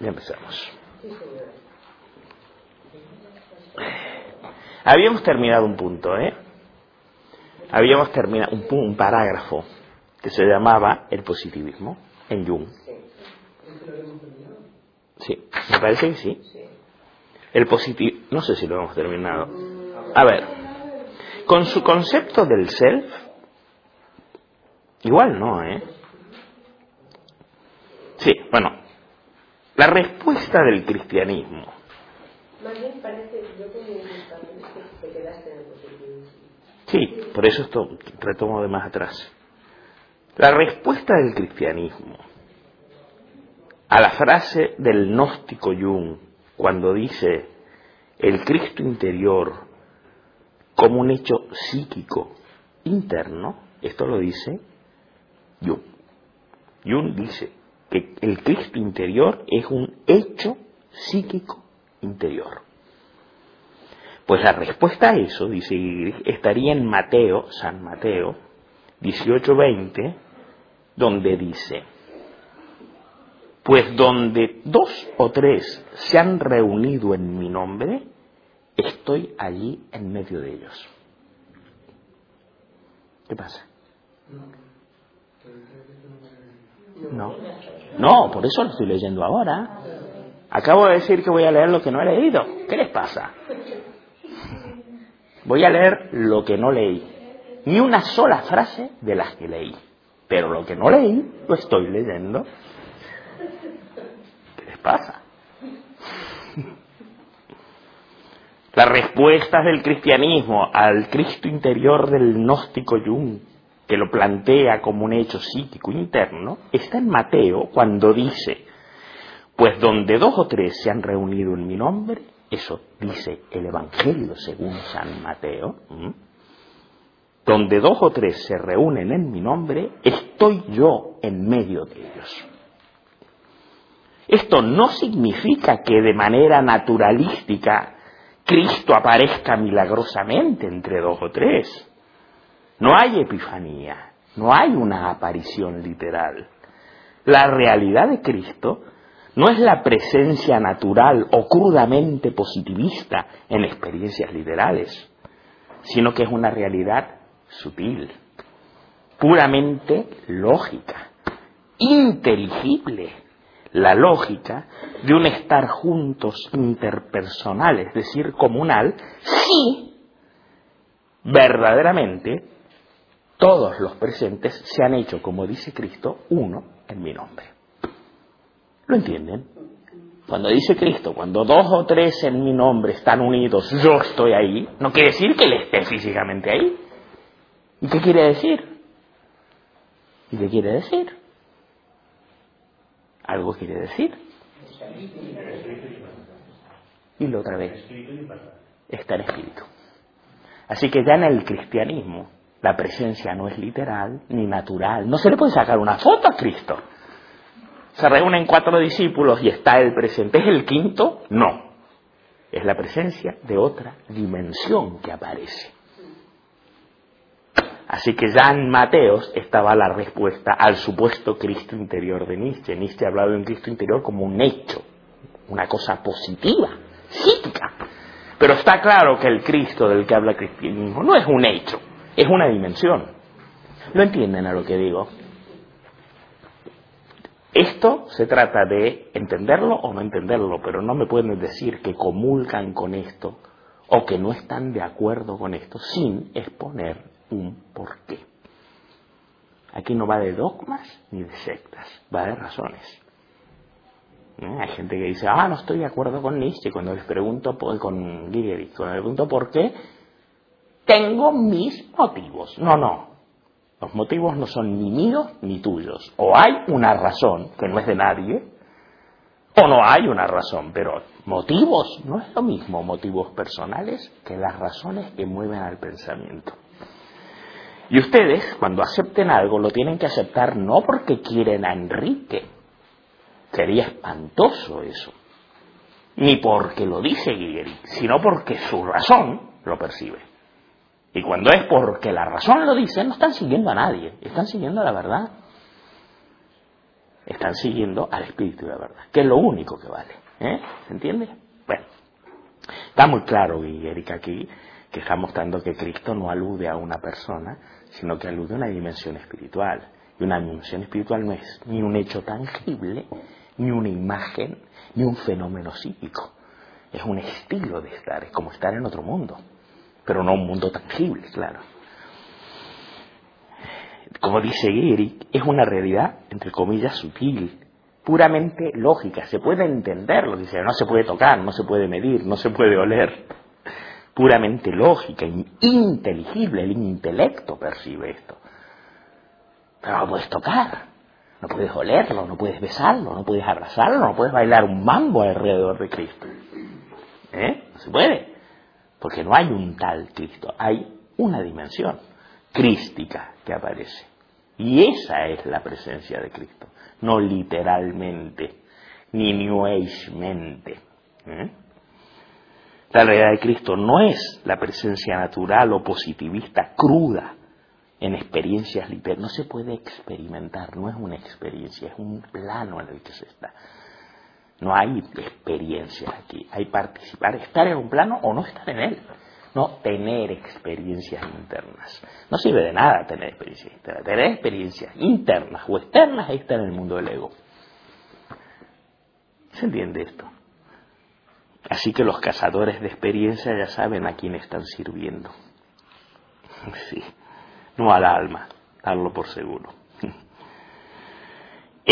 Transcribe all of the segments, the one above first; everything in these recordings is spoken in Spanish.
Ya empezamos. Habíamos terminado un punto, ¿eh? Habíamos terminado un, un parágrafo que se llamaba el positivismo en Jung. Sí, me parece que sí. El positivo, no sé si lo hemos terminado. A ver, con su concepto del self, igual no, ¿eh? Sí, bueno, la respuesta del cristianismo. Sí, por eso esto retomo de más atrás. La respuesta del cristianismo a la frase del gnóstico Jung cuando dice el Cristo interior como un hecho psíquico interno, esto lo dice Jung. Jung dice que el Cristo interior es un hecho psíquico interior. Pues la respuesta a eso, dice estaría en Mateo, San Mateo, 18:20, donde dice, pues donde dos o tres se han reunido en mi nombre, estoy allí en medio de ellos. ¿Qué pasa? No. No, por eso lo estoy leyendo ahora. Acabo de decir que voy a leer lo que no he leído. ¿Qué les pasa? Voy a leer lo que no leí. Ni una sola frase de las que leí. Pero lo que no leí lo estoy leyendo. ¿Qué les pasa? Las respuestas del cristianismo al Cristo interior del gnóstico Jung, que lo plantea como un hecho psíquico interno, está en Mateo cuando dice, pues donde dos o tres se han reunido en mi nombre, eso dice el Evangelio según San Mateo, donde dos o tres se reúnen en mi nombre, estoy yo en medio de ellos. Esto no significa que de manera naturalística Cristo aparezca milagrosamente entre dos o tres. No hay epifanía, no hay una aparición literal. La realidad de Cristo no es la presencia natural o crudamente positivista en experiencias literales, sino que es una realidad sutil, puramente lógica, inteligible, la lógica de un estar juntos interpersonal, es decir, comunal, si verdaderamente todos los presentes se han hecho, como dice Cristo, uno en mi nombre. ¿Lo entienden? Cuando dice Cristo, cuando dos o tres en mi nombre están unidos, yo estoy ahí, no quiere decir que Él esté físicamente ahí. ¿Y qué quiere decir? ¿Y qué quiere decir? Algo quiere decir. Y la otra vez, está en espíritu. Así que ya en el cristianismo la presencia no es literal ni natural. No se le puede sacar una foto a Cristo. Se reúnen cuatro discípulos y está el presente. ¿Es el quinto? No. Es la presencia de otra dimensión que aparece. Así que ya en Mateos estaba la respuesta al supuesto Cristo interior de Nietzsche. Nietzsche ha hablado de un Cristo interior como un hecho, una cosa positiva, psíquica. Pero está claro que el Cristo del que habla cristianismo no es un hecho, es una dimensión. ¿Lo entienden a lo que digo? Esto se trata de entenderlo o no entenderlo, pero no me pueden decir que comulgan con esto o que no están de acuerdo con esto sin exponer un porqué. Aquí no va de dogmas ni de sectas, va de razones. ¿Eh? Hay gente que dice, ah, no estoy de acuerdo con Nietzsche. Cuando les pregunto, con Gigerich, cuando les pregunto por qué, tengo mis motivos. No, no. Los motivos no son ni míos ni tuyos. O hay una razón que no es de nadie, O no hay una razón, pero motivos no es lo mismo motivos personales que las razones que mueven al pensamiento. Y ustedes, cuando acepten algo, lo tienen que aceptar no porque quieren a Enrique, sería espantoso eso, ni porque lo dice Guillermo, sino porque su razón lo percibe. Y cuando es porque la razón lo dice, no están siguiendo a nadie, están siguiendo a la verdad. Están siguiendo al Espíritu de la verdad, que es lo único que vale. ¿eh? ¿Se entiende? Bueno, está muy claro, Guillermo, aquí que está mostrando que Cristo no alude a una persona, sino que alude a una dimensión espiritual. Y una dimensión espiritual no es ni un hecho tangible, ni una imagen, ni un fenómeno psíquico. Es un estilo de estar, es como estar en otro mundo, pero no un mundo tangible, claro. Como dice Gehrig, es una realidad, entre comillas, sutil, puramente lógica. Se puede entender lo no se puede tocar, no se puede medir, no se puede oler. Puramente lógica, inteligible, el intelecto percibe esto. Pero no puedes tocar, no puedes olerlo, no puedes besarlo, no puedes abrazarlo, no puedes bailar un mambo alrededor de Cristo. ¿Eh? No se puede. Porque no hay un tal Cristo, hay una dimensión crística que aparece. Y esa es la presencia de Cristo, no literalmente, ni New mente. ¿eh? La realidad de Cristo no es la presencia natural o positivista cruda en experiencias literarias. No se puede experimentar, no es una experiencia, es un plano en el que se está. No hay experiencias aquí, hay participar, estar en un plano o no estar en él. No tener experiencias internas. No sirve de nada tener experiencias internas. Tener experiencias internas o externas es estar en el mundo del ego. ¿Se entiende esto? Así que los cazadores de experiencia ya saben a quién están sirviendo. Sí no al alma, darlo por seguro.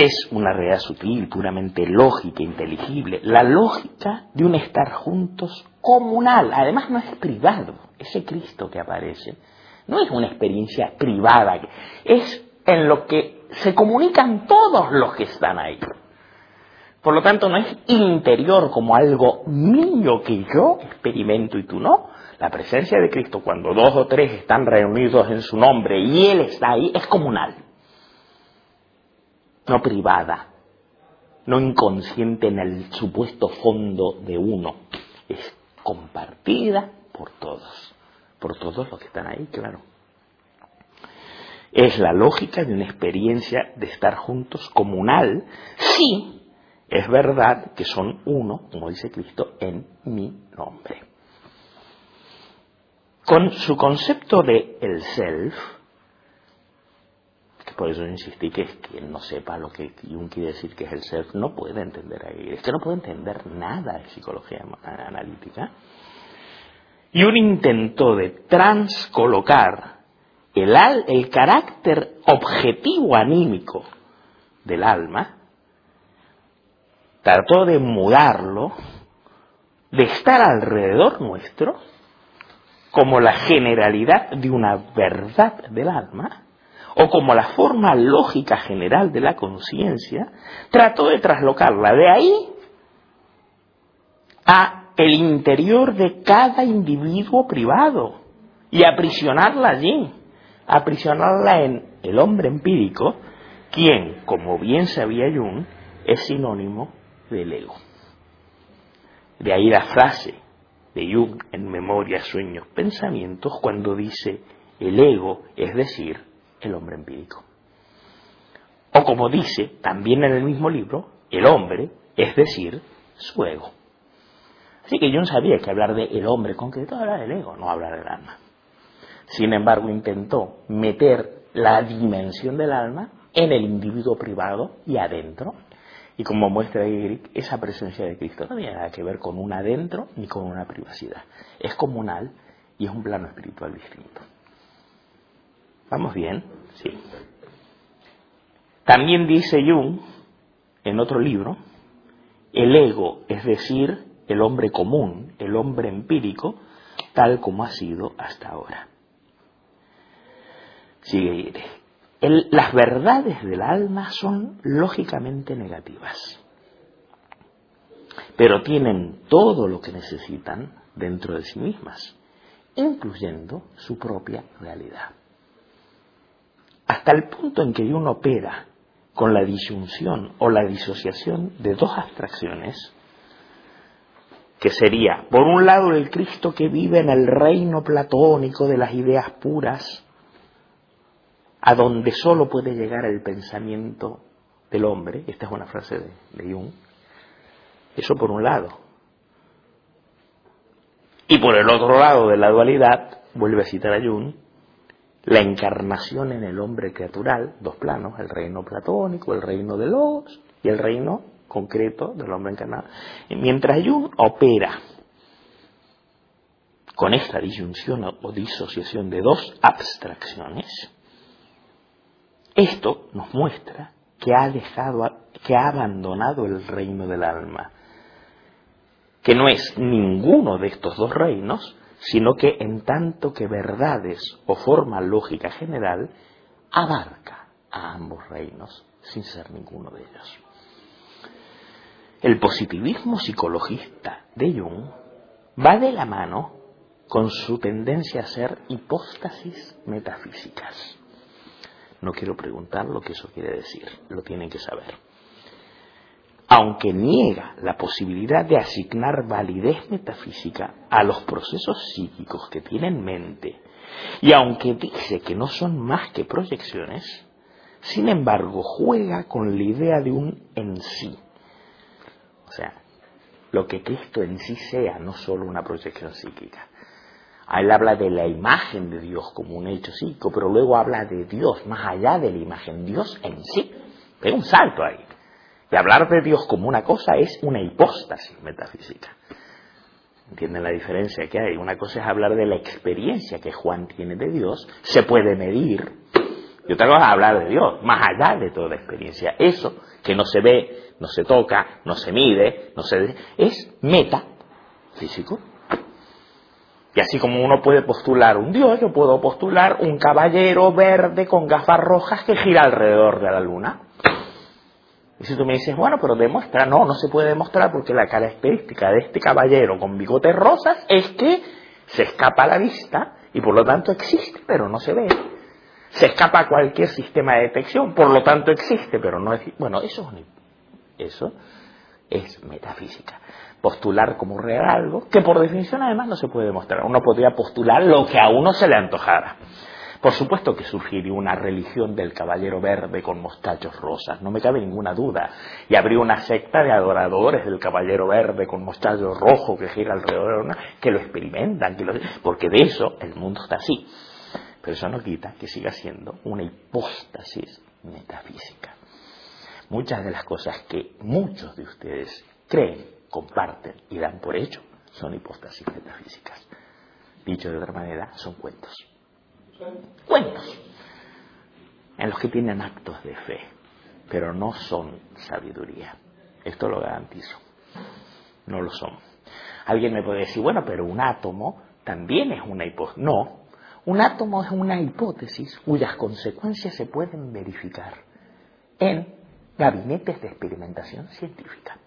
Es una realidad sutil, puramente lógica, inteligible, la lógica de un estar juntos comunal, además no es privado, ese Cristo que aparece no es una experiencia privada, es en lo que se comunican todos los que están ahí. Por lo tanto, no es interior como algo mío que yo experimento y tú no, la presencia de Cristo, cuando dos o tres están reunidos en su nombre y Él está ahí, es comunal, no privada, no inconsciente en el supuesto fondo de uno, es compartida por todos, por todos los que están ahí, claro. Es la lógica de una experiencia de estar juntos comunal, sí, es verdad que son uno, como dice Cristo, en mi nombre. Con su concepto de el self, por eso insistí que quien no sepa lo que Jung quiere decir que es el self, no puede entender ahí. Es que no puede entender nada de psicología analítica. Y un intento de transcolocar el, el carácter objetivo anímico del alma, trató de mudarlo, de estar alrededor nuestro, como la generalidad de una verdad del alma, o como la forma lógica general de la conciencia, trató de traslocarla de ahí a el interior de cada individuo privado y aprisionarla allí, aprisionarla en el hombre empírico, quien, como bien sabía Jung, es sinónimo del ego. De ahí la frase, de Jung en Memoria, Sueños, Pensamientos, cuando dice el ego, es decir, el hombre empírico. O como dice también en el mismo libro, el hombre, es decir, su ego. Así que Jung sabía que hablar de el hombre concreto era del ego, no hablar del alma. Sin embargo, intentó meter la dimensión del alma en el individuo privado y adentro y como muestra Eric, esa presencia de Cristo no tiene nada que ver con un adentro ni con una privacidad. Es comunal y es un plano espiritual distinto. ¿Vamos bien? Sí. También dice Jung, en otro libro, el ego, es decir, el hombre común, el hombre empírico, tal como ha sido hasta ahora. Sigue las verdades del alma son lógicamente negativas. pero tienen todo lo que necesitan dentro de sí mismas, incluyendo su propia realidad. Hasta el punto en que uno opera con la disyunción o la disociación de dos abstracciones, que sería, por un lado, el Cristo que vive en el reino platónico de las ideas puras, a donde solo puede llegar el pensamiento del hombre, esta es una frase de, de Jung, eso por un lado. Y por el otro lado de la dualidad, vuelve a citar a Jung, la encarnación en el hombre criatural, dos planos, el reino platónico, el reino de los y el reino concreto del hombre encarnado. Mientras Jung opera con esta disyunción o disociación de dos abstracciones, esto nos muestra que ha dejado, que ha abandonado el reino del alma, que no es ninguno de estos dos reinos, sino que en tanto que verdades o forma lógica general, abarca a ambos reinos sin ser ninguno de ellos. El positivismo psicologista de Jung va de la mano con su tendencia a ser hipóstasis metafísicas. No quiero preguntar lo que eso quiere decir, lo tienen que saber. Aunque niega la posibilidad de asignar validez metafísica a los procesos psíquicos que tienen mente, y aunque dice que no son más que proyecciones, sin embargo juega con la idea de un en sí, o sea, lo que Cristo en sí sea, no solo una proyección psíquica. Él habla de la imagen de Dios como un hecho psíquico, pero luego habla de Dios más allá de la imagen, Dios en sí. Pega un salto ahí. Y hablar de Dios como una cosa es una hipóstasis metafísica. ¿Entienden la diferencia que hay? Una cosa es hablar de la experiencia que Juan tiene de Dios, se puede medir, y otra cosa es hablar de Dios, más allá de toda experiencia. Eso que no se ve, no se toca, no se mide, no se... es metafísico. Y así como uno puede postular un dios, yo puedo postular un caballero verde con gafas rojas que gira alrededor de la luna. Y si tú me dices, bueno, pero demuestra, no, no se puede demostrar porque la característica de este caballero con bigotes rosas es que se escapa a la vista y por lo tanto existe, pero no se ve. Se escapa a cualquier sistema de detección, por lo tanto existe, pero no es... Bueno, eso es eso es metafísica. Postular como real algo que por definición además no se puede demostrar. Uno podría postular lo que a uno se le antojara. Por supuesto que surgiría una religión del caballero verde con mostachos rosas, no me cabe ninguna duda. Y habría una secta de adoradores del caballero verde con mostacho rojo que gira alrededor de una, que lo experimentan, que lo, porque de eso el mundo está así. Pero eso no quita que siga siendo una hipóstasis metafísica muchas de las cosas que muchos de ustedes creen, comparten y dan por hecho son hipóstasis metafísicas. Dicho de otra manera, son cuentos. Cuentos en los que tienen actos de fe, pero no son sabiduría. Esto lo garantizo. No lo son. Alguien me puede decir, bueno, pero un átomo también es una hipótesis. No, un átomo es una hipótesis cuyas consecuencias se pueden verificar en gabinetes de experimentación científica.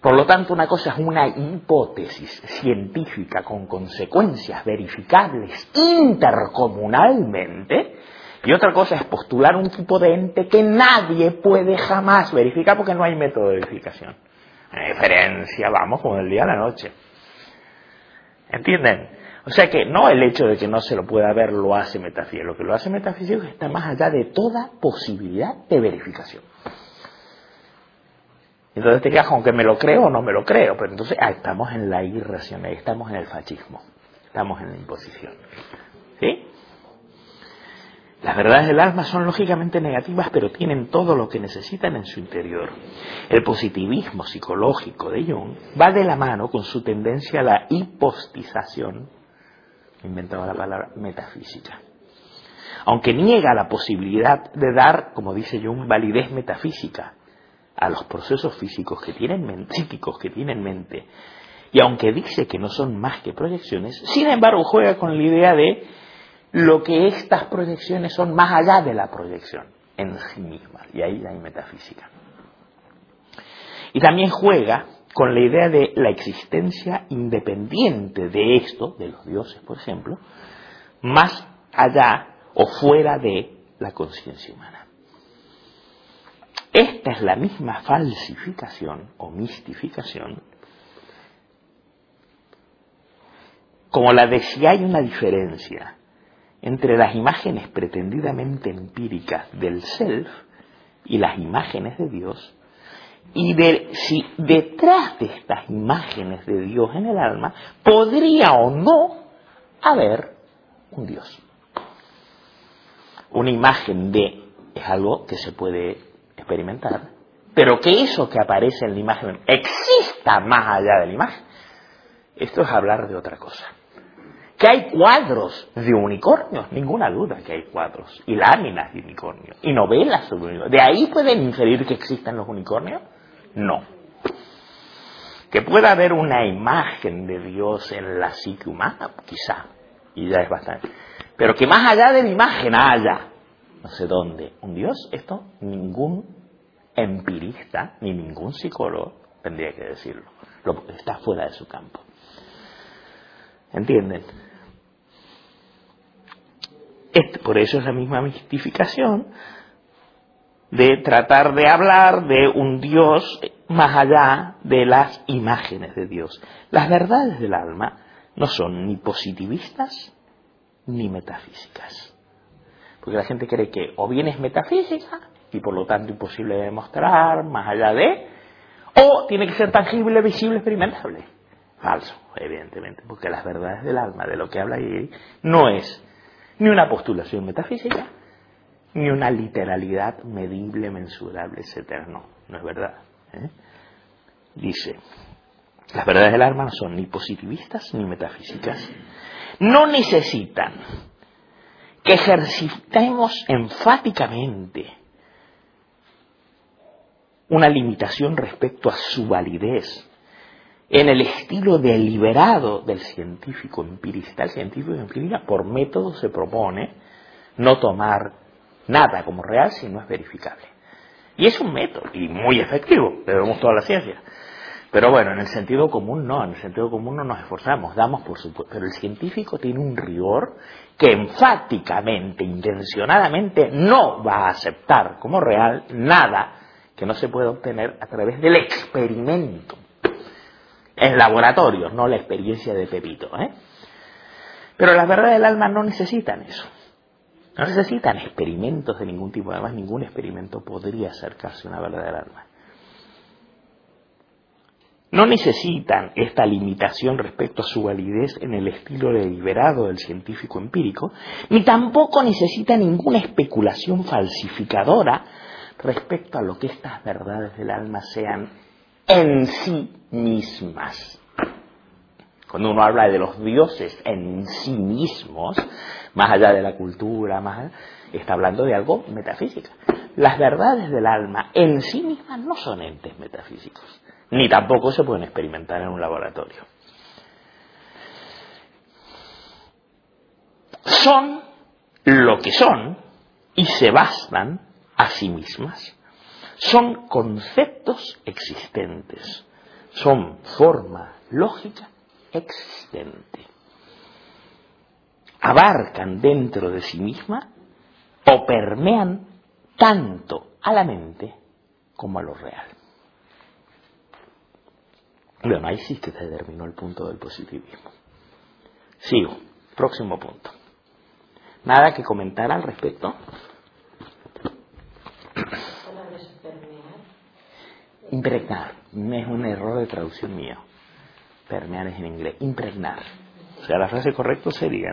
Por lo tanto, una cosa es una hipótesis científica con consecuencias verificables intercomunalmente y otra cosa es postular un tipo de ente que nadie puede jamás verificar porque no hay método de verificación. La diferencia, vamos, como el día a la noche. ¿Entienden? O sea que no el hecho de que no se lo pueda ver lo hace metafísico, lo que lo hace metafísico está más allá de toda posibilidad de verificación. Entonces te quedas con que me lo creo o no me lo creo, pero entonces ah, estamos en la irracionalidad, estamos en el fascismo, estamos en la imposición. ¿Sí? Las verdades del alma son lógicamente negativas, pero tienen todo lo que necesitan en su interior. El positivismo psicológico de Jung va de la mano con su tendencia a la hipostización inventaba la palabra metafísica. Aunque niega la posibilidad de dar, como dice Jung, validez metafísica a los procesos físicos que tienen mente, psíquicos que tienen mente, y aunque dice que no son más que proyecciones, sin embargo juega con la idea de lo que estas proyecciones son más allá de la proyección en sí mismas, y ahí hay metafísica. Y también juega con la idea de la existencia independiente de esto, de los dioses, por ejemplo, más allá o fuera de la conciencia humana. Esta es la misma falsificación o mistificación como la de si hay una diferencia entre las imágenes pretendidamente empíricas del self y las imágenes de Dios, y de si detrás de estas imágenes de Dios en el alma podría o no haber un Dios. Una imagen de es algo que se puede experimentar, pero que eso que aparece en la imagen exista más allá de la imagen, esto es hablar de otra cosa. Que hay cuadros de unicornios, ninguna duda que hay cuadros, y láminas de unicornios, y novelas sobre unicornios. ¿De ahí pueden inferir que existen los unicornios? No. Que pueda haber una imagen de Dios en la psique humana, quizá, y ya es bastante. Pero que más allá de la imagen haya, no sé dónde, un Dios, esto ningún empirista ni ningún psicólogo tendría que decirlo. está fuera de su campo. ¿Entienden? por eso es la misma mistificación de tratar de hablar de un Dios más allá de las imágenes de Dios. Las verdades del alma no son ni positivistas ni metafísicas. Porque la gente cree que o bien es metafísica y por lo tanto imposible de demostrar, más allá de, o tiene que ser tangible, visible, experimentable. Falso, evidentemente, porque las verdades del alma, de lo que habla ahí, no es ni una postulación metafísica, ni una literalidad medible, mensurable, etc. No, no es verdad. ¿eh? Dice, las verdades del alma no son ni positivistas ni metafísicas. No necesitan que ejercitemos enfáticamente una limitación respecto a su validez en el estilo deliberado del científico empirista. El científico empirista por método se propone no tomar nada como real si no es verificable. Y es un método, y muy efectivo, debemos toda la ciencia. Pero bueno, en el sentido común no, en el sentido común no nos esforzamos, damos por supuesto. Pero el científico tiene un rigor que enfáticamente, intencionadamente, no va a aceptar como real nada que no se puede obtener a través del experimento. En laboratorio, no la experiencia de Pepito. ¿eh? Pero las verdades del alma no necesitan eso. No necesitan experimentos de ningún tipo. Además, ningún experimento podría acercarse a una verdad del alma. No necesitan esta limitación respecto a su validez en el estilo deliberado del científico empírico, ni tampoco necesitan ninguna especulación falsificadora respecto a lo que estas verdades del alma sean en sí mismas. Cuando uno habla de los dioses en sí mismos, más allá de la cultura, más está hablando de algo metafísico. Las verdades del alma en sí mismas no son entes metafísicos, ni tampoco se pueden experimentar en un laboratorio. Son lo que son y se bastan a sí mismas. Son conceptos existentes, son forma lógica existente. Abarcan dentro de sí misma o permean tanto a la mente como a lo real. Bueno, ahí sí que se terminó el punto del positivismo. Sigo. Próximo punto. ¿Nada que comentar al respecto? Impregnar. Es un error de traducción mío. Permear es en inglés. Impregnar. O sea, la frase correcta sería,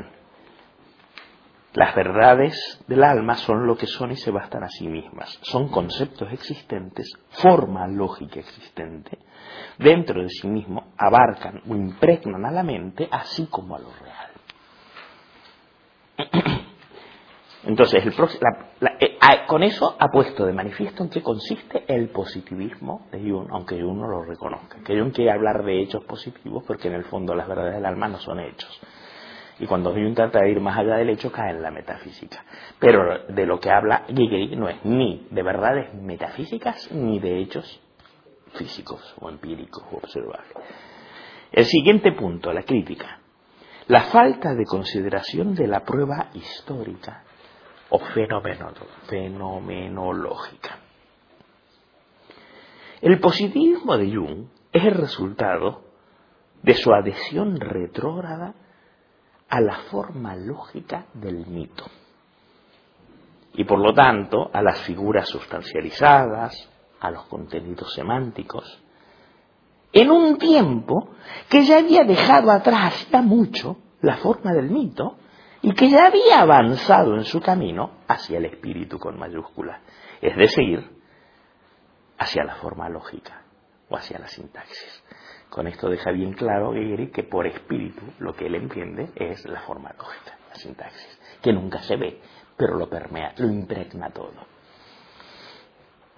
las verdades del alma son lo que son y se bastan a sí mismas. Son conceptos existentes, forma lógica existente, dentro de sí mismo, abarcan o impregnan a la mente, así como a lo real. Entonces, el, eh, con eso ha puesto de manifiesto en qué consiste el positivismo de Jung, aunque Jung no lo reconozca. Que Jung quiere hablar de hechos positivos porque en el fondo las verdades del alma no son hechos. Y cuando Jung trata de ir más allá del hecho, cae en la metafísica. Pero de lo que habla Gigeri no es ni de verdades metafísicas ni de hechos físicos o empíricos o observables. El siguiente punto, la crítica. La falta de consideración de la prueba histórica o fenomenológica. El positivismo de Jung es el resultado de su adhesión retrógrada a la forma lógica del mito y por lo tanto a las figuras sustancializadas, a los contenidos semánticos, en un tiempo que ya había dejado atrás ya mucho la forma del mito y que ya había avanzado en su camino hacia el espíritu con mayúscula, es decir, hacia la forma lógica o hacia la sintaxis. Con esto deja bien claro Gehry que por espíritu lo que él entiende es la forma lógica, la sintaxis, que nunca se ve, pero lo permea, lo impregna todo.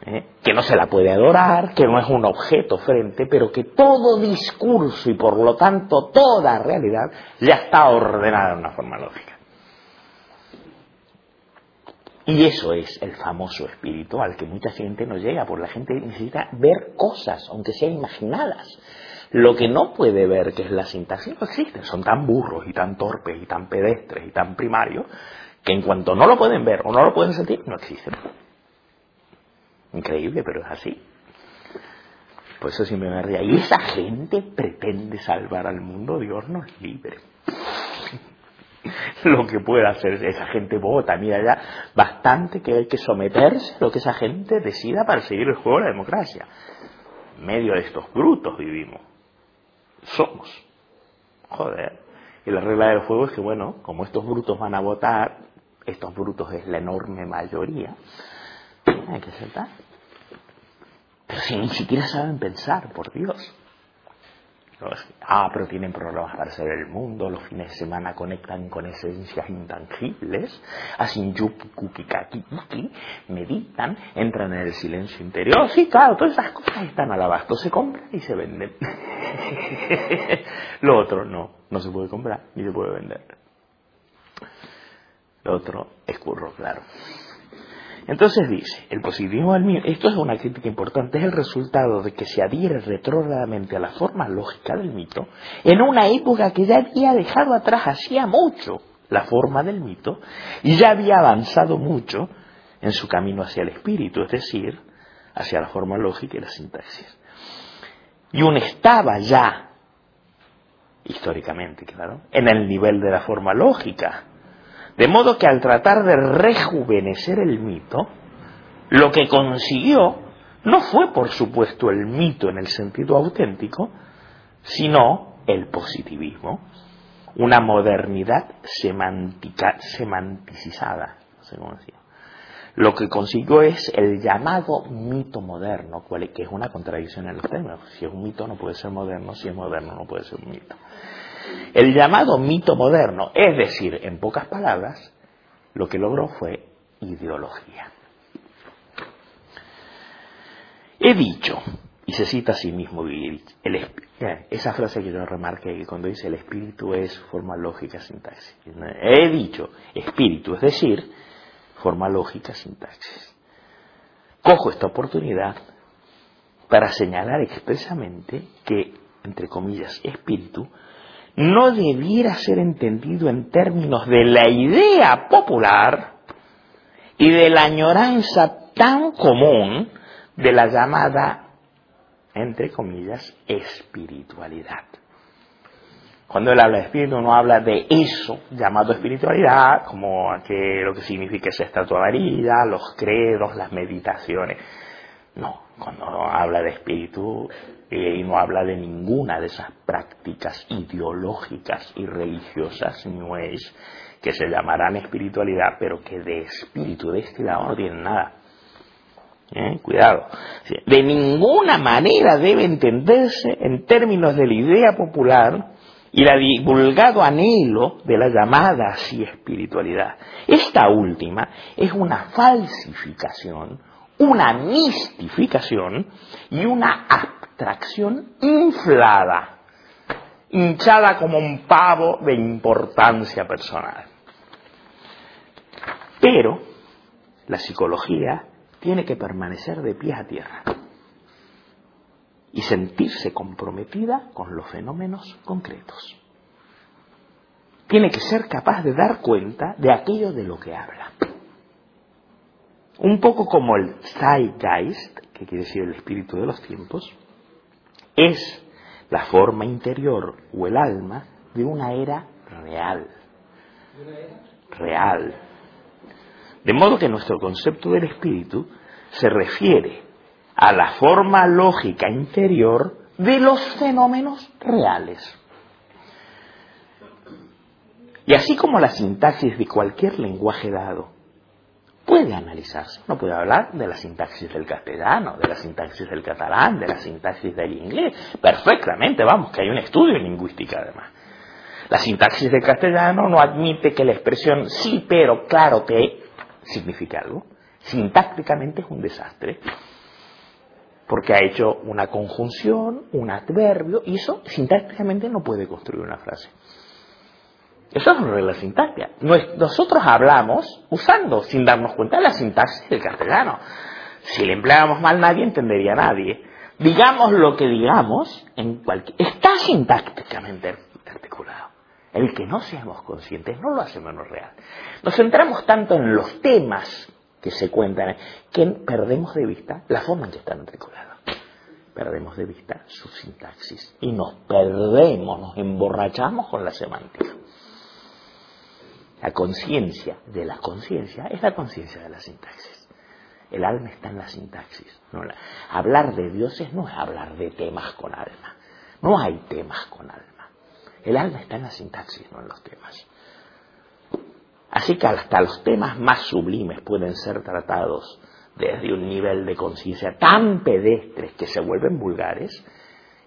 ¿Eh? Que no se la puede adorar, que no es un objeto frente, pero que todo discurso y por lo tanto toda realidad ya está ordenada en una forma lógica. Y eso es el famoso espíritu al que mucha gente no llega, porque la gente necesita ver cosas, aunque sean imaginadas. Lo que no puede ver, que es la sintaxis, no existe. Son tan burros y tan torpes y tan pedestres y tan primarios que en cuanto no lo pueden ver o no lo pueden sentir, no existen. Increíble, pero es así. Por eso siempre me ría. Y esa gente pretende salvar al mundo, Dios nos libre. lo que pueda hacer esa gente vota, mira ya, bastante que hay que someterse a lo que esa gente decida para seguir el juego de la democracia. En medio de estos brutos vivimos. Somos. Joder. Y la regla del juego es que, bueno, como estos brutos van a votar, estos brutos es la enorme mayoría, hay que aceptar. Pero si ni siquiera saben pensar, por Dios. Ah, pero tienen programas para hacer el mundo, los fines de semana conectan con esencias intangibles, hacen yuki, meditan, entran en el silencio interior. Sí, claro, todas esas cosas están al abasto, se compran y se venden. Lo otro no, no se puede comprar ni se puede vender. Lo otro es curro, claro. Entonces dice, el positivismo del mito, esto es una crítica importante, es el resultado de que se adhiere retrógradamente a la forma lógica del mito en una época que ya había dejado atrás hacía mucho la forma del mito y ya había avanzado mucho en su camino hacia el espíritu, es decir, hacia la forma lógica y la sintaxis. Y un estaba ya, históricamente, claro, en el nivel de la forma lógica, de modo que al tratar de rejuvenecer el mito, lo que consiguió no fue, por supuesto, el mito en el sentido auténtico, sino el positivismo, una modernidad semántica, semanticizada, no sé cómo decir. Lo que consiguió es el llamado mito moderno, que es una contradicción en los términos. Si es un mito no puede ser moderno, si es moderno no puede ser un mito. El llamado mito moderno, es decir, en pocas palabras, lo que logró fue ideología. He dicho, y se cita a sí mismo, esa frase que yo remarqué, cuando dice el espíritu es forma lógica, sintaxis. He dicho espíritu, es decir, forma lógica, sintaxis. Cojo esta oportunidad para señalar expresamente que, entre comillas, espíritu no debiera ser entendido en términos de la idea popular y de la añoranza tan común de la llamada, entre comillas, espiritualidad. Cuando él habla de espíritu, no habla de eso llamado espiritualidad, como que lo que significa esa estatua varilla, los credos, las meditaciones. No, cuando habla de espíritu eh, y no habla de ninguna de esas prácticas ideológicas y religiosas no es que se llamarán espiritualidad, pero que de espíritu de este lado no tienen nada. ¿Eh? Cuidado. De ninguna manera debe entenderse en términos de la idea popular y la divulgado anhelo de la llamada así espiritualidad. Esta última es una falsificación una mistificación y una abstracción inflada, hinchada como un pavo de importancia personal. Pero la psicología tiene que permanecer de pie a tierra. y sentirse comprometida con los fenómenos concretos. Tiene que ser capaz de dar cuenta de aquello de lo que habla. Un poco como el Zeitgeist, que quiere decir el espíritu de los tiempos, es la forma interior o el alma de una era real. Real. De modo que nuestro concepto del espíritu se refiere a la forma lógica interior de los fenómenos reales. Y así como la sintaxis de cualquier lenguaje dado puede analizarse, uno puede hablar de la sintaxis del castellano, de la sintaxis del catalán, de la sintaxis del inglés, perfectamente, vamos, que hay un estudio en lingüística además. La sintaxis del castellano no admite que la expresión sí, pero claro que significa algo. Sintácticamente es un desastre porque ha hecho una conjunción, un adverbio, y eso sintácticamente no puede construir una frase. Eso es la sintaxia. Nosotros hablamos usando, sin darnos cuenta, la sintaxis del castellano. Si le empleáramos mal, nadie entendería a nadie. Digamos lo que digamos, en cualquier... está sintácticamente articulado. El que no seamos conscientes no lo hace menos real. Nos centramos tanto en los temas que se cuentan, que perdemos de vista la forma en que están articulados. Perdemos de vista su sintaxis y nos perdemos, nos emborrachamos con la semántica. La conciencia de la conciencia es la conciencia de la sintaxis. El alma está en la sintaxis. hablar de dioses no es hablar de temas con alma. No hay temas con alma. El alma está en la sintaxis, no en los temas. Así que hasta los temas más sublimes pueden ser tratados desde un nivel de conciencia tan pedestres que se vuelven vulgares,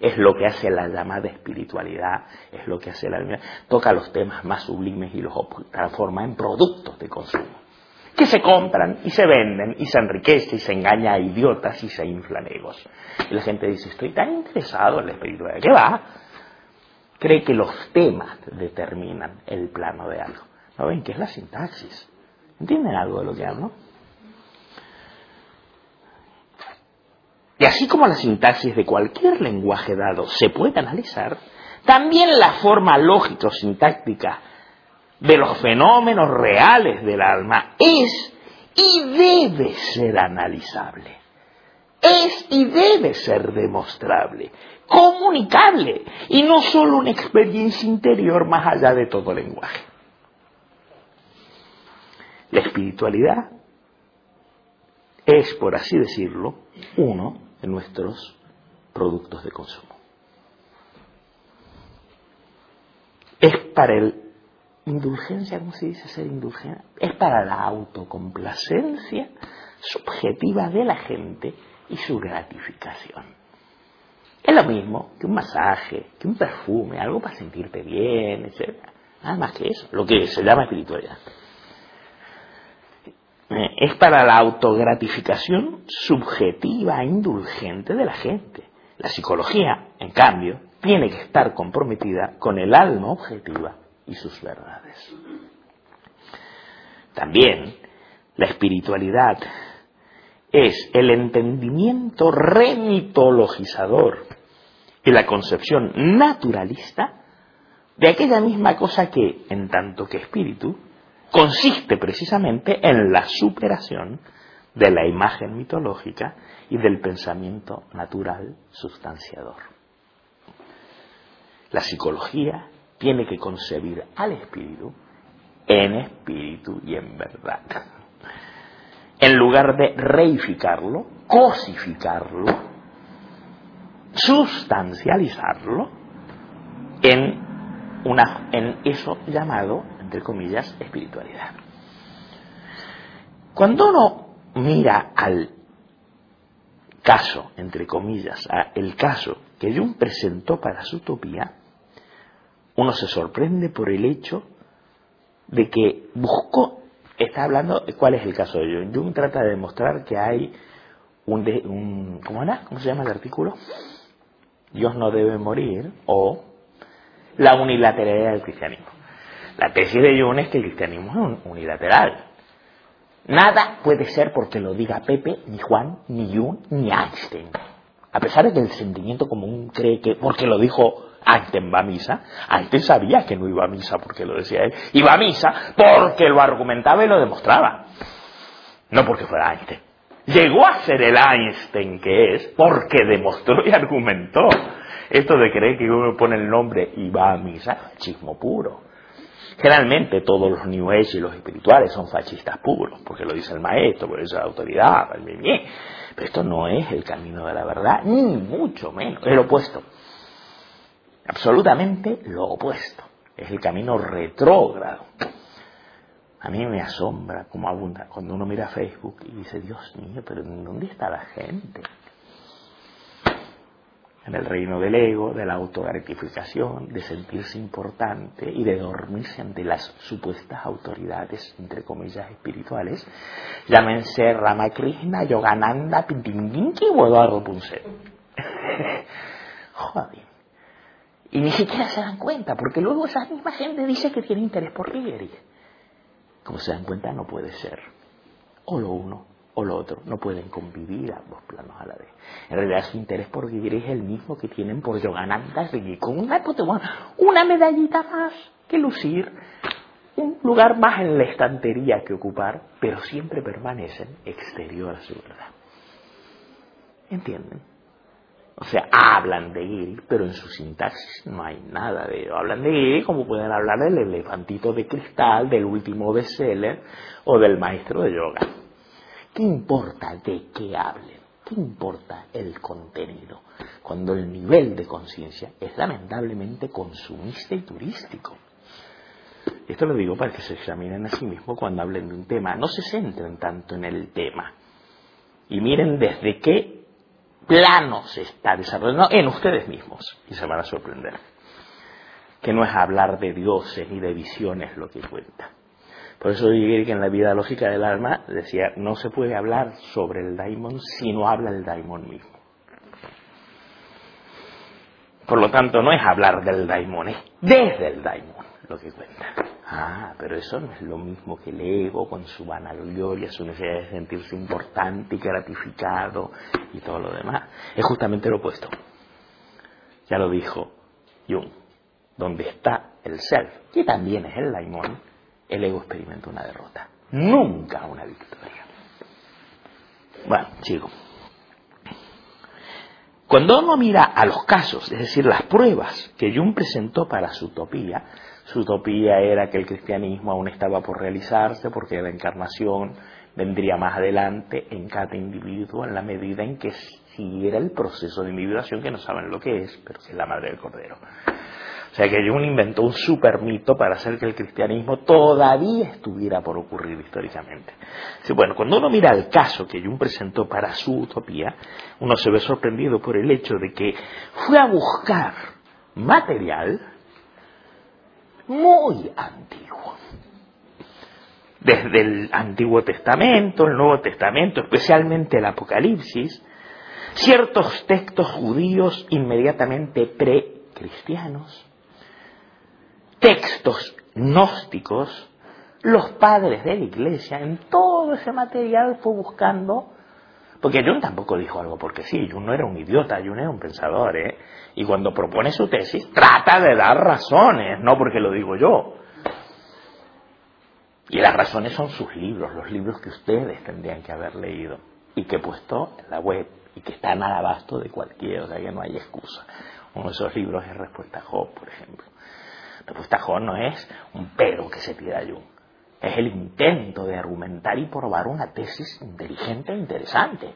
es lo que hace la llamada espiritualidad, es lo que hace la toca los temas más sublimes y los transforma en productos de consumo, que se compran y se venden y se enriquece y se engaña a idiotas y se inflan egos. Y la gente dice, estoy tan interesado en la espiritualidad, ¿qué va? Cree que los temas determinan el plano de algo. ¿No ven qué es la sintaxis? ¿Entienden algo de lo que hablo? Y así como la sintaxis de cualquier lenguaje dado se puede analizar, también la forma lógico-sintáctica de los fenómenos reales del alma es y debe ser analizable. Es y debe ser demostrable, comunicable, y no solo una experiencia interior más allá de todo lenguaje. La espiritualidad es, por así decirlo, uno de nuestros productos de consumo. Es para el indulgencia, ¿cómo se dice ser indulgente? Es para la autocomplacencia subjetiva de la gente y su gratificación. Es lo mismo que un masaje, que un perfume, algo para sentirte bien, etc. Nada más que eso, lo que se llama espiritualidad. Eh, es para la autogratificación subjetiva e indulgente de la gente. La psicología, en cambio, tiene que estar comprometida con el alma objetiva y sus verdades. También la espiritualidad es el entendimiento remitologizador y la concepción naturalista de aquella misma cosa que, en tanto que espíritu, consiste precisamente en la superación de la imagen mitológica y del pensamiento natural sustanciador. La psicología tiene que concebir al espíritu en espíritu y en verdad. En lugar de reificarlo, cosificarlo, sustancializarlo en, una, en eso llamado entre comillas, espiritualidad. Cuando uno mira al caso, entre comillas, el caso que Jung presentó para su utopía, uno se sorprende por el hecho de que buscó, está hablando, ¿cuál es el caso de Jung? Jung trata de demostrar que hay un, un ¿cómo era? ¿Cómo se llama el artículo? Dios no debe morir o la unilateralidad del cristianismo. La tesis de Jung es que el cristianismo es unilateral. Nada puede ser porque lo diga Pepe, ni Juan, ni Jung, ni Einstein. A pesar de que el sentimiento común cree que, porque lo dijo Einstein va a misa, Einstein sabía que no iba a misa porque lo decía él, iba a misa porque lo argumentaba y lo demostraba, no porque fuera Einstein. Llegó a ser el Einstein que es porque demostró y argumentó. Esto de creer que uno pone el nombre y va a misa, chismo puro. Generalmente todos los New Age y los espirituales son fascistas puros, porque lo dice el maestro, por eso la autoridad, pero esto no es el camino de la verdad, ni mucho menos, es lo opuesto. Absolutamente lo opuesto. Es el camino retrógrado. A mí me asombra cómo abunda cuando uno mira Facebook y dice, Dios mío, pero ¿dónde está la gente? En el reino del ego, de la autogratificación, de sentirse importante y de dormirse ante las supuestas autoridades, entre comillas, espirituales, llámense Ramakrishna, Yogananda, Pintinginki o Eduardo Punce. Joder. Y ni siquiera se dan cuenta, porque luego esa misma gente dice que tiene interés por Ligeri. Como se dan cuenta, no puede ser. O lo uno o lo otro. No pueden convivir ambos planos a la vez. En realidad su interés por Ligeri es el mismo que tienen por Yogananda con una, una medallita más que lucir, un lugar más en la estantería que ocupar, pero siempre permanecen exterior a su verdad. ¿Entienden? O sea, hablan de Giri, pero en su sintaxis no hay nada de ello. Hablan de Giri como pueden hablar del elefantito de cristal, del último bestseller o del maestro de yoga. ¿Qué importa de qué hablen? ¿Qué importa el contenido? Cuando el nivel de conciencia es lamentablemente consumista y turístico. Esto lo digo para que se examinen a sí mismos cuando hablen de un tema. No se centren tanto en el tema. Y miren desde qué plano se está desarrollando en ustedes mismos y se van a sorprender. Que no es hablar de dioses ni de visiones lo que cuenta. Por eso dije que en la vida lógica del alma decía, no se puede hablar sobre el daimon si no habla el daimon mismo. Por lo tanto, no es hablar del daimon, es desde el daimon lo que cuenta. Ah, pero eso no es lo mismo que el ego con su vanagloria, su necesidad de sentirse importante y gratificado y todo lo demás. Es justamente lo opuesto. Ya lo dijo Jung. Donde está el self, que también es el daimon, el ego experimenta una derrota. Nunca una victoria. Bueno, sigo. Cuando uno mira a los casos, es decir, las pruebas que Jung presentó para su utopía, su utopía era que el cristianismo aún estaba por realizarse porque la encarnación vendría más adelante en cada individuo en la medida en que siguiera el proceso de individuación que no saben lo que es, pero que es la madre del cordero. O sea que Jung inventó un super mito para hacer que el cristianismo todavía estuviera por ocurrir históricamente. bueno, cuando uno mira el caso que Jung presentó para su utopía, uno se ve sorprendido por el hecho de que fue a buscar material muy antiguo. Desde el Antiguo Testamento, el Nuevo Testamento, especialmente el Apocalipsis, ciertos textos judíos inmediatamente precristianos, textos gnósticos, los padres de la iglesia, en todo ese material fue buscando porque Jung tampoco dijo algo porque sí, Jung no era un idiota, Jung era un pensador, ¿eh? Y cuando propone su tesis, trata de dar razones, no porque lo digo yo. Y las razones son sus libros, los libros que ustedes tendrían que haber leído y que he puesto en la web y que están al abasto de cualquiera, o sea que no hay excusa. Uno de esos libros es Respuesta a Job, por ejemplo. A Job no es un pero que se tira Jung es el intento de argumentar y probar una tesis inteligente e interesante.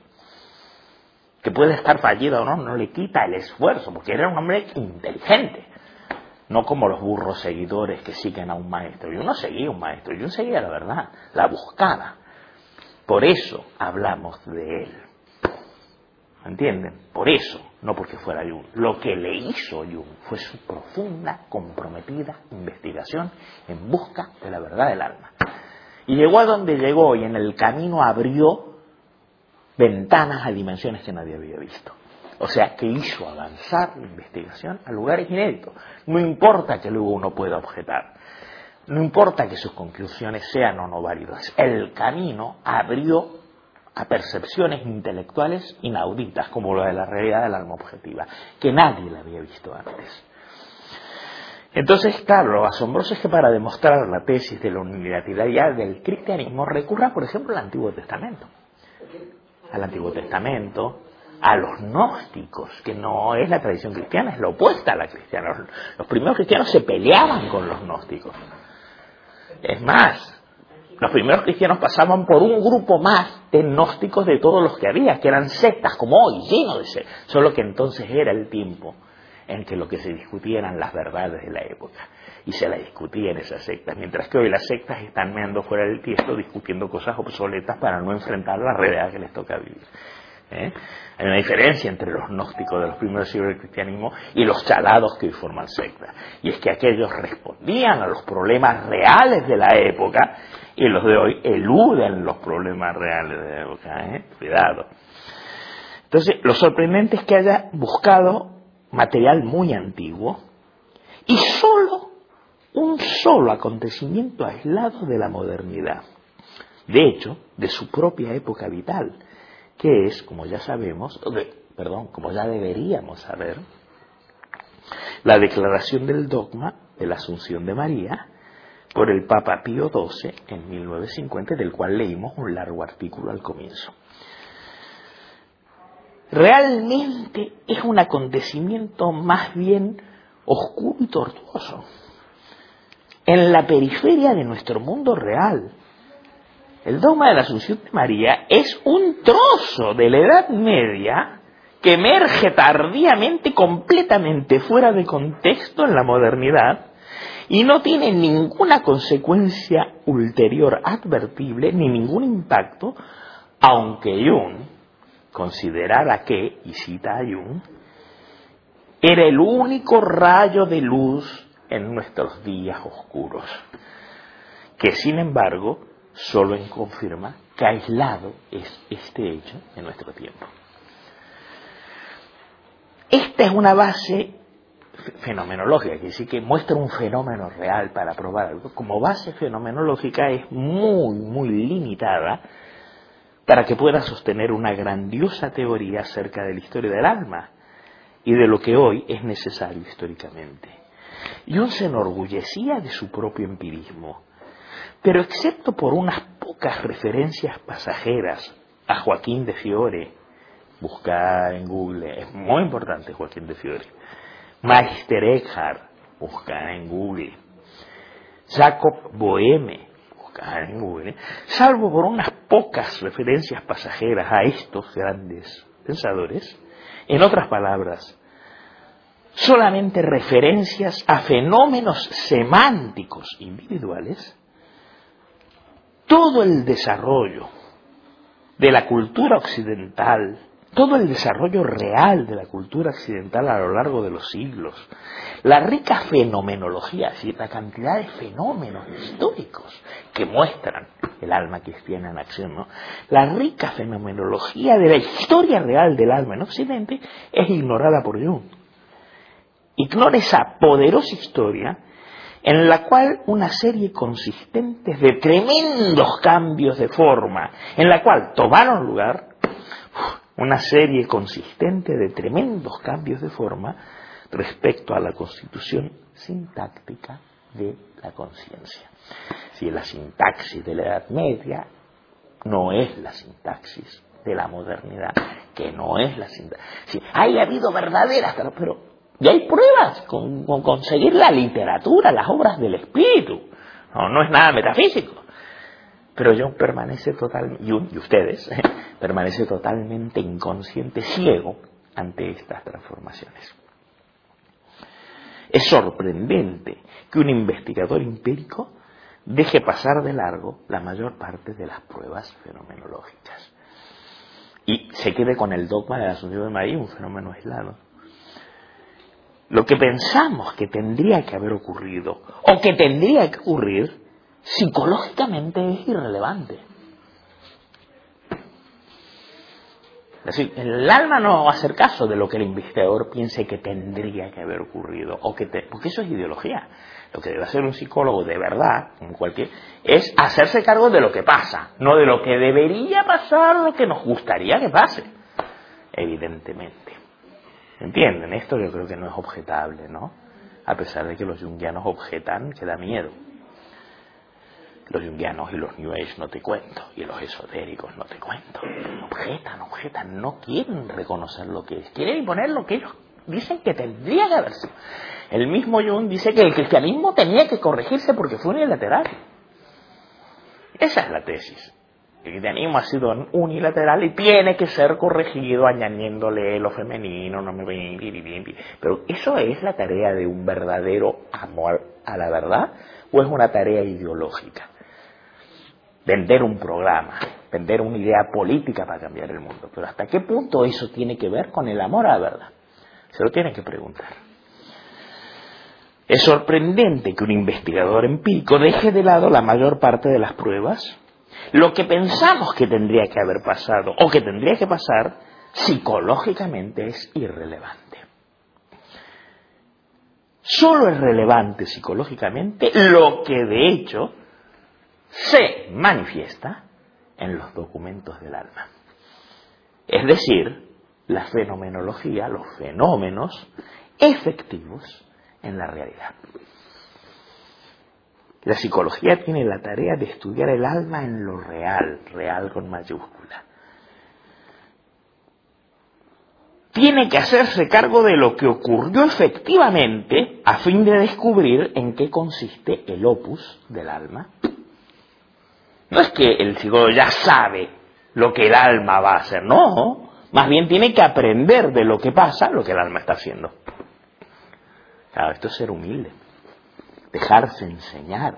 Que puede estar fallida o no, no le quita el esfuerzo, porque era un hombre inteligente. No como los burros seguidores que siguen a un maestro. Yo no seguía a un maestro, yo seguía la verdad, la buscaba. Por eso hablamos de él. ¿Entienden? Por eso, no porque fuera Jung. Lo que le hizo Jung fue su profunda, comprometida investigación en busca de la verdad del alma. Y llegó a donde llegó y en el camino abrió ventanas a dimensiones que nadie había visto. O sea, que hizo avanzar la investigación a lugares inéditos. No importa que luego uno pueda objetar. No importa que sus conclusiones sean o no válidas. El camino abrió a percepciones intelectuales inauditas, como la de la realidad del alma objetiva, que nadie la había visto antes. Entonces, claro, lo asombroso es que para demostrar la tesis de la unilateralidad del cristianismo recurra, por ejemplo, al Antiguo Testamento. Al Antiguo Testamento, a los gnósticos, que no es la tradición cristiana, es la opuesta a la cristiana. Los, primeros cristianos se peleaban con los gnósticos. Es más, los primeros cristianos pasaban por un grupo más de gnósticos de todos los que había, que eran sectas, como hoy, lleno de sectas. Solo que entonces era el tiempo en que lo que se discutía eran las verdades de la época. Y se las discutía en esas sectas, mientras que hoy las sectas están meando fuera del tiesto discutiendo cosas obsoletas para no enfrentar la realidad que les toca vivir. ¿eh? Hay una diferencia entre los gnósticos de los primeros siglos del cristianismo y los chalados que hoy forman sectas. Y es que aquellos respondían a los problemas reales de la época y los de hoy eluden los problemas reales de la época. ¿eh? Cuidado. Entonces, lo sorprendente es que haya buscado material muy antiguo y solo un solo acontecimiento aislado de la modernidad. De hecho, de su propia época vital que es, como ya sabemos, perdón, como ya deberíamos saber, la declaración del dogma de la Asunción de María por el Papa Pío XII en 1950, del cual leímos un largo artículo al comienzo. Realmente es un acontecimiento más bien oscuro y tortuoso, en la periferia de nuestro mundo real, el dogma de la Asunción de María es un trozo de la Edad Media que emerge tardíamente, completamente fuera de contexto en la modernidad y no tiene ninguna consecuencia ulterior advertible ni ningún impacto, aunque Jung considerara que, y cita a Jung, era el único rayo de luz en nuestros días oscuros, que sin embargo solo en confirma que aislado es este hecho en nuestro tiempo. Esta es una base fenomenológica, que decir que muestra un fenómeno real para probar algo. Como base fenomenológica es muy, muy limitada para que pueda sostener una grandiosa teoría acerca de la historia del alma y de lo que hoy es necesario históricamente. Jung se enorgullecía de su propio empirismo, pero excepto por unas pocas referencias pasajeras a Joaquín de Fiore, buscar en Google, es muy importante Joaquín de Fiore, Meister Eckhart, buscar en Google, Jacob Boheme, buscar en Google, salvo por unas pocas referencias pasajeras a estos grandes pensadores, en otras palabras, solamente referencias a fenómenos semánticos individuales, todo el desarrollo de la cultura occidental, todo el desarrollo real de la cultura occidental a lo largo de los siglos, la rica fenomenología, es la cantidad de fenómenos históricos que muestran el alma cristiana en acción, la rica fenomenología de la historia real del alma en Occidente es ignorada por Jung. Ignora esa poderosa historia en la cual una serie consistente de tremendos cambios de forma, en la cual tomaron lugar una serie consistente de tremendos cambios de forma respecto a la constitución sintáctica de la conciencia. Si la sintaxis de la Edad Media no es la sintaxis de la modernidad, que no es la sintaxis. Si hay habido verdaderas, pero y hay pruebas con, conseguir la literatura, las obras del espíritu. No, no es nada metafísico. Pero yo permanece totalmente, y, ustedes, permanece totalmente inconsciente, ciego ante estas transformaciones. Es sorprendente que un investigador empírico deje pasar de largo la mayor parte de las pruebas fenomenológicas y se quede con el dogma de la Asunción de María, un fenómeno aislado lo que pensamos que tendría que haber ocurrido o que tendría que ocurrir, psicológicamente es irrelevante. Es decir, el alma no va a hacer caso de lo que el investigador piense que tendría que haber ocurrido, o que porque eso es ideología. Lo que debe hacer un psicólogo de verdad, en cualquier, es hacerse cargo de lo que pasa, no de lo que debería pasar lo que nos gustaría que pase, evidentemente. ¿Entienden? Esto yo creo que no es objetable, ¿no? A pesar de que los jungianos objetan que da miedo. Los jungianos y los New Age no te cuento, y los esotéricos no te cuento. Objetan, objetan, no quieren reconocer lo que es, quieren imponer lo que ellos dicen que tendría que haber sido. El mismo Jung dice que el cristianismo tenía que corregirse porque fue unilateral. Esa es la tesis. El cristianismo ha sido unilateral y tiene que ser corregido añadiéndole lo femenino, no me Pero eso es la tarea de un verdadero amor a la verdad o es una tarea ideológica vender un programa, vender una idea política para cambiar el mundo. Pero ¿hasta qué punto eso tiene que ver con el amor a la verdad? Se lo tiene que preguntar. Es sorprendente que un investigador empírico deje de lado la mayor parte de las pruebas. Lo que pensamos que tendría que haber pasado o que tendría que pasar, psicológicamente es irrelevante. Solo es relevante psicológicamente lo que de hecho se manifiesta en los documentos del alma. Es decir, la fenomenología, los fenómenos efectivos en la realidad. La psicología tiene la tarea de estudiar el alma en lo real, real con mayúscula. Tiene que hacerse cargo de lo que ocurrió efectivamente a fin de descubrir en qué consiste el opus del alma no es que el psicólogo ya sabe lo que el alma va a hacer, no. Más bien tiene que aprender de lo que pasa, lo que el alma está haciendo. Claro, esto es ser humilde, dejarse enseñar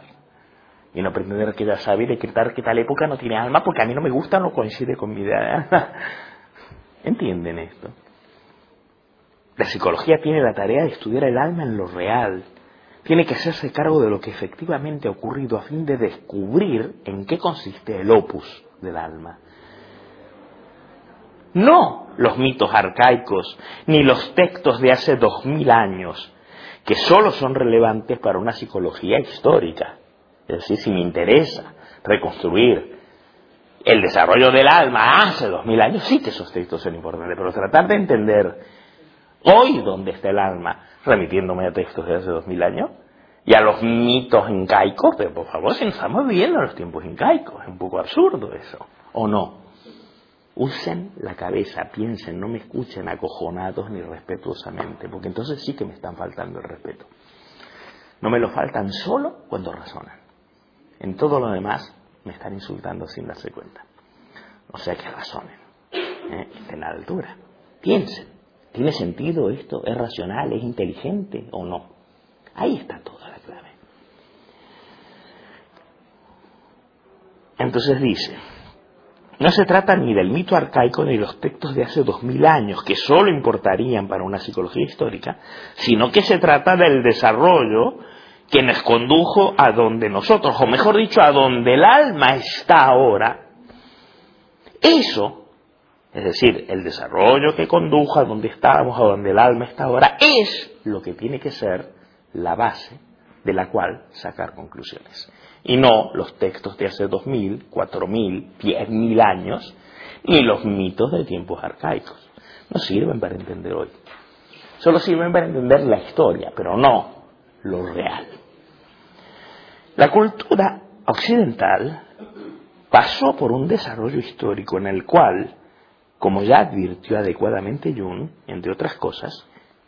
y no pretender que ya sabe y decretar que tal época no tiene alma porque a mí no me gusta, no coincide con mi idea. ¿Entienden esto? La psicología tiene la tarea de estudiar el alma en lo real, tiene que hacerse cargo de lo que efectivamente ha ocurrido a fin de descubrir en qué consiste el opus del alma. No los mitos arcaicos ni los textos de hace dos mil años, que solo son relevantes para una psicología histórica. Es decir, si me interesa reconstruir el desarrollo del alma hace dos mil años, sí que esos textos son importantes, pero tratar de entender hoy dónde está el alma, remitiéndome a textos de hace dos mil años, y a los mitos incaicos, pero por favor, estamos viviendo en los tiempos incaicos, es un poco absurdo eso, ¿o no? Usen la cabeza, piensen, no me escuchen acojonados ni respetuosamente, porque entonces sí que me están faltando el respeto. No me lo faltan solo cuando razonan. En todo lo demás me están insultando sin darse cuenta. O sea que razonen, ¿eh? estén a la altura, piensen. ¿Tiene sentido esto? ¿Es racional? ¿Es inteligente o no? Ahí está toda la clave. Entonces dice, no se trata ni del mito arcaico ni de los textos de hace dos mil años, que solo importarían para una psicología histórica, sino que se trata del desarrollo que nos condujo a donde nosotros, o mejor dicho, a donde el alma está ahora. Eso es decir, el desarrollo que condujo a donde estábamos, a donde el alma está ahora, es lo que tiene que ser la base de la cual sacar conclusiones. Y no los textos de hace dos mil, cuatro mil, diez mil años, ni los mitos de tiempos arcaicos. No sirven para entender hoy. Solo sirven para entender la historia, pero no lo real. La cultura occidental pasó por un desarrollo histórico en el cual como ya advirtió adecuadamente Jung, entre otras cosas,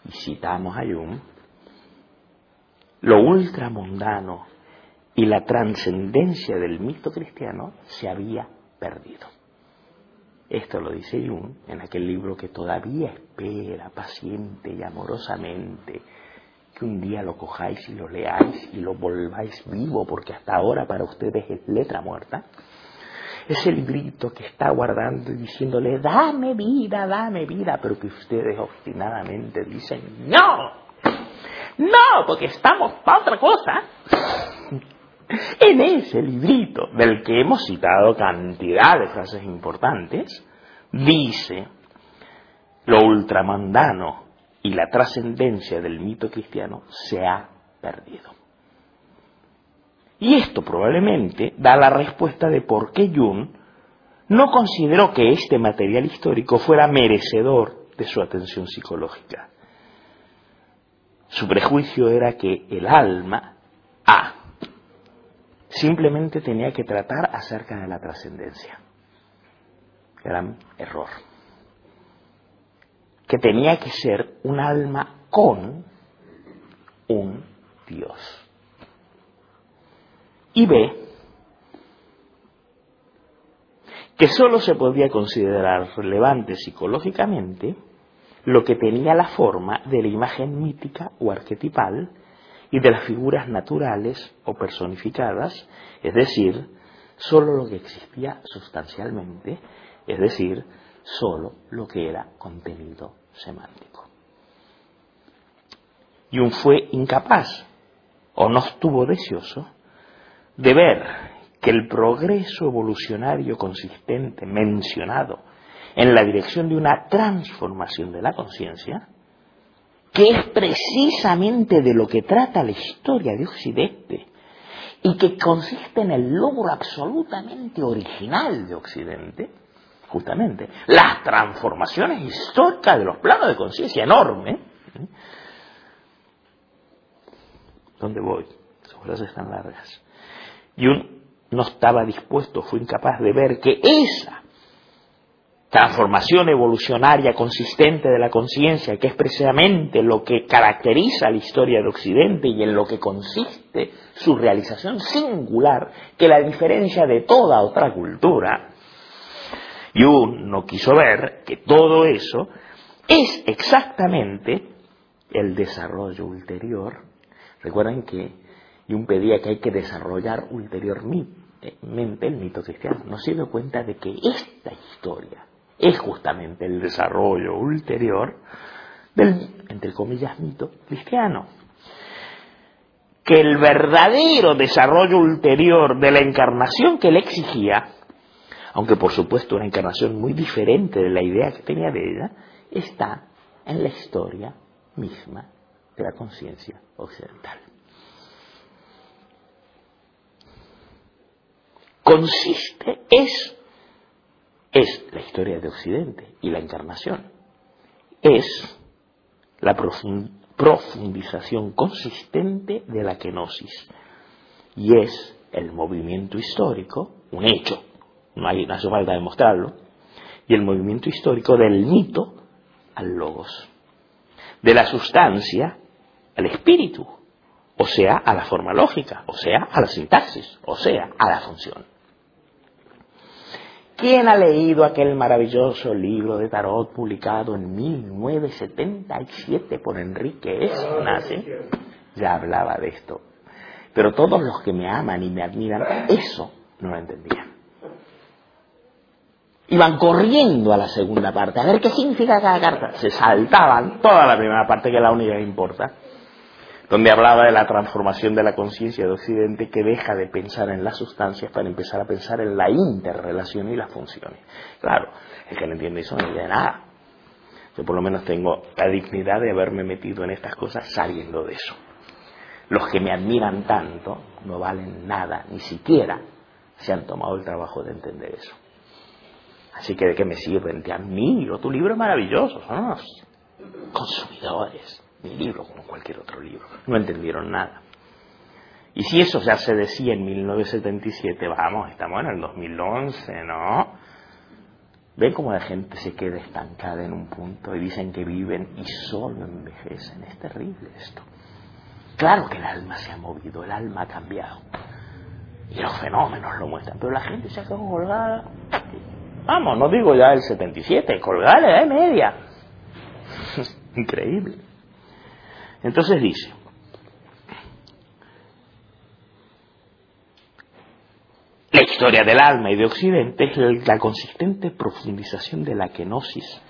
y citamos a Jung, lo ultramundano y la trascendencia del mito cristiano se había perdido. Esto lo dice Jung en aquel libro que todavía espera paciente y amorosamente que un día lo cojáis y lo leáis y lo volváis vivo, porque hasta ahora para ustedes es letra muerta ese librito que está guardando y diciéndole, dame vida, dame vida, pero que ustedes obstinadamente dicen, no, no, porque estamos para otra cosa. En ese librito, del que hemos citado cantidad de frases importantes, dice lo ultramandano y la trascendencia del mito cristiano se ha perdido. Y esto probablemente da la respuesta de por qué Jung no consideró que este material histórico fuera merecedor de su atención psicológica. Su prejuicio era que el alma, A, simplemente tenía que tratar acerca de la trascendencia. Gran error. Que tenía que ser un alma con un Dios. Y B, que sólo se podía considerar relevante psicológicamente lo que tenía la forma de la imagen mítica o arquetipal y de las figuras naturales o personificadas, es decir, solo lo que existía sustancialmente, es decir, solo lo que era contenido semántico. Jung fue incapaz o no estuvo deseoso de ver que el progreso evolucionario consistente mencionado en la dirección de una transformación de la conciencia, que es precisamente de lo que trata la historia de Occidente y que consiste en el logro absolutamente original de Occidente, justamente, las transformaciones históricas de los planos de conciencia enorme. ¿eh? ¿Dónde voy? Sus frases están largas. Y un no estaba dispuesto, fue incapaz de ver que esa transformación evolucionaria consistente de la conciencia, que es precisamente lo que caracteriza la historia de Occidente y en lo que consiste su realización singular, que la diferencia de toda otra cultura, Jung no quiso ver que todo eso es exactamente el desarrollo ulterior. Recuerden que Jung pedía que hay que desarrollar ulteriormente el mito cristiano. No se dio cuenta de que esta historia es justamente el desarrollo ulterior del, entre comillas, mito cristiano. Que el verdadero desarrollo ulterior de la encarnación que le exigía, aunque por supuesto una encarnación muy diferente de la idea que tenía de ella, está en la historia misma de la conciencia occidental. Consiste, es es la historia de Occidente y la encarnación. Es la profundización consistente de la kenosis. Y es el movimiento histórico, un hecho, no, hay, no hace falta demostrarlo, y el movimiento histórico del mito al logos, de la sustancia al espíritu, o sea, a la forma lógica, o sea, a la sintaxis, o sea, a la función. ¿Quién ha leído aquel maravilloso libro de tarot publicado en 1977 por Enrique S. Ya hablaba de esto. Pero todos los que me aman y me admiran, eso no lo entendían. Iban corriendo a la segunda parte, a ver qué significa cada carta. Se saltaban toda la primera parte, que es la única que importa donde hablaba de la transformación de la conciencia de Occidente que deja de pensar en las sustancias para empezar a pensar en la interrelación y las funciones. Claro, el que no entiende eso no entiende nada. Yo por lo menos tengo la dignidad de haberme metido en estas cosas saliendo de eso. Los que me admiran tanto no valen nada, ni siquiera se han tomado el trabajo de entender eso. Así que de qué me sirven, te admiro, tu libro es maravilloso, son los consumidores mi libro como cualquier otro libro. No entendieron nada. Y si eso ya se decía en 1977, vamos, estamos en el 2011, ¿no? Ven cómo la gente se queda estancada en un punto y dicen que viven y solo envejecen. Es terrible esto. Claro que el alma se ha movido, el alma ha cambiado. Y los fenómenos lo muestran. Pero la gente se ha quedado colgada. Vamos, no digo ya el 77, colgada la edad media. Increíble. Entonces dice, la historia del alma y de Occidente es la consistente profundización de la kenosis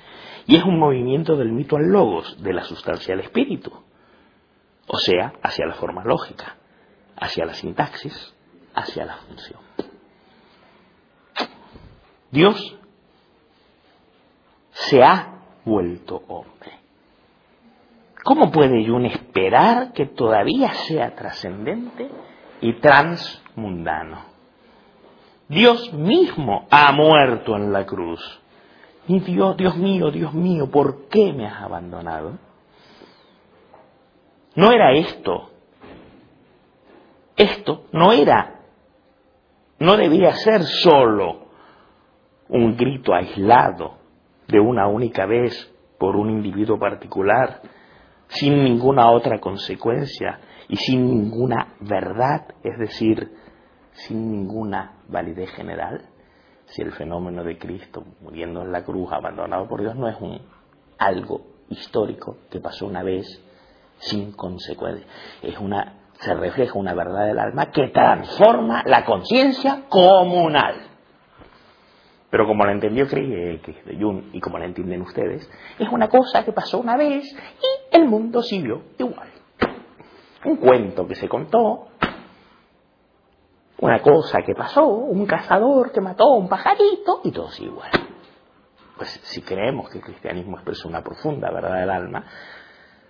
y es un movimiento del mito al logos, de la sustancia al espíritu, o sea, hacia la forma lógica, hacia la sintaxis, hacia la función. Dios se ha vuelto hombre. ¿Cómo puede Jung esperar que todavía sea trascendente y transmundano? Dios mismo ha muerto en la cruz. Y Dios, Dios mío, Dios mío, ¿por qué me has abandonado? No era esto. Esto no era, no debía ser solo un grito aislado de una única vez por un individuo particular, sin ninguna otra consecuencia y sin ninguna verdad, es decir, sin ninguna validez general. Si el fenómeno de Cristo muriendo en la cruz, abandonado por Dios, no es un algo histórico que pasó una vez sin consecuencia, es una se refleja una verdad del alma que transforma la conciencia comunal. Pero como lo entendió de Jung y como lo entienden ustedes, es una cosa que pasó una vez y el mundo siguió igual. Un cuento que se contó, una cosa que pasó, un cazador que mató a un pajarito y todo sigue igual. Pues si creemos que el cristianismo expresa una profunda verdad del alma,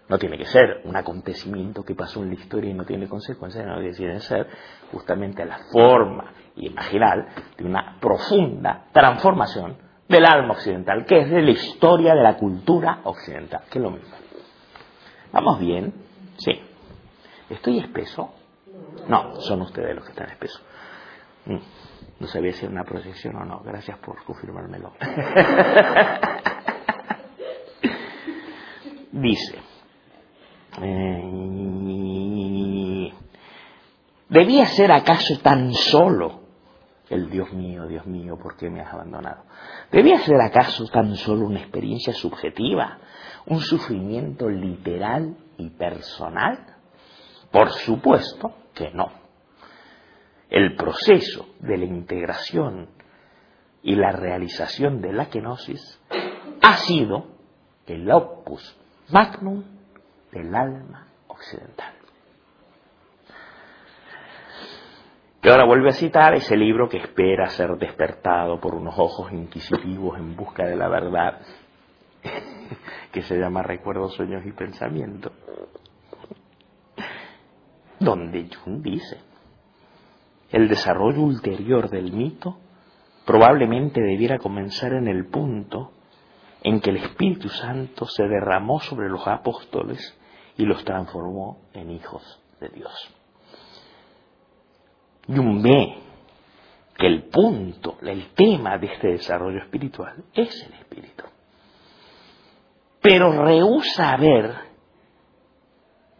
no tiene que ser un acontecimiento que pasó en la historia y no tiene consecuencias, sino que tiene que ser justamente la forma imaginal de una profunda transformación del alma occidental, que es de la historia de la cultura occidental, que es lo mismo. ¿Vamos bien? Sí. ¿Estoy espeso? No, son ustedes los que están espesos. Mm, no sabía si era una proyección o no. Gracias por confirmármelo. Dice, ¿Debía ser acaso tan solo el Dios mío, Dios mío, ¿por qué me has abandonado? ¿Debía ser acaso tan solo una experiencia subjetiva, un sufrimiento literal y personal? Por supuesto que no. El proceso de la integración y la realización de la kenosis ha sido el opus magnum del alma occidental. Que ahora vuelve a citar ese libro que espera ser despertado por unos ojos inquisitivos en busca de la verdad, que se llama Recuerdos, Sueños y Pensamientos, donde Jung dice, el desarrollo ulterior del mito probablemente debiera comenzar en el punto en que el Espíritu Santo se derramó sobre los apóstoles y los transformó en hijos de Dios. Y ve que el punto, el tema de este desarrollo espiritual es el espíritu. Pero rehúsa ver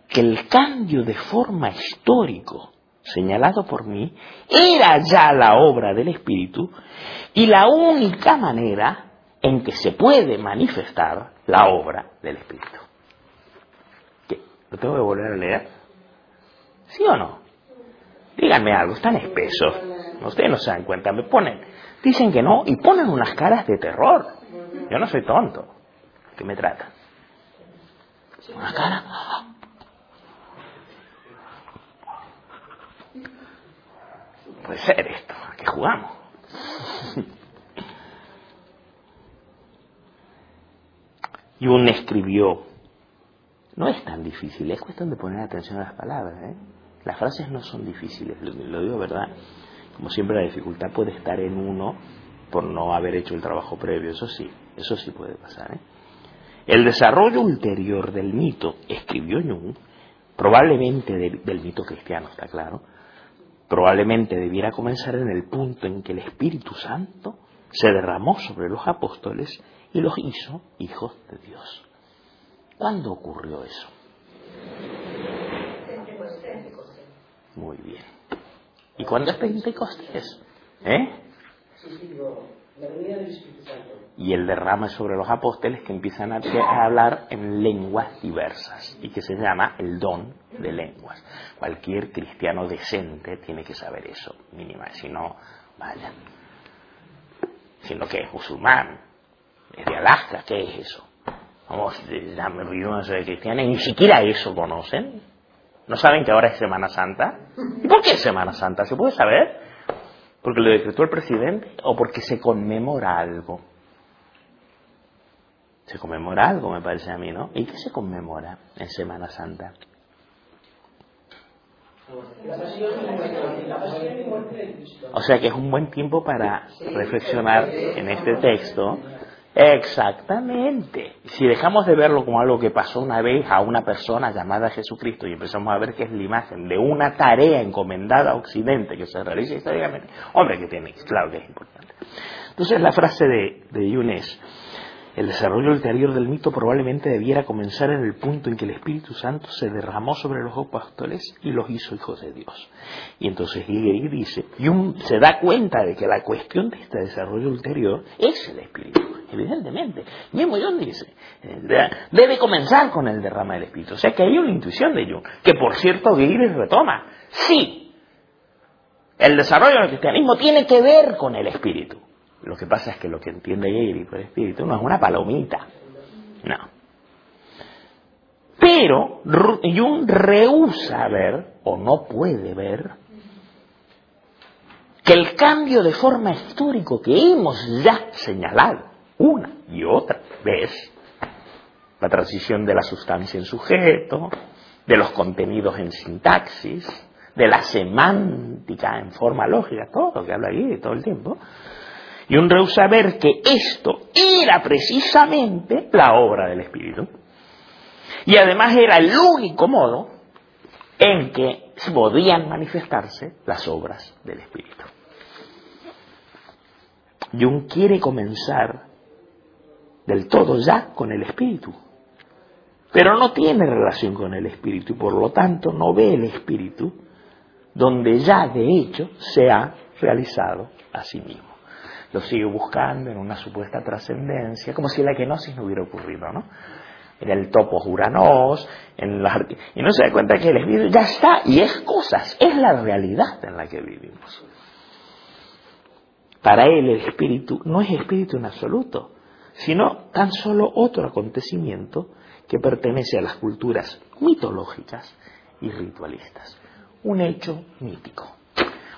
que el cambio de forma histórico señalado por mí era ya la obra del espíritu y la única manera en que se puede manifestar la obra del espíritu. ¿Lo tengo que volver a leer? ¿Sí o no? Díganme algo, están espesos. Ustedes no se dan cuenta, me ponen, dicen que no y ponen unas caras de terror. Yo no soy tonto. ¿Qué me tratan? Una cara. Puede ser esto, ¿a qué jugamos? Y un escribió no es tan difícil, es cuestión de poner atención a las palabras. ¿eh? Las frases no son difíciles, lo, digo verdad. Como siempre la dificultad puede estar en uno por no haber hecho el trabajo previo, eso sí, eso sí puede pasar. ¿eh? El desarrollo ulterior del mito, escribió Jung, probablemente del mito cristiano, está claro, probablemente debiera comenzar en el punto en que el Espíritu Santo se derramó sobre los apóstoles y los hizo hijos de Dios. ¿Cuándo ocurrió eso? Muy bien. ¿Y cuándo es Pentecostés? ¿Eh? Y el derrama sobre los apóstoles que empiezan a hablar en lenguas diversas y que se llama el don de lenguas. Cualquier cristiano decente tiene que saber eso, mínima, si no, vaya. Sino que es musulmán, es de Alaska, ¿qué es eso? Vamos, la mayoría de cristianos ni siquiera eso conocen. ¿No saben que ahora es Semana Santa? ¿Y por qué es Semana Santa? ¿Se puede saber? ¿Porque lo decretó el presidente o porque se conmemora algo? Se conmemora algo, me parece a mí, ¿no? ¿Y qué se conmemora en Semana Santa? O sea que es un buen tiempo para reflexionar en este texto. Exactamente. Si dejamos de verlo como algo que pasó una vez a una persona llamada Jesucristo y empezamos a ver que es la imagen de una tarea encomendada a Occidente que se realiza históricamente, hombre, que tiene, claro que es importante. Entonces la frase de, de Yunes el desarrollo ulterior del mito probablemente debiera comenzar en el punto en que el Espíritu Santo se derramó sobre los apóstoles y los hizo hijos de Dios. Y entonces Hegel dice, y se da cuenta de que la cuestión de este desarrollo ulterior es el Espíritu, evidentemente. Mismo dice, debe comenzar con el derrama del Espíritu. O sea que hay una intuición de Jung, que por cierto Hegel retoma. Sí, el desarrollo del cristianismo tiene que ver con el Espíritu. Lo que pasa es que lo que entiende Gary por espíritu no es una palomita. No. Pero Jung rehúsa ver, o no puede ver, que el cambio de forma histórico que hemos ya señalado una y otra vez, la transición de la sustancia en sujeto, de los contenidos en sintaxis, de la semántica en forma lógica, todo lo que habla aquí todo el tiempo, y un saber que esto era precisamente la obra del Espíritu. Y además era el único modo en que podían manifestarse las obras del Espíritu. Jung quiere comenzar del todo ya con el Espíritu, pero no tiene relación con el Espíritu y por lo tanto no ve el Espíritu donde ya de hecho se ha realizado a sí mismo lo sigue buscando en una supuesta trascendencia, como si la kenosis no hubiera ocurrido, ¿no? En el topos uranos, en la... y no se da cuenta que el espíritu ya está y es cosas, es la realidad en la que vivimos. Para él el espíritu no es espíritu en absoluto, sino tan solo otro acontecimiento que pertenece a las culturas mitológicas y ritualistas. Un hecho mítico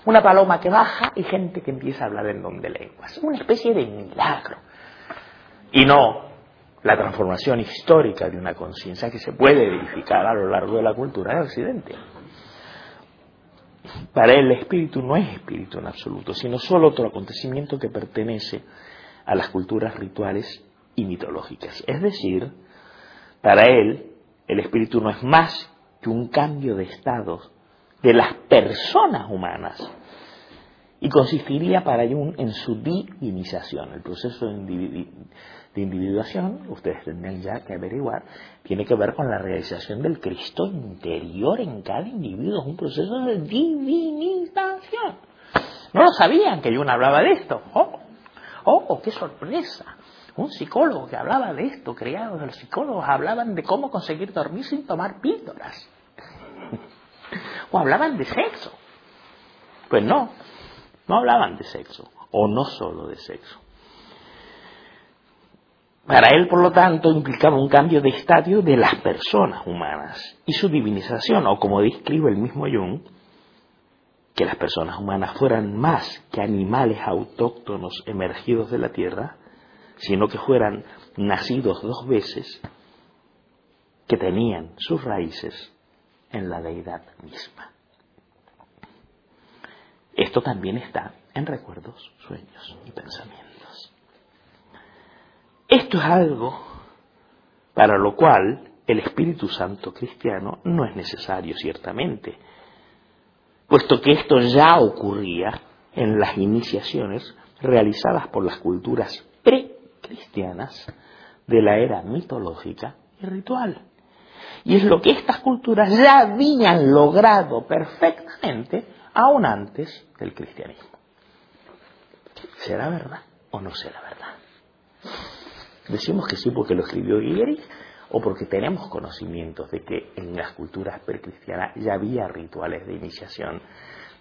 una paloma que baja y gente que empieza a hablar en don de lenguas. Una especie de milagro. Y no la transformación histórica de una conciencia que se puede verificar a lo largo de la cultura de Occidente. Para él el espíritu no es espíritu en absoluto, sino solo otro acontecimiento que pertenece a las culturas rituales y mitológicas. Es decir, para él el espíritu no es más que un cambio de estados de las personas humanas y consistiría para Jung en su divinización. El proceso de, individuación, ustedes tendrían ya que averiguar, tiene que ver con la realización del Cristo interior en cada individuo, es un proceso de divinización. No lo sabían que Jung hablaba de esto. ¡Oh! ¡Oh, qué sorpresa! Un psicólogo que hablaba de esto, criados de los psicólogos, hablaban de cómo conseguir dormir sin tomar píldoras o hablaban de sexo. Pues no, no hablaban de sexo, o no solo de sexo. Para él, por lo tanto, implicaba un cambio de estadio de las personas humanas y su divinización, o como describe el mismo Jung, que las personas humanas fueran más que animales autóctonos emergidos de la tierra, sino que fueran nacidos dos veces, que tenían sus raíces en la deidad misma. Esto también está en recuerdos, sueños y pensamientos. Esto es algo para lo cual el Espíritu Santo cristiano no es necesario, ciertamente, puesto que esto ya ocurría en las iniciaciones realizadas por las culturas precristianas de la era mitológica y ritual. Y es lo que estas culturas ya habían logrado perfectamente aún antes del cristianismo. ¿Será verdad o no será verdad? Decimos que sí porque lo escribió Guillermo o porque tenemos conocimientos de que en las culturas precristianas ya había rituales de iniciación,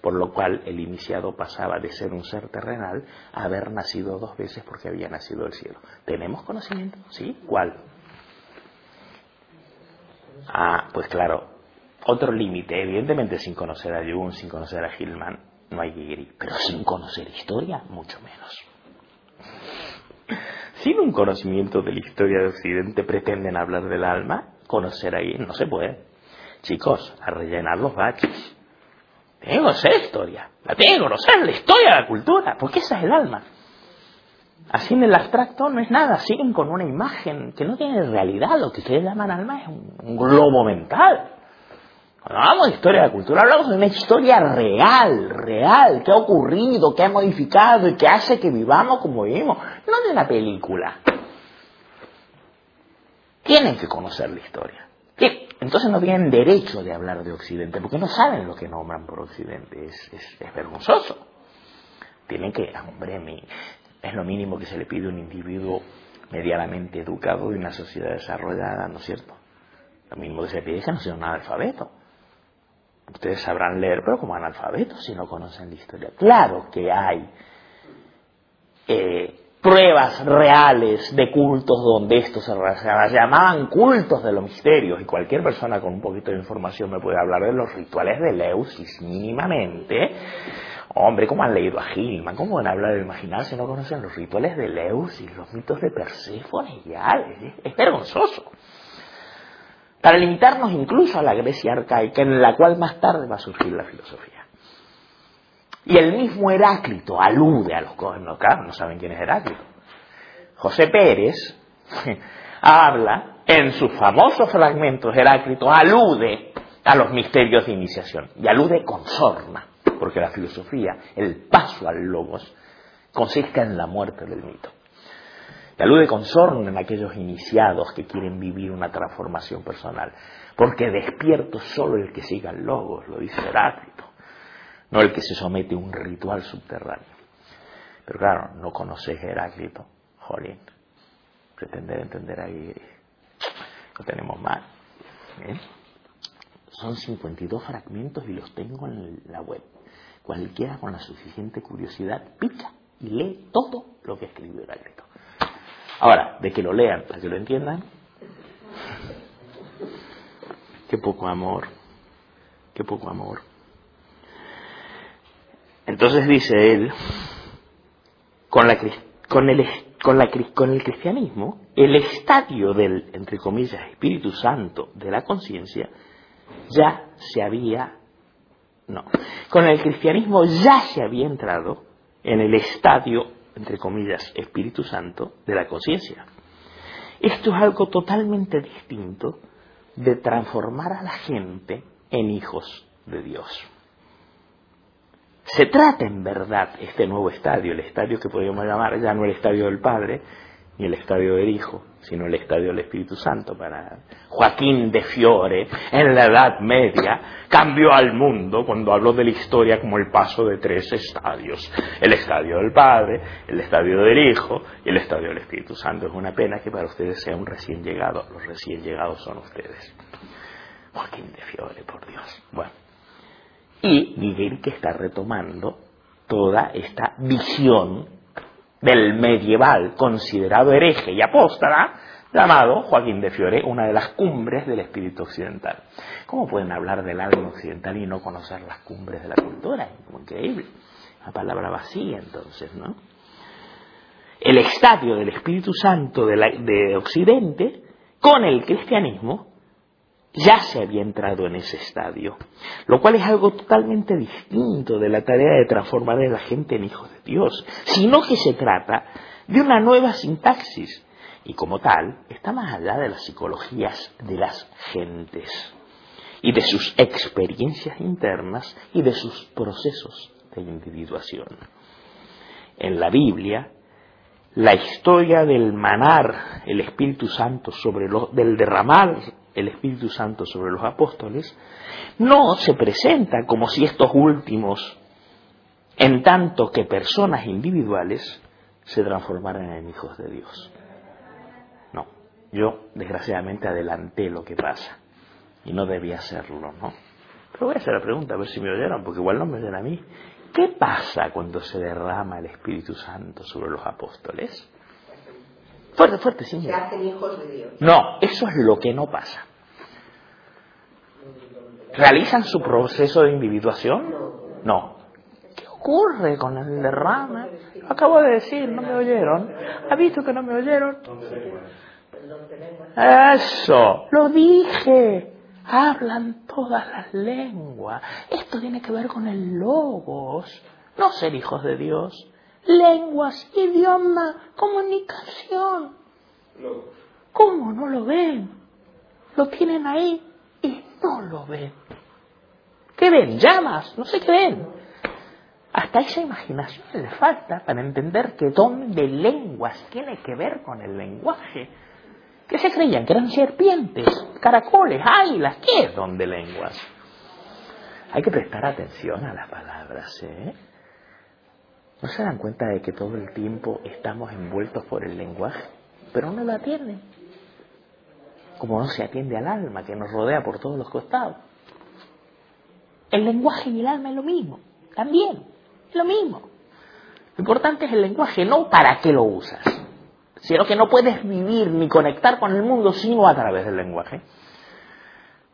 por lo cual el iniciado pasaba de ser un ser terrenal a haber nacido dos veces porque había nacido del cielo. ¿Tenemos conocimiento? ¿Sí? ¿Cuál? Ah, pues claro, otro límite, evidentemente sin conocer a Jung, sin conocer a Hillman, no hay Giri, pero sin conocer historia, mucho menos. sin un conocimiento de la historia de Occidente pretenden hablar del alma, conocer ahí no se puede. Chicos, a rellenar los baches. Tengo que conocer historia, la tengo que conocer, la historia de la cultura, porque esa es el alma. Así en el abstracto no es nada, siguen con una imagen que no tiene realidad, lo que ustedes llaman alma es un globo mental. Cuando hablamos de historia de la cultura, hablamos de una historia real, real, que ha ocurrido, que ha modificado y que hace que vivamos como vivimos, no de una película. Tienen que conocer la historia. Entonces no tienen derecho de hablar de Occidente, porque no saben lo que nombran por Occidente. Es, es, vergonzoso. Tienen que, hombre, es lo mínimo que se le pide a un individuo medianamente educado de una sociedad desarrollada, ¿no es cierto? Lo mínimo que se le pide es que no sea un analfabeto. Ustedes sabrán leer, pero como analfabetos si no conocen la historia. Claro que hay eh, pruebas reales de cultos donde esto se llamaban cultos de los misterios y cualquier persona con un poquito de información me puede hablar de los rituales de Leusis mínimamente. Hombre, ¿cómo han leído a Gilman? ¿Cómo van a hablar de imaginar si no conocen los rituales de Leusis, los mitos de Perséfone y Hades? Es vergonzoso para limitarnos incluso a la Grecia arcaica, en la cual más tarde va a surgir la filosofía. Y el mismo Heráclito alude a los no, claro, no saben quién es Heráclito. José Pérez habla en sus famosos fragmentos, Heráclito alude a los misterios de iniciación y alude con sorna, porque la filosofía, el paso al logos, consiste en la muerte del mito. Y alude con sorno en aquellos iniciados que quieren vivir una transformación personal. Porque despierto solo el que siga el logos, lo dice Heráclito, no el que se somete a un ritual subterráneo. Pero claro, no conoces Heráclito, jolín. Pretender entender ahí lo tenemos mal. ¿eh? Son 52 fragmentos y los tengo en la web. Cualquiera con la suficiente curiosidad pica y lee todo lo que escribió Heráclito. Ahora, de que lo lean para que lo entiendan, qué poco amor, qué poco amor. Entonces dice él, con, el, con el cristianismo, el estadio del, entre comillas, Espíritu Santo de la conciencia ya se había, no, con el cristianismo ya se había entrado en el estadio entre comillas, Espíritu Santo de la conciencia. Esto es algo totalmente distinto de transformar a la gente en hijos de Dios. Se trata en verdad este nuevo estadio, el estadio que podríamos llamar ya no el estadio del Padre, ni el estadio del Hijo, sino el estadio del Espíritu Santo. Para Joaquín de Fiore, en la Edad Media, cambió al mundo cuando habló de la historia como el paso de tres estadios. El estadio del Padre, el estadio del Hijo y el estadio del Espíritu Santo. Es una pena que para ustedes sea un recién llegado. Los recién llegados son ustedes. Joaquín de Fiore, por Dios. Bueno. Y Miguel que está retomando toda esta visión del medieval considerado hereje y apóstata, llamado Joaquín de Fiore, una de las cumbres del espíritu occidental. ¿Cómo pueden hablar del alma occidental y no conocer las cumbres de la cultura? Increíble. Una palabra vacía entonces, ¿no? El estadio del Espíritu Santo de, de Occidente con el cristianismo ya se había entrado en ese estadio, lo cual es algo totalmente distinto de la tarea de transformar a la gente en hijos de Dios, sino que se trata de una nueva sintaxis y como tal está más allá de las psicologías de las gentes y de sus experiencias internas y de sus procesos de individuación. En la Biblia, la historia del manar el Espíritu Santo sobre lo, del derramar el Espíritu Santo sobre los apóstoles, no se presenta como si estos últimos, en tanto que personas individuales, se transformaran en hijos de Dios. No, yo desgraciadamente adelanté lo que pasa y no debía hacerlo, ¿no? Pero voy a hacer la pregunta a ver si me oyeron, porque igual no me oyen a mí. ¿Qué pasa cuando se derrama el Espíritu Santo sobre los apóstoles? Fuerte, fuerte, sí. Se hacen hijos de Dios. No, eso es lo que no pasa. ¿Realizan su proceso de individuación? No. ocurre con el derrame? Acabo de decir, no me oyeron. ¿Ha visto que no me oyeron? Eso, lo dije. Hablan todas las lenguas. Esto tiene que ver con el logos, no ser hijos de Dios. Lenguas, idioma, comunicación. ¿Cómo no lo ven? Lo tienen ahí no lo ven. ¿Qué ven? Llamas, no sé qué ven. Hasta esa imaginación le falta para entender que don de lenguas tiene que ver con el lenguaje. ¿Qué se creían? Que eran serpientes, caracoles, águilas. ¿Qué es don de lenguas? Hay que prestar atención a las palabras, ¿eh? ¿No se dan cuenta de que todo el tiempo estamos envueltos por el lenguaje? Pero no lo atienden. Como no se atiende al alma que nos rodea por todos los costados. El lenguaje y el alma es lo mismo, también, es lo mismo. Lo importante es el lenguaje, no para qué lo usas, sino que no puedes vivir ni conectar con el mundo sino a través del lenguaje.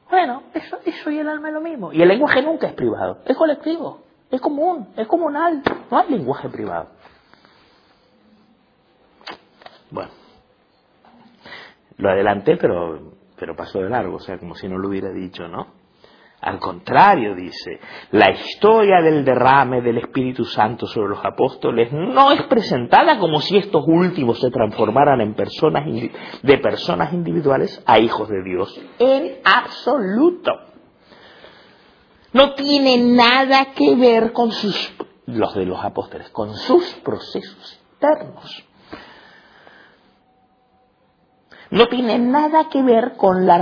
Bueno, eso, eso y el alma es lo mismo. Y el lenguaje nunca es privado, es colectivo, es común, es comunal, no hay lenguaje privado. Bueno, lo adelanté, pero, pero pasó de largo, o sea, como si no lo hubiera dicho, ¿no? Al contrario, dice, la historia del derrame del Espíritu Santo sobre los apóstoles no es presentada como si estos últimos se transformaran en personas de personas individuales a hijos de Dios. En absoluto. No tiene nada que ver con sus, los de los apóstoles, con sus procesos internos no tiene nada que ver con la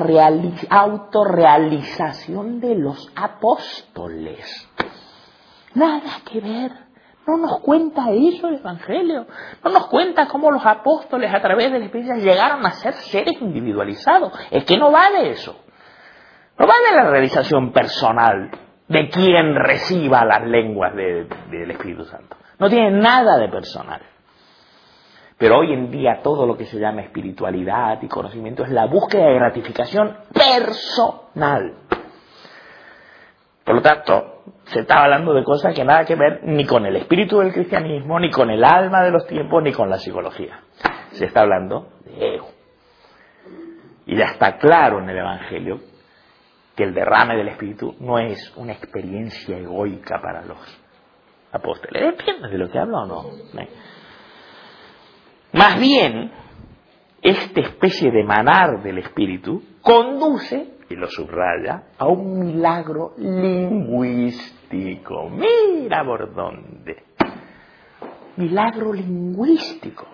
autorrealización de los apóstoles. Nada que ver. No nos cuenta eso el Evangelio. No nos cuenta cómo los apóstoles a través del Espíritu llegaron a ser seres individualizados. Es que no vale eso. No vale la realización personal de quien reciba las lenguas del Espíritu Santo. No tiene nada de personal. Pero hoy en día todo lo que se llama espiritualidad y conocimiento es la búsqueda de gratificación personal. Por lo tanto, se está hablando de cosas que nada que ver ni con el espíritu del cristianismo, ni con el alma de los tiempos, ni con la psicología. Se está hablando de ego. Y ya está claro en el Evangelio que el derrame del espíritu no es una experiencia egoica para los apóstoles. ¿Entiendes de lo que hablo o no? Más bien, esta especie de manar del espíritu conduce, y lo subraya, a un milagro lingüístico. Mira por dónde. Milagro lingüístico.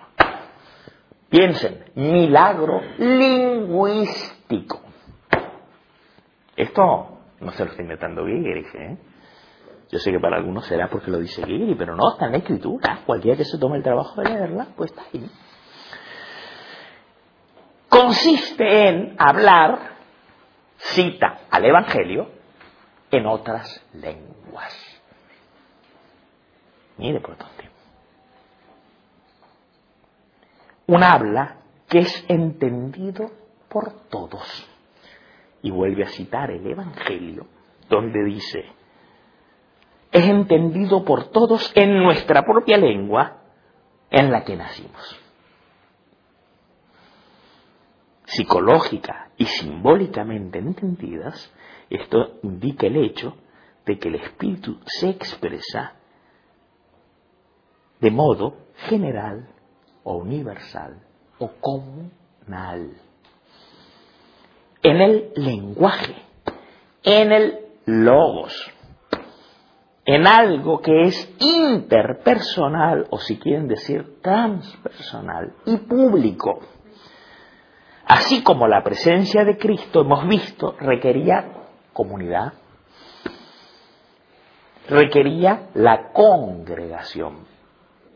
Piensen, milagro lingüístico. Esto no se lo está inventando Giegerich, ¿eh? Yo sé que para algunos será porque lo dice Giri, pero no, está en la escritura. Cualquiera que se tome el trabajo de leerla, pues está ahí. Consiste en hablar, cita al Evangelio, en otras lenguas. Mire por dónde. Un habla que es entendido por todos. Y vuelve a citar el Evangelio, donde dice, es entendido por todos en nuestra propia lengua en la que nacimos. Psicológica y simbólicamente entendidas, esto indica el hecho de que el espíritu se expresa de modo general o universal o comunal. En el lenguaje, en el logos en algo que es interpersonal o si quieren decir transpersonal y público. Así como la presencia de Cristo hemos visto requería comunidad, requería la congregación,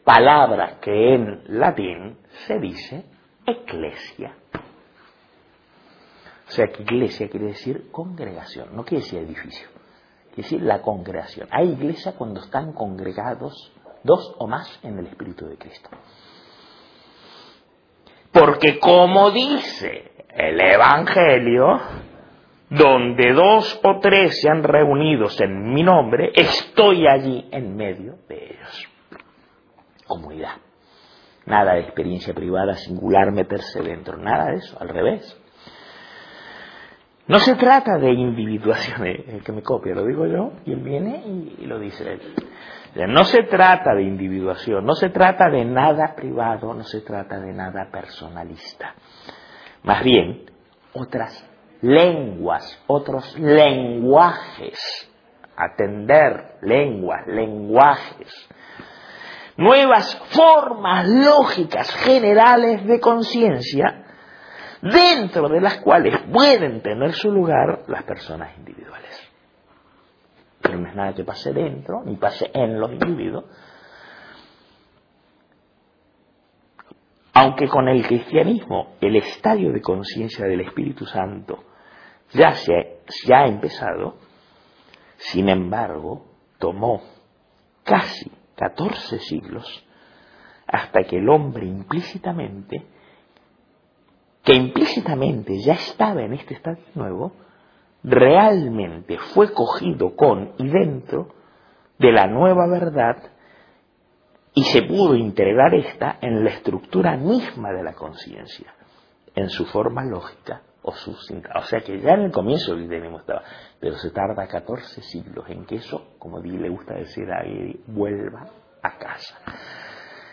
palabra que en latín se dice eclesia. O sea que iglesia quiere decir congregación, no quiere decir edificio es decir, la congregación. Hay iglesia cuando están congregados dos o más en el Espíritu de Cristo. Porque como dice el Evangelio, donde dos o tres se han reunido en mi nombre, estoy allí en medio de ellos. Comunidad. Nada de experiencia privada singular meterse dentro, nada de eso, al revés. No se trata de individuación, el que me copia lo digo yo, y él viene y, lo dice él. No se trata de individuación, no se trata de nada privado, no se trata de nada personalista. Más bien, otras lenguas, otros lenguajes, atender lenguas, lenguajes, nuevas formas lógicas generales de conciencia dentro de las cuales pueden tener su lugar las personas individuales. Pero no es nada que pase dentro, ni pase en los individuos. Aunque con el cristianismo el estadio de conciencia del Espíritu Santo ya, se, ya ha empezado, sin embargo, tomó casi 14 siglos hasta que el hombre implícitamente que implícitamente ya estaba en este estado nuevo, realmente fue cogido con y dentro de la nueva verdad y se pudo integrar esta en la estructura misma de la conciencia, en su forma lógica o su O sea que ya en el comienzo el estaba, pero se tarda 14 siglos en que eso, como le gusta decir a él, vuelva a casa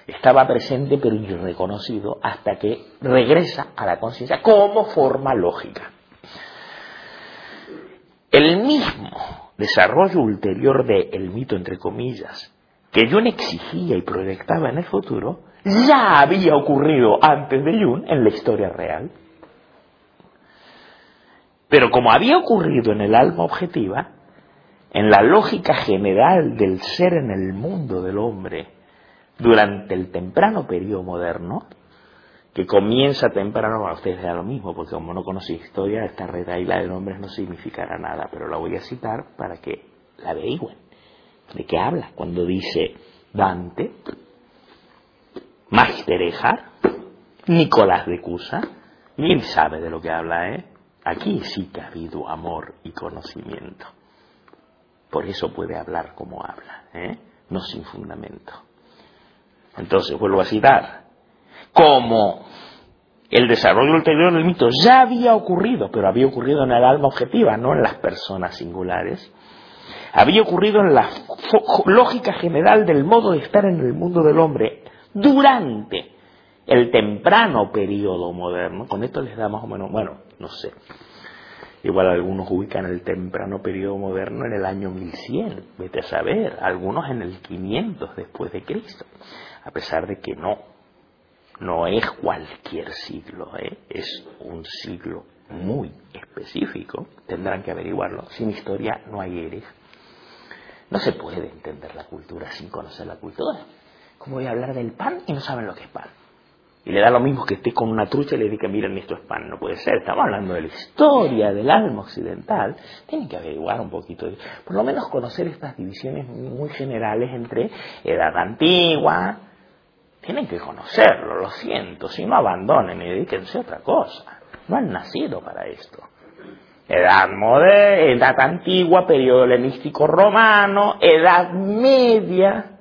estaba presente pero irreconocido hasta que regresa a la conciencia como forma lógica. El mismo desarrollo ulterior del mito, entre comillas, que Jung exigía y proyectaba en el futuro, ya había ocurrido antes de Jung en la historia real. Pero como había ocurrido en el alma objetiva, en la lógica general del ser en el mundo del hombre, durante el temprano periodo moderno, que comienza temprano, a ustedes da lo mismo, porque como no conoce historia, esta la de nombres no significará nada, pero la voy a citar para que la averigüen. ¿De qué habla? Cuando dice Dante, Ejar, Nicolás de Cusa, y él sabe de lo que habla, ¿eh? Aquí sí que ha habido amor y conocimiento. Por eso puede hablar como habla, ¿eh? no sin fundamento. Entonces, vuelvo a citar, como el desarrollo ulterior del mito ya había ocurrido, pero había ocurrido en el alma objetiva, no en las personas singulares, había ocurrido en la lógica general del modo de estar en el mundo del hombre durante el temprano periodo moderno. Con esto les da más o menos, bueno, no sé. Igual algunos ubican el temprano periodo moderno en el año 1100, vete a saber, algunos en el 500 después de Cristo a pesar de que no, no es cualquier siglo, ¿eh? es un siglo muy específico, tendrán que averiguarlo. Sin historia no hay eres. No se puede entender la cultura sin conocer la cultura. ¿Cómo voy a hablar del pan y no saben lo que es pan? Y le da lo mismo que esté con una trucha y le diga, miren, esto es pan. No puede ser. Estamos hablando de la historia del alma occidental. Tienen que averiguar un poquito. Por lo menos conocer estas divisiones muy generales entre edad antigua, tienen que conocerlo, lo siento, si no abandonen y dedíquense a otra cosa. No han nacido para esto. Edad moderna, edad antigua, periodo helenístico romano, edad media,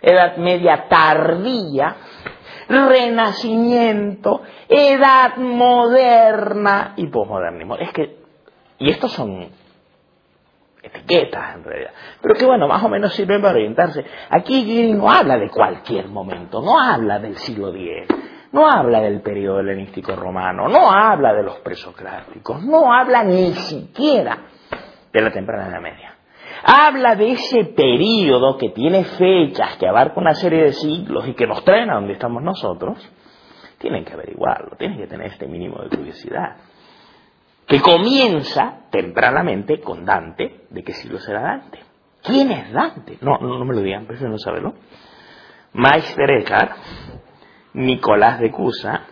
edad media tardía, renacimiento, edad moderna y posmodernismo. Es que, y estos son etiquetas en realidad. Pero que bueno, más o menos sirven para orientarse. Aquí no habla de cualquier momento, no habla del siglo X, no habla del periodo helenístico romano, no habla de los presocráticos, no habla ni siquiera de la temprana Edad Media. Habla de ese periodo que tiene fechas, que abarca una serie de siglos y que nos traen a donde estamos nosotros. Tienen que averiguarlo, tienen que tener este mínimo de curiosidad que comienza tempranamente con Dante. ¿De qué siglo será Dante? ¿Quién es Dante? No, no, me lo digan, prefiero no saberlo. Meister Eckhart, Nicolás de Cusa,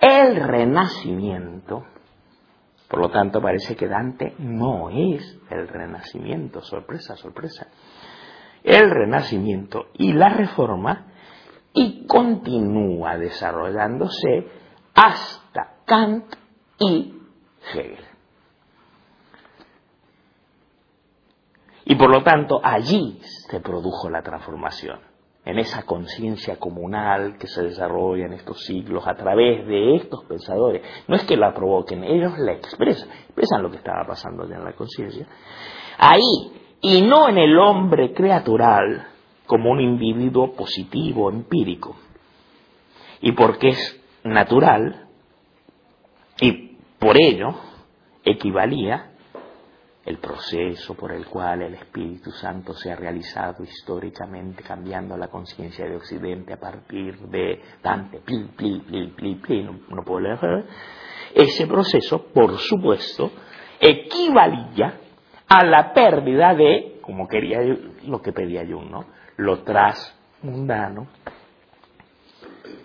el Renacimiento. Por lo tanto, parece que Dante no es el Renacimiento. Sorpresa, sorpresa. El Renacimiento y la Reforma y continúa desarrollándose hasta Kant y Hegel. Y por lo tanto, allí se produjo la transformación, en esa conciencia comunal que se desarrolla en estos siglos a través de estos pensadores. No es que la provoquen, ellos la expresan, expresan lo que estaba pasando ya en la conciencia. Ahí, y no en el hombre creatural como un individuo positivo, empírico. Y porque es natural, y por ello equivalía el proceso por el cual el Espíritu Santo se ha realizado históricamente cambiando la conciencia de Occidente a partir de Dante, pli, pli, pli, pli, pli, no, puedo leer, ese proceso, por supuesto, equivalía a la pérdida de, como quería lo que pedía Jung, ¿no? Lo transmundano,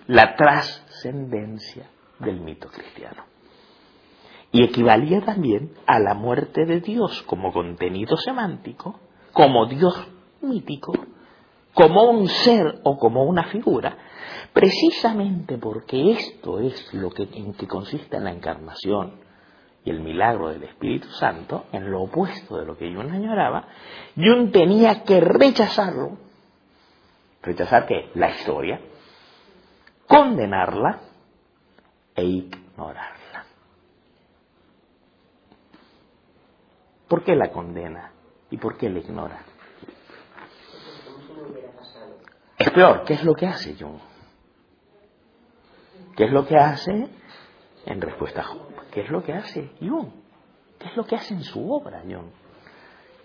la trascendencia del mito cristiano y equivalía también a la muerte de Dios como contenido semántico, como Dios mítico, como un ser o como una figura, precisamente porque esto es lo que, en que consiste la encarnación y el milagro del Espíritu Santo, en lo opuesto de lo que Jung añoraba, Jung tenía que rechazarlo, rechazar que la historia, condenarla e ignorarla. ¿Por qué la condena? ¿Y por qué la ignora? Es peor, ¿qué es lo que hace Jung? ¿Qué es lo que hace en respuesta a Jung? ¿Qué es lo que hace Jung? ¿Qué es lo que hace en su obra Jung?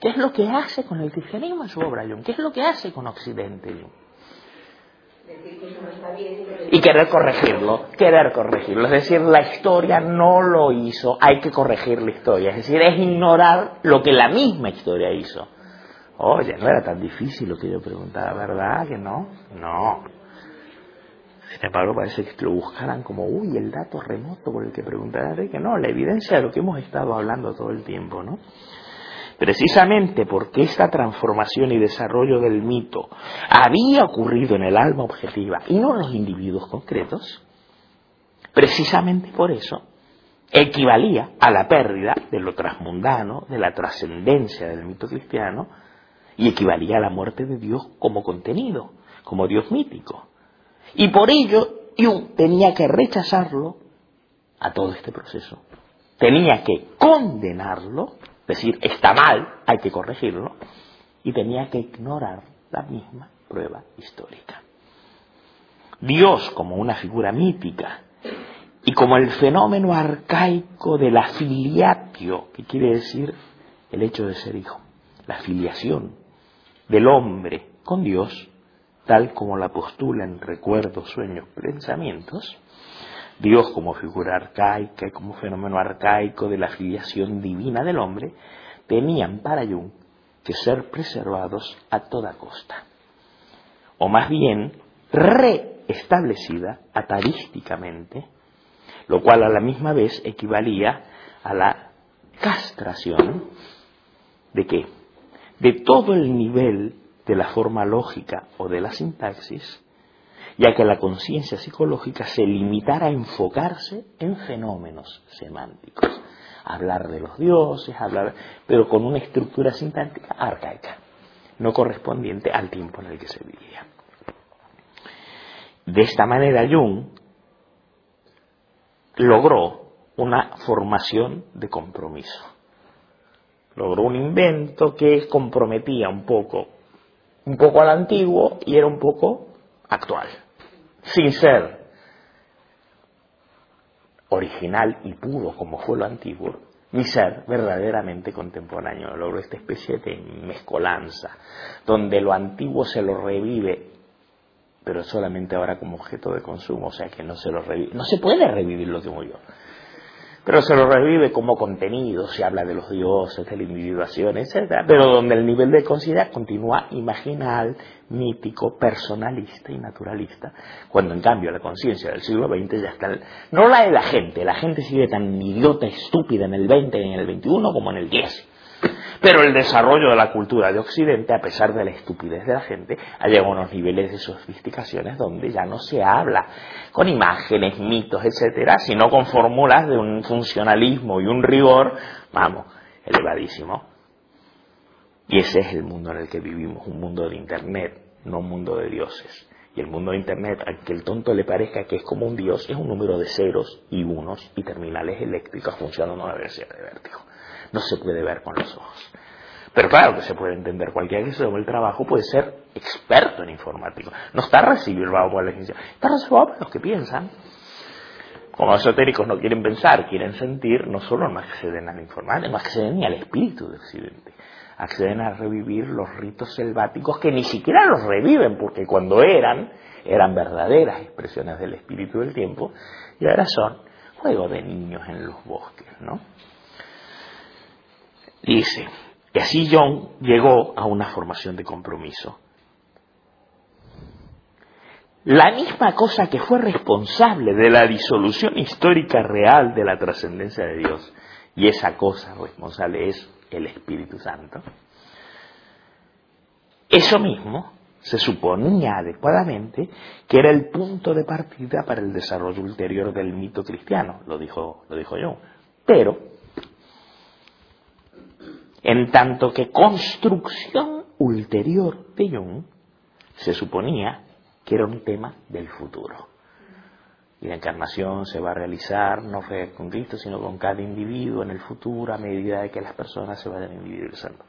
¿Qué es lo que hace con el cristianismo en su obra Jung? ¿Qué es lo que hace con Occidente Jung? Y querer corregirlo, querer corregirlo. Es decir, la historia no lo hizo, hay que corregir la historia. Es decir, es ignorar lo que la misma historia hizo. Oye, no era tan difícil lo que yo preguntaba, ¿verdad? Que no, no. Sin embargo, parece que lo buscaran como, uy, el dato remoto por el que preguntaba que no, la evidencia de lo que hemos estado hablando todo el tiempo, ¿no? Precisamente porque esta transformación y desarrollo del mito había ocurrido en el alma objetiva y no en los individuos concretos, precisamente por eso equivalía a la pérdida de lo transmundano, de la trascendencia del mito cristiano, y equivalía a la muerte de Dios como contenido, como Dios mítico. Y por ello tenía que rechazarlo a todo este proceso. Tenía que condenarlo decir, está mal, hay que corregirlo, y tenía que ignorar la misma prueba histórica. Dios como una figura mítica y como el fenómeno arcaico de la filiatio, que quiere decir el hecho de ser hijo, la filiación del hombre con Dios, tal como la postulan recuerdos, sueños, pensamientos, Dios como figura arcaica y como fenómeno arcaico de la filiación divina del hombre, tenían para Jung que ser preservados a toda costa. O más bien, reestablecida atavísticamente, lo cual a la misma vez equivalía a la castración de qué? De todo el nivel de la forma lógica o de la sintaxis ya que la conciencia psicológica se limitara a enfocarse en fenómenos semánticos, hablar de los dioses, hablar, pero con una estructura sintáctica arcaica, no correspondiente al tiempo en el que se vivía. De esta manera Jung logró una formación de compromiso. Logró un invento que comprometía un poco, un poco al antiguo y era un poco actual sin ser original y puro como fue lo antiguo, ni ser verdaderamente contemporáneo. Logró esta especie de mezcolanza, donde lo antiguo se lo revive, pero solamente ahora como objeto de consumo, o sea que no se lo. No se puede revivir lo que murió pero se lo revive como contenido, se habla de los dioses, de la individuación, etc. Pero donde el nivel de conciencia continúa imaginal, mítico, personalista y naturalista, cuando en cambio la conciencia del siglo XX ya está, no la de la gente, la gente sigue tan idiota, estúpida en el XX y en el XXI como en el X. Pero el desarrollo de la cultura de Occidente, a pesar de la estupidez de la gente, ha llegado a unos niveles de sofisticaciones donde ya no se habla con imágenes, mitos, etcétera, sino con fórmulas de un funcionalismo y un rigor, vamos, elevadísimo. Y ese es el mundo en el que vivimos, un mundo de Internet, no un mundo de dioses. Y el mundo de Internet, aunque el tonto le parezca que es como un dios, es un número de ceros y unos y terminales eléctricas funcionando a una velocidad de vértigo. No se puede ver con los ojos. Pero claro que se puede entender. Cualquiera que se tome el trabajo puede ser experto en informático. No está reservado por la ciencia, está reservado para los que piensan. Como los esotéricos no quieren pensar, quieren sentir, no solo no acceden al informático, no acceden ni al espíritu de Occidente acceden a revivir los ritos selváticos que ni siquiera los reviven, porque cuando eran, eran verdaderas expresiones del espíritu del tiempo, y ahora son juego de niños en los bosques, ¿no? Dice, y así John llegó a una formación de compromiso. La misma cosa que fue responsable de la disolución histórica real de la trascendencia de Dios, y esa cosa responsable es el Espíritu Santo, eso mismo se suponía adecuadamente que era el punto de partida para el desarrollo ulterior del mito cristiano, lo dijo, lo dijo yo. Pero, en tanto que construcción ulterior de Jung, se suponía que era un tema del futuro. Y la encarnación se va a realizar no con Cristo, sino con cada individuo en el futuro a medida de que las personas se vayan individualizando.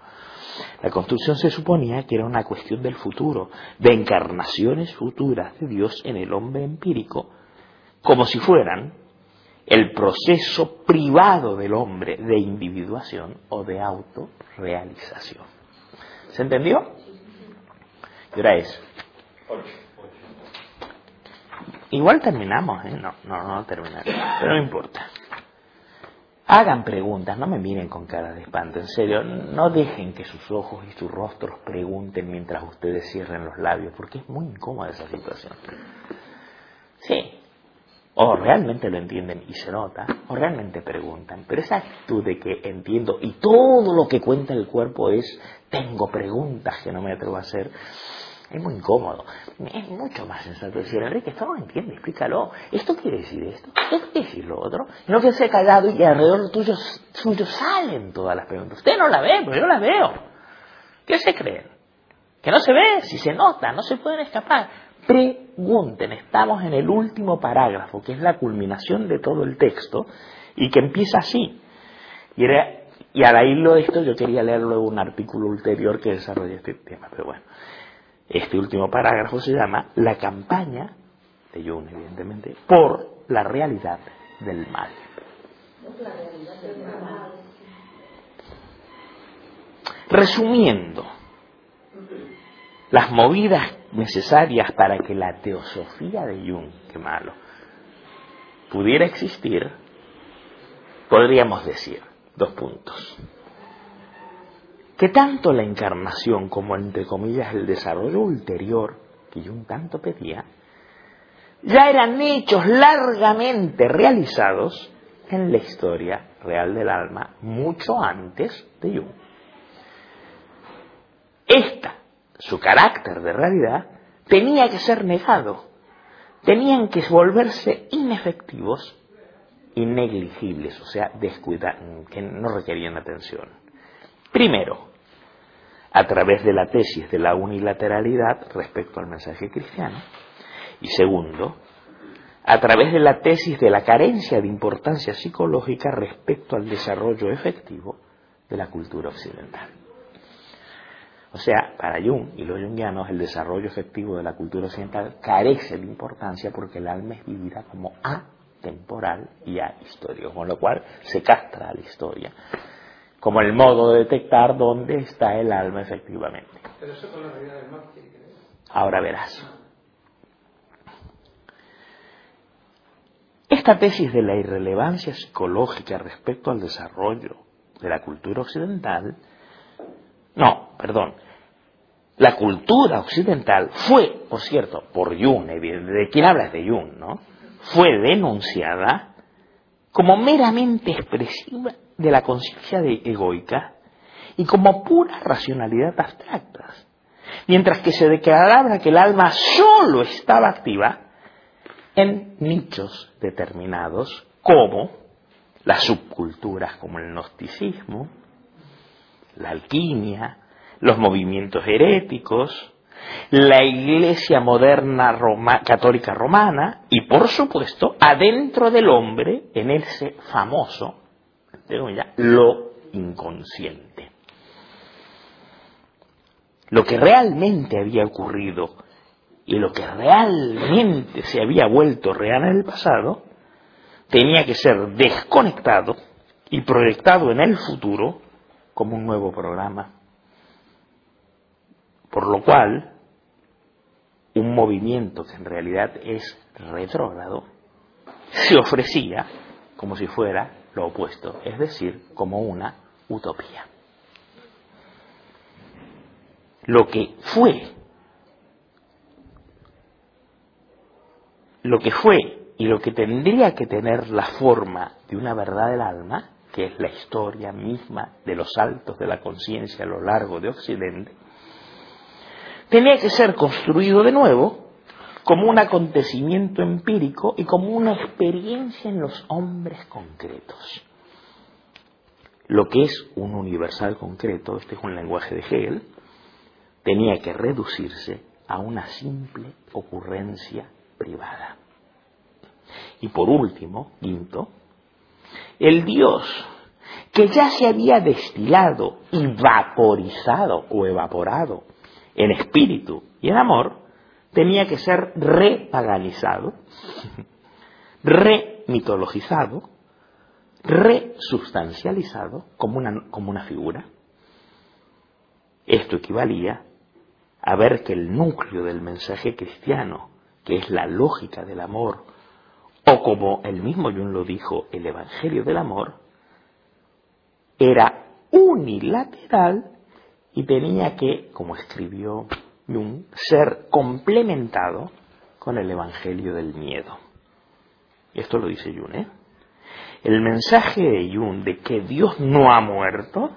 La construcción se suponía que era una cuestión del futuro, de encarnaciones futuras de Dios en el hombre empírico, como si fueran el proceso privado del hombre de individuación o de autorrealización. ¿Se entendió? ¿Qué hora es? Igual terminamos, ¿eh? No, no, no terminamos, pero no importa. Hagan preguntas, no me miren con cara de espanto, en serio, no dejen que sus ojos y sus rostros pregunten mientras ustedes cierren los labios, porque es muy incómoda esa situación. Sí, o realmente lo entienden y se nota, o realmente preguntan, pero esa actitud de que entiendo y todo lo que cuenta el cuerpo es tengo preguntas que no me atrevo a hacer, es muy incómodo. Es mucho más sensato decir, Enrique, esto no entiende, explícalo. ¿Esto quiere decir esto? ¿Esto quiere decir lo otro? No que se callado y alrededor tuyo, suyo salen todas las preguntas. Usted no la ve, pero yo las veo. ¿Qué se creen? Que no se ve, si se nota, no se pueden escapar. Pregunten, estamos en el último parágrafo, que es la culminación de todo el texto, y que empieza así. Y, era, y al hilo de esto yo quería leer luego un artículo ulterior que desarrolla este tema, pero bueno. Este último parágrafo se llama La campaña, de Jung evidentemente, por la realidad del mal. Resumiendo, las movidas necesarias para que la teosofía de Jung, qué malo, pudiera existir, podríamos decir, dos puntos que tanto la encarnación como, entre comillas, el desarrollo ulterior que Jung tanto pedía, ya eran hechos largamente realizados en la historia real del alma mucho antes de Jung. Esta, su carácter de realidad, tenía que ser negado, tenían que volverse inefectivos y negligibles, o sea, que no requerían atención. Primero, a través de la tesis de la unilateralidad respecto al mensaje cristiano. Y segundo, a través de la tesis de la carencia de importancia psicológica respecto al desarrollo efectivo de la cultura occidental. O sea, para Jung y los jungianos el desarrollo efectivo de la cultura occidental carece de importancia porque el alma es vivida como atemporal y ahistórico, con lo cual se castra a la historia como el modo de detectar dónde está el alma efectivamente. Pero eso con la realidad del que ver. Ahora verás. Esta tesis de la irrelevancia psicológica respecto al desarrollo de la cultura occidental, no, perdón, la cultura occidental fue, por cierto, por Jung, ¿de quién hablas de Jung, no? Fue denunciada como meramente expresiva de la conciencia egoica y como pura racionalidad abstractas. Mientras que se declaraba que el alma solo estaba activa en nichos determinados, como las subculturas como el gnosticismo, la alquimia, los movimientos heréticos, la iglesia moderna católica romana y, por supuesto, adentro del hombre, en ese famoso, lo inconsciente. Lo que realmente había ocurrido y lo que realmente se había vuelto real en el pasado, tenía que ser desconectado y proyectado en el futuro como un nuevo programa. Por lo cual, un movimiento que en realidad es retrógrado, se ofrecía como si fuera lo opuesto, es decir, como una utopía. Lo que fue, lo que fue y lo que tendría que tener la forma de una verdad del alma, que es la historia misma de los saltos de la conciencia a lo largo de Occidente, tenía que ser construido de nuevo como un acontecimiento empírico y como una experiencia en los hombres concretos. Lo que es un universal concreto, este es un lenguaje de Hegel, tenía que reducirse a una simple ocurrencia privada. Y por último, quinto, el Dios que ya se había destilado y vaporizado o evaporado en espíritu y en amor, tenía que ser repaganizado, remitologizado, resubstancializado como una, como una figura. Esto equivalía a ver que el núcleo del mensaje cristiano, que es la lógica del amor, o como el mismo Jung lo dijo, el Evangelio del Amor, era unilateral y tenía que, como escribió Jung, ser complementado con el Evangelio del miedo. Esto lo dice Jung, ¿eh? El mensaje de Jung de que Dios no ha muerto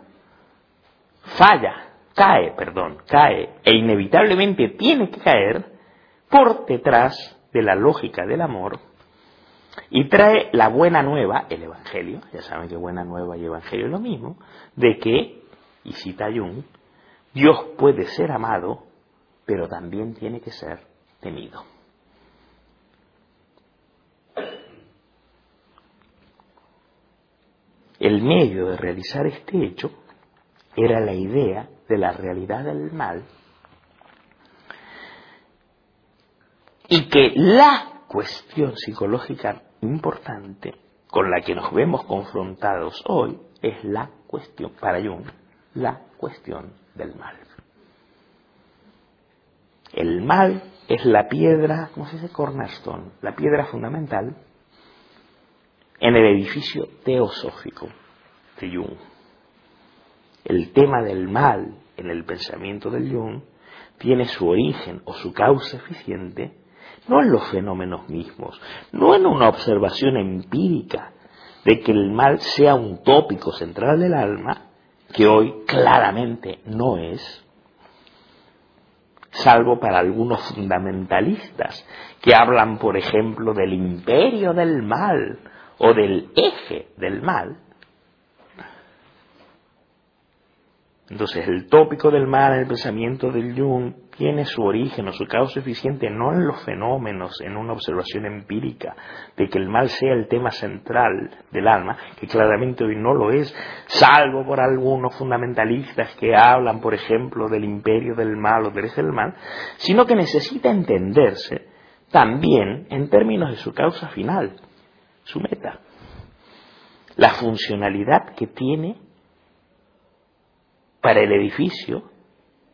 falla, cae, perdón, cae e inevitablemente tiene que caer por detrás de la lógica del amor y trae la buena nueva, el Evangelio, ya saben que buena nueva y Evangelio es lo mismo, de que, y cita Jung, Dios puede ser amado, pero también tiene que ser temido. El medio de realizar este hecho era la idea de la realidad del mal y que la cuestión psicológica importante con la que nos vemos confrontados hoy es la cuestión, para Jung, la cuestión del mal. El mal es la piedra, ¿cómo se dice? Cornerstone, la piedra fundamental en el edificio teosófico de Jung. El tema del mal en el pensamiento de Jung tiene su origen o su causa eficiente no en los fenómenos mismos, no en una observación empírica de que el mal sea un tópico central del alma, que hoy claramente no es, salvo para algunos fundamentalistas que hablan, por ejemplo, del imperio del mal o del eje del mal. Entonces, el tópico del mal en el pensamiento del Jung tiene su origen o su causa eficiente no en los fenómenos, en una observación empírica de que el mal sea el tema central del alma, que claramente hoy no lo es, salvo por algunos fundamentalistas que hablan, por ejemplo, del imperio del mal o del del mal, sino que necesita entenderse también en términos de su causa final, su meta, la funcionalidad que tiene para el edificio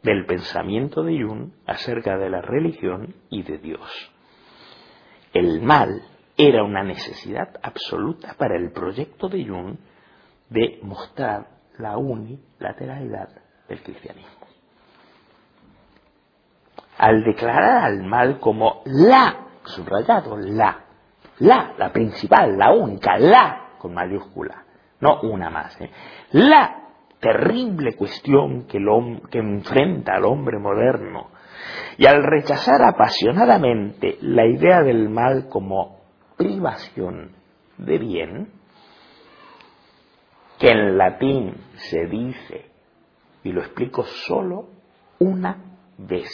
del pensamiento de Jung acerca de la religión y de Dios. El mal era una necesidad absoluta para el proyecto de Jung de mostrar la unilateralidad del cristianismo. Al declarar al mal como la, subrayado, la, la, la principal, la única, la, con mayúscula, no una más, ¿eh? la terrible cuestión que, que enfrenta al hombre moderno y al rechazar apasionadamente la idea del mal como privación de bien, que en latín se dice, y lo explico solo una vez,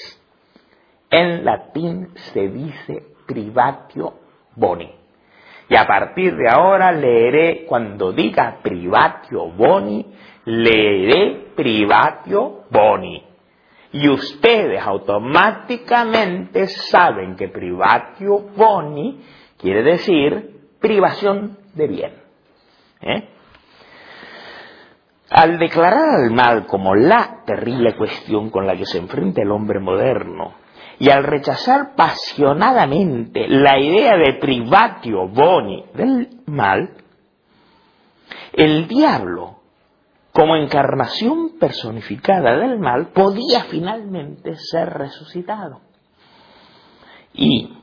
en latín se dice privatio boni. Y a partir de ahora leeré, cuando diga privatio boni, leeré privatio boni. Y ustedes automáticamente saben que privatio boni quiere decir privación de bien. ¿eh? Al declarar al mal como la terrible cuestión con la que se enfrenta el hombre moderno, y al rechazar pasionadamente la idea de privatio boni del mal, el diablo, como encarnación personificada del mal, podía finalmente ser resucitado. Y,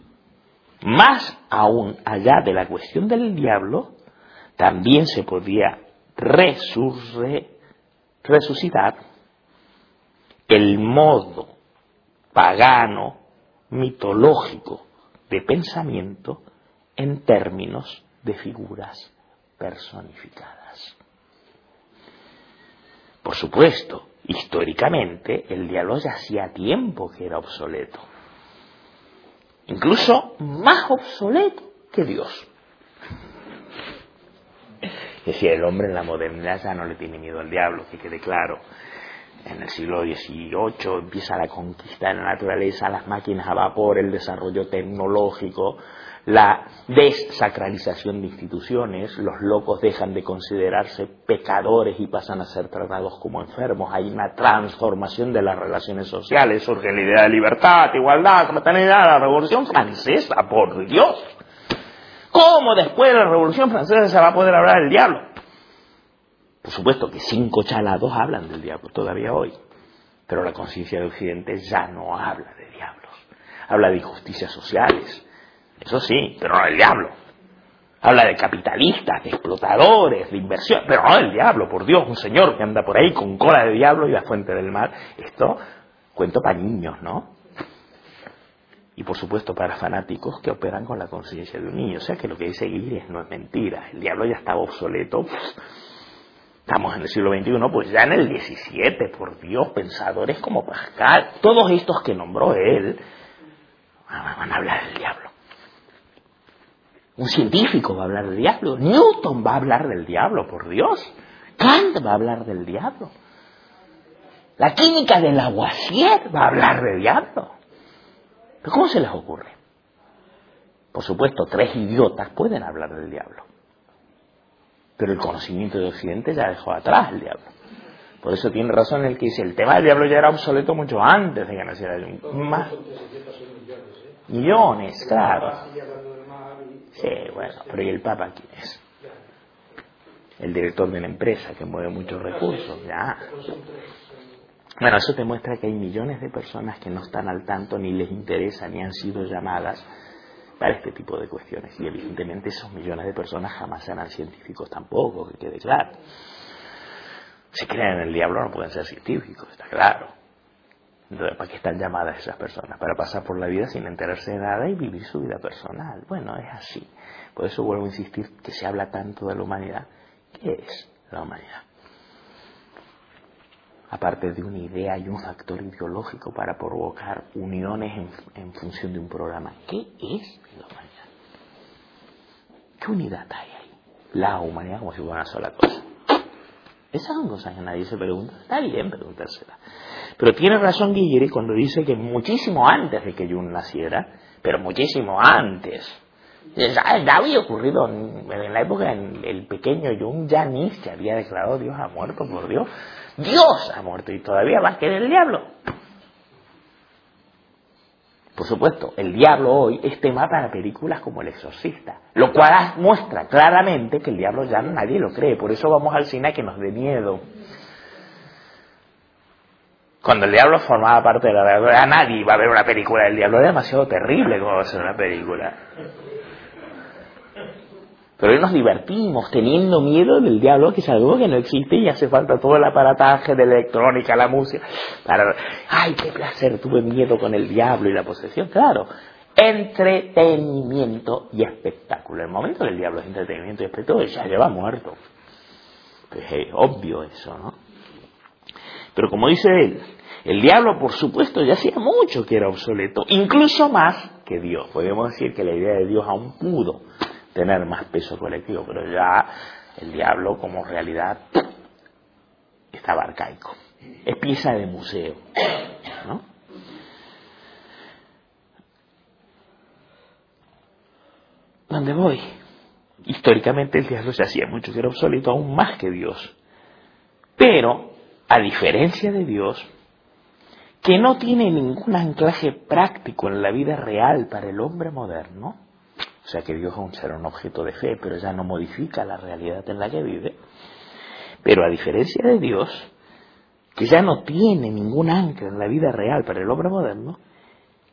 más aún allá de la cuestión del diablo, también se podía resucitar el modo pagano, mitológico de pensamiento en términos de figuras personificadas. Por supuesto, históricamente el diálogo ya hacía tiempo que era obsoleto, incluso más obsoleto que Dios. Es decir, el hombre en la modernidad ya no le tiene miedo al diablo, que quede claro. En el siglo XVIII empieza la conquista de la naturaleza, las máquinas a vapor, el desarrollo tecnológico, la desacralización de instituciones, los locos dejan de considerarse pecadores y pasan a ser tratados como enfermos, hay una transformación de las relaciones sociales, surge la idea de libertad, igualdad, fraternidad, la Revolución Francesa, por Dios. ¿Cómo después de la Revolución Francesa se va a poder hablar del diablo? Por supuesto que cinco chalados hablan del diablo todavía hoy, pero la conciencia de Occidente ya no habla de diablos, habla de injusticias sociales, eso sí, pero no del diablo. Habla de capitalistas, de explotadores, de inversión, pero no del diablo, por Dios, un señor que anda por ahí con cola de diablo y la fuente del mal. Esto cuento para niños, ¿no? Y por supuesto para fanáticos que operan con la conciencia de un niño. O sea que lo que dice Guillermo no es mentira. El diablo ya estaba obsoleto. Estamos en el siglo XXI, pues ya en el XVII, por Dios, pensadores como Pascal, todos estos que nombró él, van a hablar del diablo. Un científico va a hablar del diablo. Newton va a hablar del diablo, por Dios. Kant va a hablar del diablo. La química del Lavoisier va a hablar del diablo. ¿Pero cómo se les ocurre? Por supuesto, tres idiotas pueden hablar del diablo. Pero el conocimiento de Occidente ya dejó atrás el diablo. Por eso tiene razón el que dice, el tema del diablo ya era obsoleto mucho antes de que naciera el más. Millones, claro. Sí, bueno, pero ¿y el Papa quién es? El director de una empresa que mueve muchos recursos, ya. Bueno, eso te muestra que hay millones de personas que no están al tanto, ni les interesa, ni han sido llamadas para este tipo de cuestiones. Y evidentemente esos millones de personas jamás serán científicos tampoco, que quede claro. Si creen en el diablo no pueden ser científicos, está claro. ¿Para qué están llamadas esas personas? Para pasar por la vida sin enterarse de nada y vivir su vida personal. Bueno, es así. Por eso vuelvo a insistir que se habla tanto de la humanidad. ¿Qué es la humanidad? Aparte de una idea y un factor ideológico para provocar uniones en función de un programa. ¿Qué es la humanidad? ¿Qué unidad hay ahí? La humanidad como si fuera una sola cosa. Esas son cosas que nadie se pregunta. Está bien preguntársela. Pero tiene razón Guillermo cuando dice que muchísimo antes de que Jung naciera, pero muchísimo antes, ya, había ocurrido en, la época en el pequeño Jung ya ni se había declarado Dios ha muerto, por Dios. Dios ha muerto y todavía a querer el diablo. Por supuesto, el diablo hoy es tema para películas como El Exorcista, lo cual muestra claramente que el diablo ya nadie lo cree, por eso vamos al cine a que nos dé miedo. Cuando el diablo formaba parte de la verdad, nadie iba a ver una película del diablo. Es demasiado terrible como va a ser una película. Pero hoy nos divertimos teniendo miedo del diablo que sabemos que no existe y hace falta todo el aparataje de electrónica, la música. Para, ay, qué placer, tuve miedo con el diablo y la posesión. Claro, entretenimiento y espectáculo. El momento del diablo es entretenimiento y espectáculo, ya lleva muerto. Pues es obvio eso, ¿no? Pero como dice él, el diablo, por supuesto, ya hacía mucho que era obsoleto, incluso más que Dios. Podemos decir que la idea de Dios aún pudo tener más peso colectivo, pero ya el diablo como realidad estaba arcaico. Es pieza de museo, ¿no? ¿Dónde voy? Históricamente el diablo se hacía mucho que era obsoleto, aún más que Dios. Pero, a diferencia de Dios, que no tiene ningún anclaje práctico en la vida real para el hombre moderno, o sea que Dios aún será un objeto de fe, pero ya no modifica la realidad en la que vive, pero a diferencia de Dios, que ya no tiene ningún ancla en la vida real para el hombre moderno,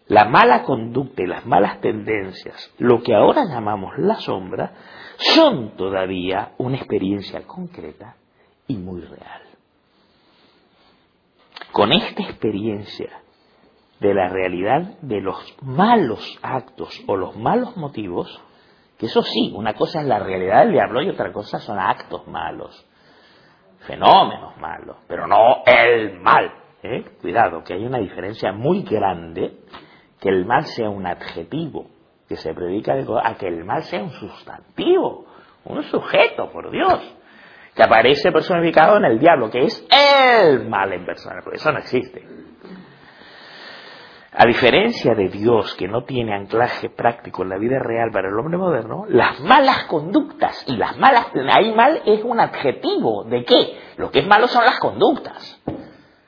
la mala conducta y las malas tendencias, lo que ahora llamamos la sombra, son todavía una experiencia concreta y muy real. Con esta experiencia de la realidad de los malos actos o los malos motivos, que eso sí, una cosa es la realidad del diablo y otra cosa son actos malos, fenómenos malos, pero no el mal. ¿eh? Cuidado, que hay una diferencia muy grande que el mal sea un adjetivo que se predica a que el mal sea un sustantivo, un sujeto, por Dios, que aparece personificado en el diablo, que es el mal en persona, porque eso no existe. A diferencia de Dios, que no tiene anclaje práctico en la vida real para el hombre moderno, las malas conductas y las malas... Ahí mal es un adjetivo. ¿De qué? Lo que es malo son las conductas.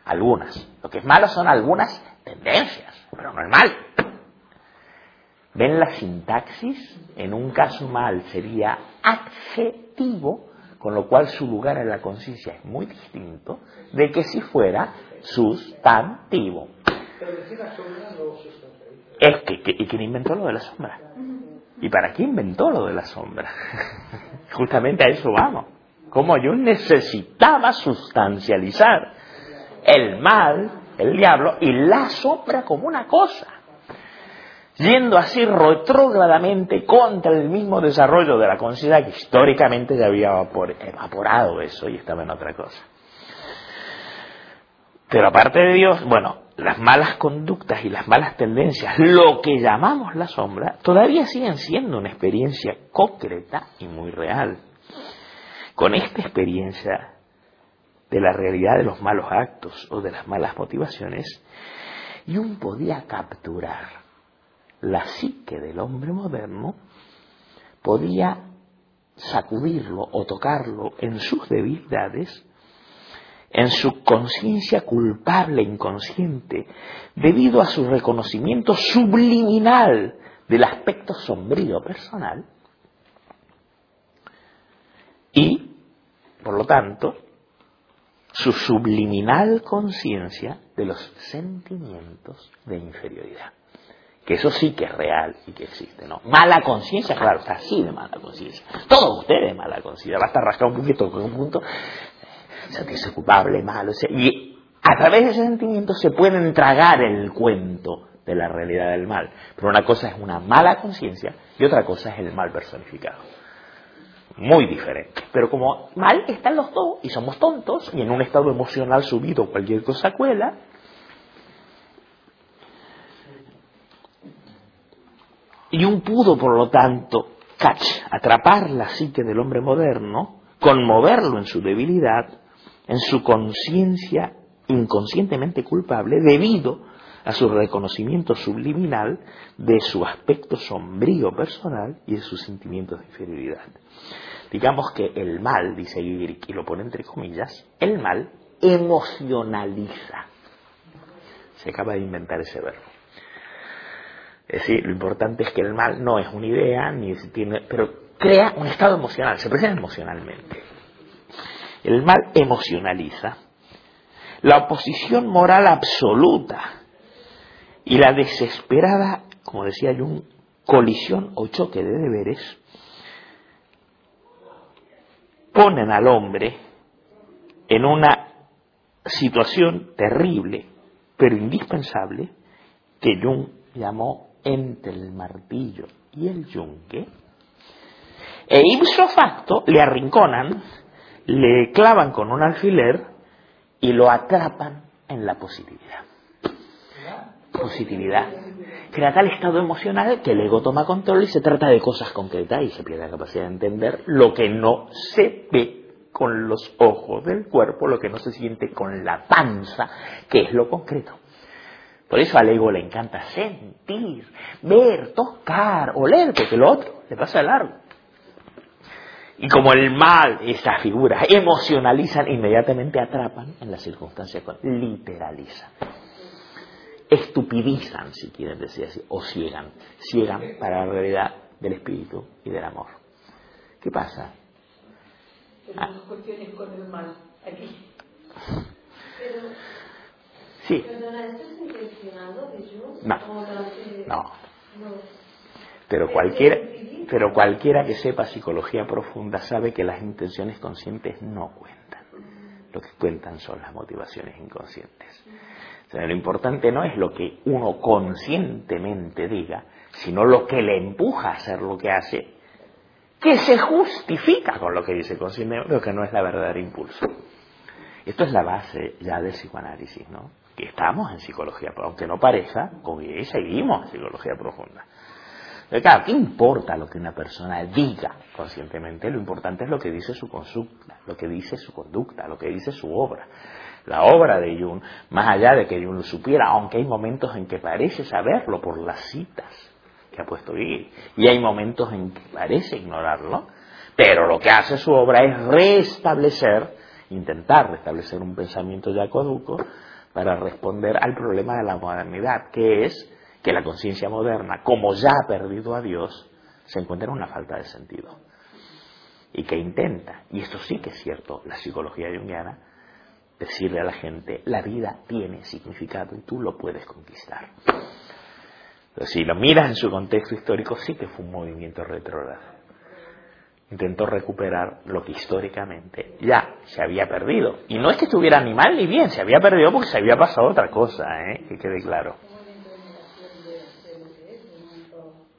Algunas. Lo que es malo son algunas tendencias pero no es mal. ¿Ven la sintaxis? En un caso mal sería adjetivo, con lo cual su lugar en la conciencia es muy distinto de que si fuera sustantivo. Es que, ¿y quién inventó lo de la sombra? ¿Y para qué inventó lo de la sombra? Justamente a eso vamos. Como yo necesitaba sustancializar el mal el diablo, y la sombra como una cosa, yendo así retrógradamente contra el mismo desarrollo de la conciencia que históricamente ya había evaporado eso y estaba en otra cosa. Pero aparte de Dios, bueno, las malas conductas y las malas tendencias, lo que llamamos la sombra, todavía siguen siendo una experiencia concreta y muy real. Con esta experiencia de la realidad de los malos actos o de las malas motivaciones, y un podía capturar la psique del hombre moderno, podía sacudirlo o tocarlo en sus debilidades, en su conciencia culpable inconsciente, debido a su reconocimiento subliminal del aspecto sombrío personal, y, por lo tanto, su subliminal conciencia de los sentimientos de inferioridad. Que eso sí que es real y que existe, ¿no? Mala conciencia, claro, está así de mala conciencia. Todos ustedes mala conciencia, basta rascar un poquito con un punto, sentirse culpable, malo, y a través de ese sentimiento se pueden tragar el cuento de la realidad del mal. Pero una cosa es una mala conciencia y otra cosa es el mal personificado muy diferente. Pero como mal están los dos y somos tontos y en un estado emocional subido cualquier cosa cuela, y un pudo, por lo tanto, catch, atrapar la psique del hombre moderno, conmoverlo en su debilidad, en su conciencia inconscientemente culpable, debido a su reconocimiento subliminal de su aspecto sombrío personal y de sus sentimientos de inferioridad. Digamos que el mal, dice Gigrick, y lo pone entre comillas, el mal emocionaliza. Se acaba de inventar ese verbo. Es decir, lo importante es que el mal no es una idea, ni tiene, pero crea un estado emocional, se presenta emocionalmente. El mal emocionaliza. La oposición moral absoluta y la desesperada, como decía Jung, colisión o choque de deberes ponen al hombre en una situación terrible, pero indispensable, que Jung llamó entre el martillo y el yunque, e ipso facto le arrinconan, le clavan con un alfiler y lo atrapan en la positividad. Positividad. Crea tal estado emocional que el ego toma control y se trata de cosas concretas y se pierde la capacidad de entender lo que no se ve con los ojos del cuerpo, lo que no se siente con la panza, que es lo concreto. Por eso al ego le encanta sentir, ver, tocar, oler, porque lo otro le pasa de largo. Y como el mal, esas figuras emocionalizan, inmediatamente atrapan en las circunstancias, literalizan. Estupidizan, si quieren decir así, o ciegan. Ciegan para la realidad del espíritu y del amor. ¿Qué pasa? Ah. cuestiones con el mal aquí. Sí. No. No. Pero cualquiera, pero cualquiera que sepa psicología profunda sabe que las intenciones conscientes no cuentan. Lo que cuentan son las motivaciones inconscientes. O sea, lo importante no es lo que uno conscientemente diga, sino lo que le empuja a hacer lo que hace, que se justifica con lo que dice conscientemente, pero que no es la verdadera impulso. Esto es la base ya del psicoanálisis, ¿no? que estamos en psicología, aunque no parezca, seguimos en psicología profunda. Pero claro, ¿qué importa lo que una persona diga conscientemente? Lo importante es lo que dice su conducta, lo que dice su conducta, lo que dice su obra. La obra de Jung, más allá de que Jung lo supiera, aunque hay momentos en que parece saberlo por las citas que ha puesto Gigi, y hay momentos en que parece ignorarlo, pero lo que hace su obra es restablecer, intentar restablecer un pensamiento yacoduco, para responder al problema de la modernidad, que es que la conciencia moderna, como ya ha perdido a Dios, se encuentra en una falta de sentido. Y que intenta, y esto sí que es cierto, la psicología junguiana, decirle a la gente, la vida tiene significado y tú lo puedes conquistar. Pero si lo miras en su contexto histórico, sí que fue un movimiento retrógrado intentó recuperar lo que históricamente ya se había perdido. Y no es que estuviera ni mal ni bien, se había perdido porque se había pasado otra cosa, ¿eh? que quede claro.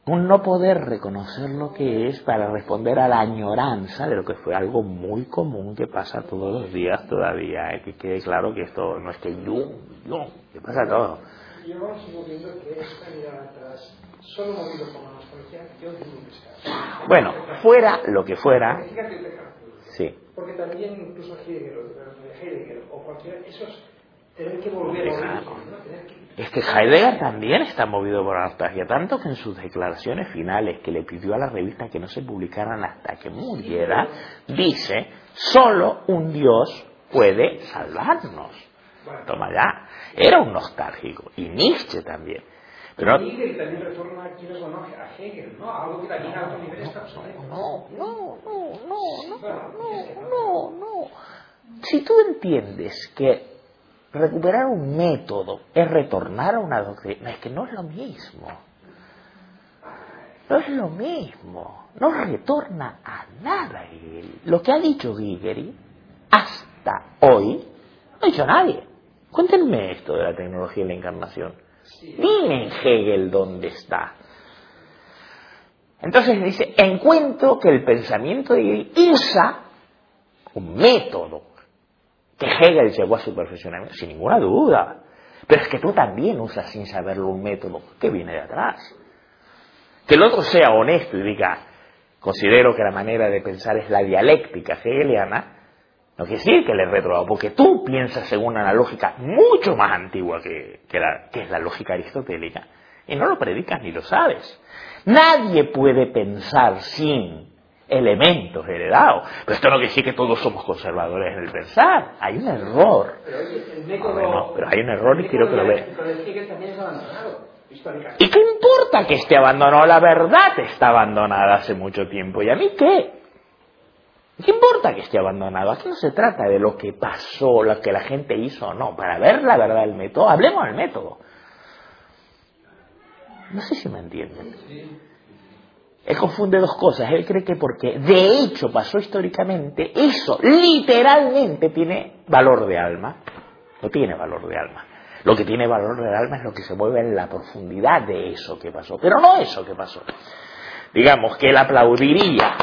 Un no poder reconocer lo que es para responder a la añoranza de lo que fue algo muy común que pasa todos los días todavía, ¿eh? que quede claro que esto no es que yo, yo, que pasa todo. Que mirada atrás solo movido nostalgia, yo que Bueno, fuera lo que fuera. Sí. Porque también incluso Heidegger, Heidegger o cualquiera, esos tener que volver a Es que Heidegger también está movido por la nostalgia, tanto que en sus declaraciones finales que le pidió a la revista que no se publicaran hasta que muriera, dice, solo un Dios puede salvarnos. Toma ya. Era un nostálgico. Y Nietzsche también. Pero Hegel también retorna aquí a Hegel, ¿no? Algo que también a otro nivel está obsoleto. No, no, no, no, no, no, no. Si tú entiendes que recuperar un método es retornar a una doctrina, es que no es lo mismo. No es lo mismo. No retorna a nada Hegel. Lo que ha dicho Gigeri hasta hoy no ha dicho nadie. Cuéntenme esto de la tecnología y la encarnación. Dime Hegel dónde está. Entonces dice, encuentro que el pensamiento de Hegel usa un método que Hegel llegó a su perfeccionamiento, sin ninguna duda. Pero es que tú también usas sin saberlo un método que viene de atrás. Que el otro sea honesto y diga, considero que la manera de pensar es la dialéctica hegeliana, no quiere decir que le retrobado, porque tú piensas según una lógica mucho más antigua que, la, que es la lógica aristotélica, y no lo predicas ni lo sabes. Nadie puede pensar sin elementos heredados. Pero esto no quiere decir que todos somos conservadores en el pensar. Hay un error. Pero, pero hay un error y quiero que lo veas. ¿Y qué importa que esté abandonado? La verdad está abandonada hace mucho tiempo. ¿Y a mí qué? ¿Qué importa que esté abandonado? Aquí no se trata de lo que pasó, lo que la gente hizo o no. Para ver la verdad del método, hablemos del método. No sé si me entienden. Él confunde dos cosas. Él cree que porque de hecho pasó históricamente, eso literalmente tiene valor de alma. No tiene valor de alma. Lo que tiene valor de alma es lo que se mueve en la profundidad de eso que pasó, pero no eso que pasó. Digamos que él aplaudiría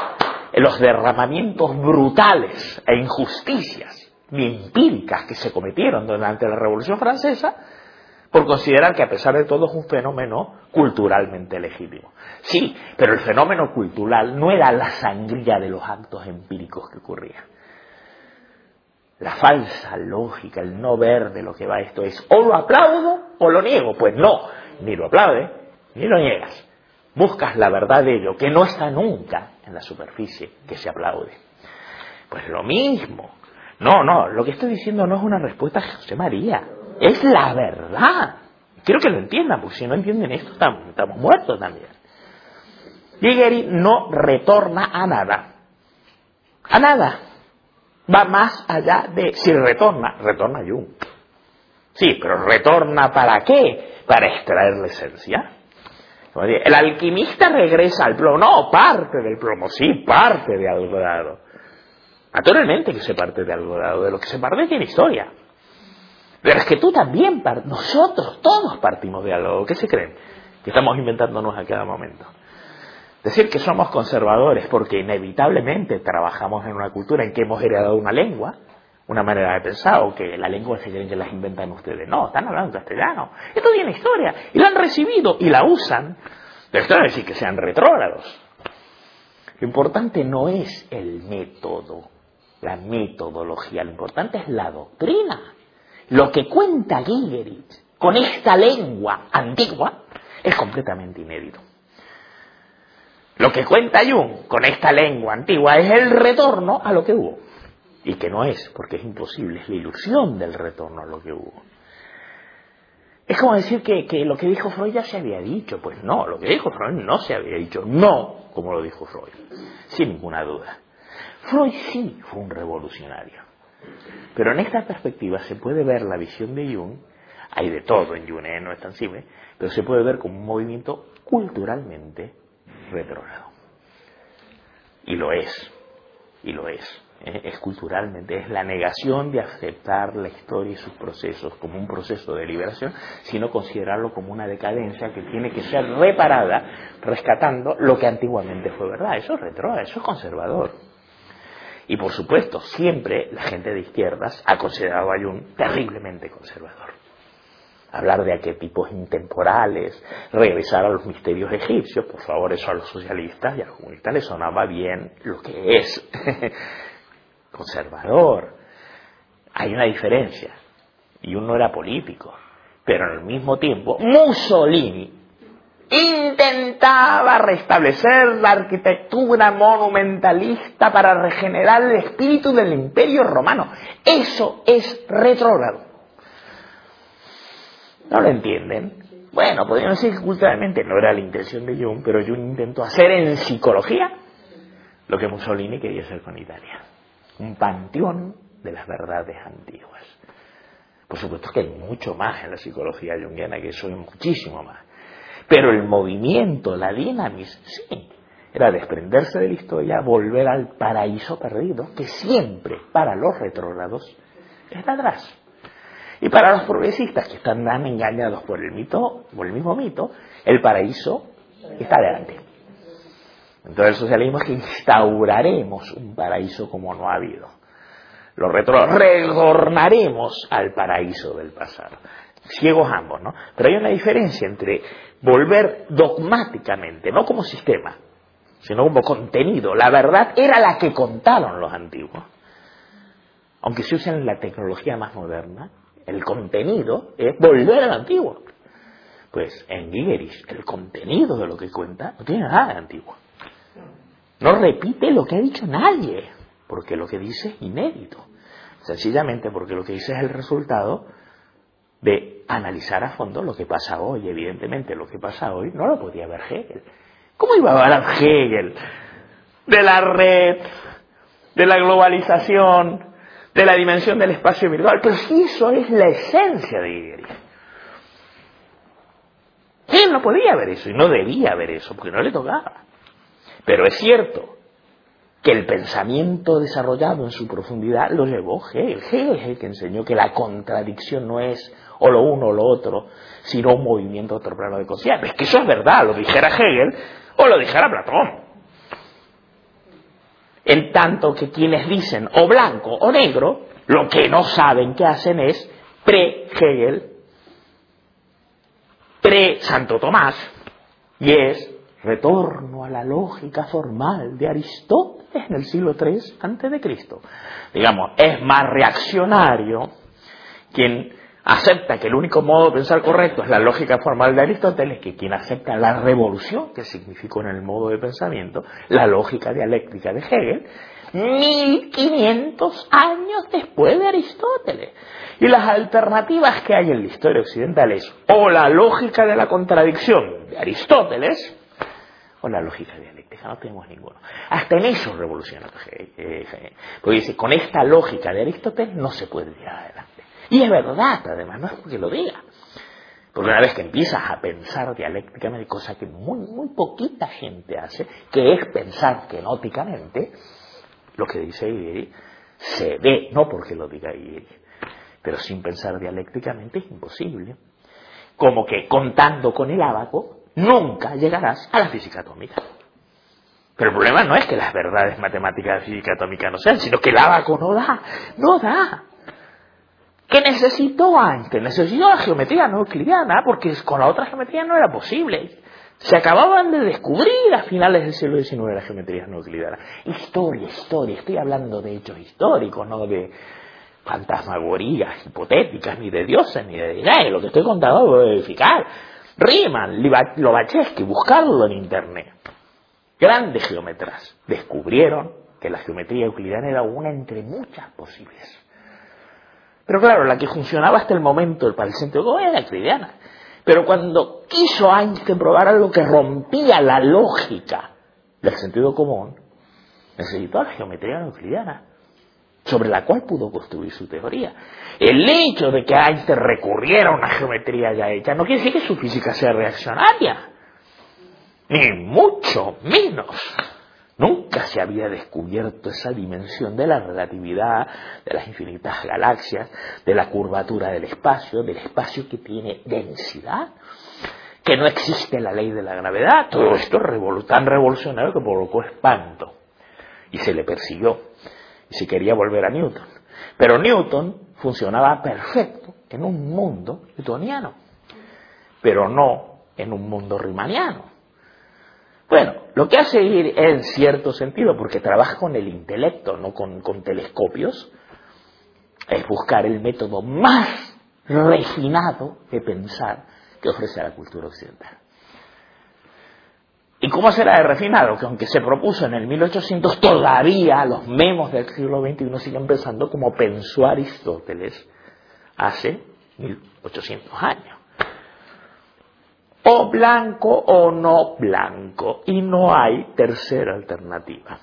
los derramamientos brutales e injusticias empíricas que se cometieron durante la Revolución Francesa, por considerar que a pesar de todo es un fenómeno culturalmente legítimo. Sí, pero el fenómeno cultural no era la sangría de los actos empíricos que ocurrían. La falsa lógica, el no ver de lo que va esto es o lo aplaudo o lo niego. Pues no, ni lo aplaude ni lo niegas. Buscas la verdad de ello, que no está nunca en la superficie que se aplaude. Pues lo mismo. No, no, lo que estoy diciendo no es una respuesta a José María. Es la verdad. Quiero que lo entiendan, porque si no entienden esto, estamos, muertos también. Ligeri no retorna a nada. A nada. Va más allá de si retorna, retorna Jung. Sí, pero retorna para qué? Para extraer la esencia. El alquimista regresa al plomo. No, parte del plomo, sí, parte de algo dado. Naturalmente que se parte de algo dado. De lo que se parte tiene historia. Pero es que tú también, nosotros todos partimos de algo. ¿Qué se creen? Que estamos inventándonos a cada momento. Decir que somos conservadores porque inevitablemente trabajamos en una cultura en que hemos heredado una lengua, una manera de pensar, o que la lengua se creen que las inventan ustedes. No, están hablando castellano. Esto tiene historia. Y la han recibido y la usan. Pero esto no decir que sean retrógrados. Lo importante no es el método, la metodología. Lo importante es la doctrina. Lo que cuenta Gigerich con esta lengua antigua es completamente inédito. Lo que cuenta Jung con esta lengua antigua es el retorno a lo que hubo. Y que no es, porque es imposible, es la ilusión del retorno a lo que hubo. Es como decir que, que, lo que dijo Freud ya se había dicho. Pues no, lo que dijo Freud no se había dicho. No, como lo dijo Freud. Sin ninguna duda. Freud sí fue un revolucionario. Pero en esta perspectiva se puede ver la visión de Jung, hay de todo en Jung, ¿eh? no es tan simple, pero se puede ver como un movimiento culturalmente retrógrado. Y lo es, y lo es. ¿eh? Es culturalmente, es la negación de aceptar la historia y sus procesos como un proceso de liberación, sino considerarlo como una decadencia que tiene que ser reparada, rescatando lo que antiguamente fue verdad. Eso es retrógrado, eso es conservador. Y por supuesto, siempre la gente de izquierdas ha considerado a Jung terriblemente conservador. Hablar de arquetipos intemporales, regresar a los misterios egipcios, por favor, eso a los socialistas y a los comunistas les sonaba bien lo que es conservador. Hay una diferencia. Y uno era político, pero al mismo tiempo Mussolini intentaba restablecer la arquitectura monumentalista para regenerar el espíritu del imperio romano. Eso es retrógrado. ¿No lo entienden? Bueno, podríamos decir que culturalmente no era la intención de Jung, pero Jung intentó hacer en psicología lo que Mussolini quería hacer con Italia. Un panteón de las verdades antiguas. Por supuesto que hay mucho más en la psicología junguiana, que eso es muchísimo más. Pero el movimiento, la dinamis, sí, era desprenderse de la historia, volver al paraíso perdido, que siempre para los retrógrados está atrás. Y para los progresistas que están tan engañados por el mito, por el mismo mito, el paraíso está adelante. Entonces el socialismo es que instauraremos un paraíso como no ha habido. Los retrógrados retornaremos al paraíso del pasado. Ciegos ambos, ¿no? Pero hay una diferencia entre volver dogmáticamente, no como sistema, sino como contenido. La verdad era la que contaron los antiguos. Aunque se usen la tecnología más moderna, el contenido es volver al antiguo. Pues en Gigerich, el contenido de lo que cuenta no tiene nada de antiguo. No repite lo que ha dicho nadie, porque lo que dice es inédito. Sencillamente porque lo que dice es el resultado de analizar a fondo lo que pasa hoy. Evidentemente, lo que pasa hoy no lo podía ver Hegel. ¿Cómo iba a hablar Hegel de la red, de la globalización, de la dimensión del espacio virtual? Pero si eso es la esencia de Hegel. Él no podía ver eso y no debía ver eso porque no le tocaba. Pero es cierto que el pensamiento desarrollado en su profundidad lo llevó Hegel. Hegel es el que enseñó que la contradicción no es o lo uno o lo otro, sino un movimiento otro plano de conciencia. Es que eso es verdad, lo dijera Hegel o lo dijera Platón. En tanto que quienes dicen o blanco o negro, lo que no saben que hacen es pre-Hegel, pre-Santo Tomás, y es retorno a la lógica formal de Aristóteles en el siglo III antes de Cristo. Digamos, es más reaccionario quien acepta que el único modo de pensar correcto es la lógica formal de Aristóteles que quien acepta la revolución que significó en el modo de pensamiento la lógica dialéctica de Hegel 1500 años después de Aristóteles. Y las alternativas que hay en la historia occidental es o la lógica de la contradicción de Aristóteles o la lógica dialéctica, no tenemos ninguno. Hasta en eso revoluciona Hegel. Porque dice, con esta lógica de Aristóteles no se puede ir adelante. Y es verdad, además, no es porque lo diga. Porque una vez que empiezas a pensar dialécticamente, cosa que muy, muy poquita gente hace, que es pensar kenóticamente, lo que dice Iri, se ve, no porque lo diga Iri, pero sin pensar dialécticamente es imposible. Como que contando con el abaco, nunca llegarás a la física atómica. Pero el problema no es que las verdades matemáticas de física atómica no sean, sino que el abaco no da, no da. ¿Qué necesitó Einstein? Necesitó la geometría no euclidiana, porque con la otra geometría no era posible. Se acababan de descubrir a finales del siglo XIX las geometrías no euclidianas. Historia, historia, estoy hablando de hechos históricos, no de fantasmagorías hipotéticas, ni de dioses, ni de deidades. Lo que estoy contando es verificar. Riemann, Lobachevsky, buscarlo en internet. Grandes geómetras descubrieron que la geometría euclidiana era una entre muchas posibles. Pero claro, la que funcionaba hasta el momento el común era euclidiana. Pero cuando quiso Einstein probar algo que rompía la lógica del sentido común, necesitó la geometría euclidiana, sobre la cual pudo construir su teoría. El hecho de que Einstein recurriera a una geometría ya hecha no quiere decir que su física sea reaccionaria, ni mucho menos. Nunca se había descubierto esa dimensión de la relatividad, de las infinitas galaxias, de la curvatura del espacio, del espacio que tiene densidad, que no existe la ley de la gravedad. Todo esto es tan revolucionario que provocó espanto y se le persiguió y se quería volver a Newton. Pero Newton funcionaba perfecto en un mundo newtoniano, pero no en un mundo riemanniano. Bueno, lo que hace ir en cierto sentido, porque trabaja con el intelecto, no con, con telescopios, es buscar el método más refinado de pensar que ofrece la cultura occidental. ¿Y cómo será de refinado? Que aunque se propuso en el 1800, todavía los memos del siglo XXI siguen pensando como pensó Aristóteles hace 1800 años o blanco o no blanco, y no hay tercera alternativa.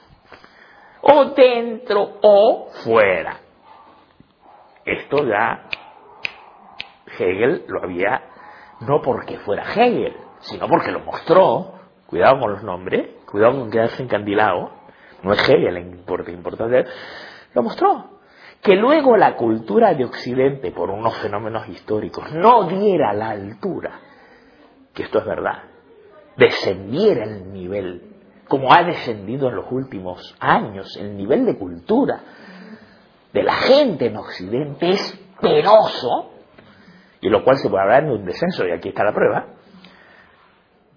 O dentro o fuera. Esto ya Hegel lo había, no porque fuera Hegel, sino porque lo mostró. Cuidado con los nombres, cuidado con quedarse encandilado. No es Hegel importante, importante. Lo mostró. Que luego la cultura de Occidente, por unos fenómenos históricos, no diera la altura que esto es verdad, descendiera el nivel, como ha descendido en los últimos años, el nivel de cultura de la gente en Occidente es penoso, y lo cual se puede hablar de un descenso, y aquí está la prueba,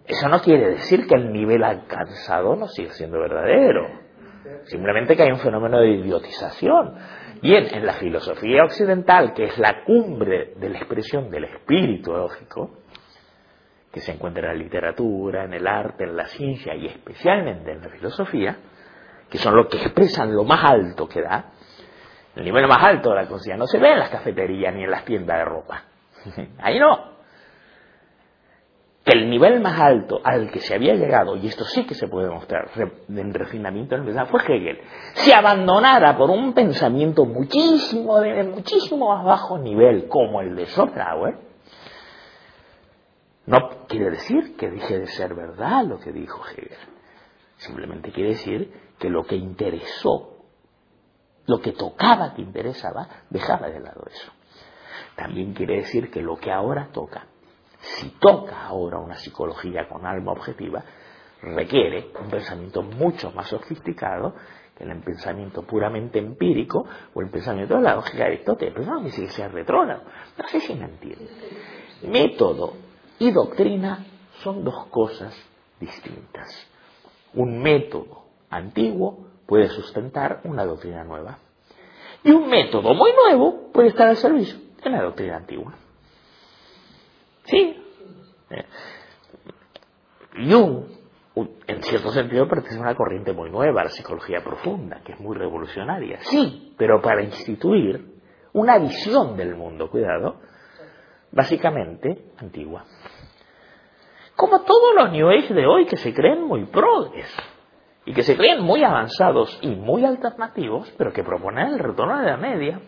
eso no quiere decir que el nivel alcanzado no siga siendo verdadero. Simplemente que hay un fenómeno de idiotización. Bien, en la filosofía occidental, que es la cumbre de la expresión del espíritu lógico, que se encuentra en la literatura, en el arte, en la ciencia y especialmente en la filosofía, que son los que expresan lo más alto que da, el nivel más alto de la conciencia no se ve en las cafeterías ni en las tiendas de ropa. Ahí no. El nivel más alto al que se había llegado, y esto sí que se puede mostrar en refinamiento en verdad, fue Hegel. Se abandonara por un pensamiento muchísimo, de muchísimo más bajo nivel, como el de Schopenhauer, no quiere decir que deje de ser verdad lo que dijo Hegel. Simplemente quiere decir que lo que interesó, lo que tocaba que interesaba, dejaba de lado eso. También quiere decir que lo que ahora toca, si toca ahora una psicología con alma objetiva, requiere un pensamiento mucho más sofisticado que el pensamiento puramente empírico o el pensamiento de la lógica de Aristóteles. No dice que sea retrógrado. No sé si me entiende. Método y doctrina son dos cosas distintas. Un método antiguo puede sustentar una doctrina nueva. Y un método muy nuevo puede estar al servicio de la doctrina antigua. ¿Sí? Eh, Jung, en cierto sentido, pertenece a una corriente muy nueva, la psicología profunda, que es muy revolucionaria. Sí, pero para instituir una visión del mundo, cuidado, básicamente antigua. Como todos los New Age de hoy que se creen muy progres y que se creen muy avanzados y muy alternativos, pero que proponen el retorno de la media,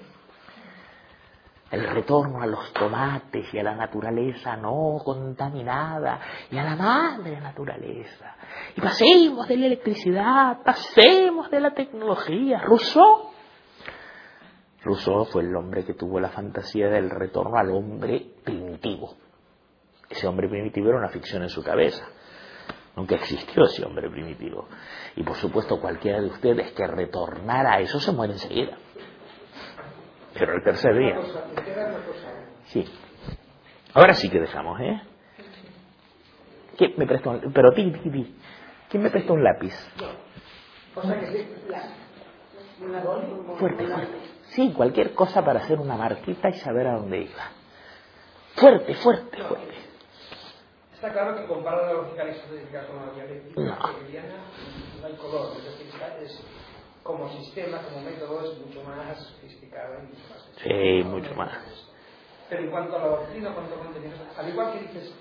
el retorno a los tomates y a la naturaleza no contaminada y a la madre naturaleza. Y pasemos de la electricidad, pasemos de la tecnología. Rousseau. Rousseau fue el hombre que tuvo la fantasía del retorno al hombre primitivo. Ese hombre primitivo era una ficción en su cabeza. Nunca existió ese hombre primitivo. Y por supuesto cualquiera de ustedes que retornara a eso se muere enseguida. Pero el tercer día. Sí. Ahora sí que dejamos, ¿eh? ¿Quién me prestó un, pero ti, ti, ti. ¿Quién me prestó un lápiz? Fuerte, fuerte. Sí, cualquier cosa para hacer una marquita y saber a dónde iba. Fuerte, fuerte, fuerte. Está claro que compara la lógica aristotélica con la dialéctica No. no hay color. Es decir, es, como sistema, como método, es mucho más sofisticado y mucho más. Sí, mucho más. Pero en cuanto a la doctrina, cuanto a contenido, al igual que dices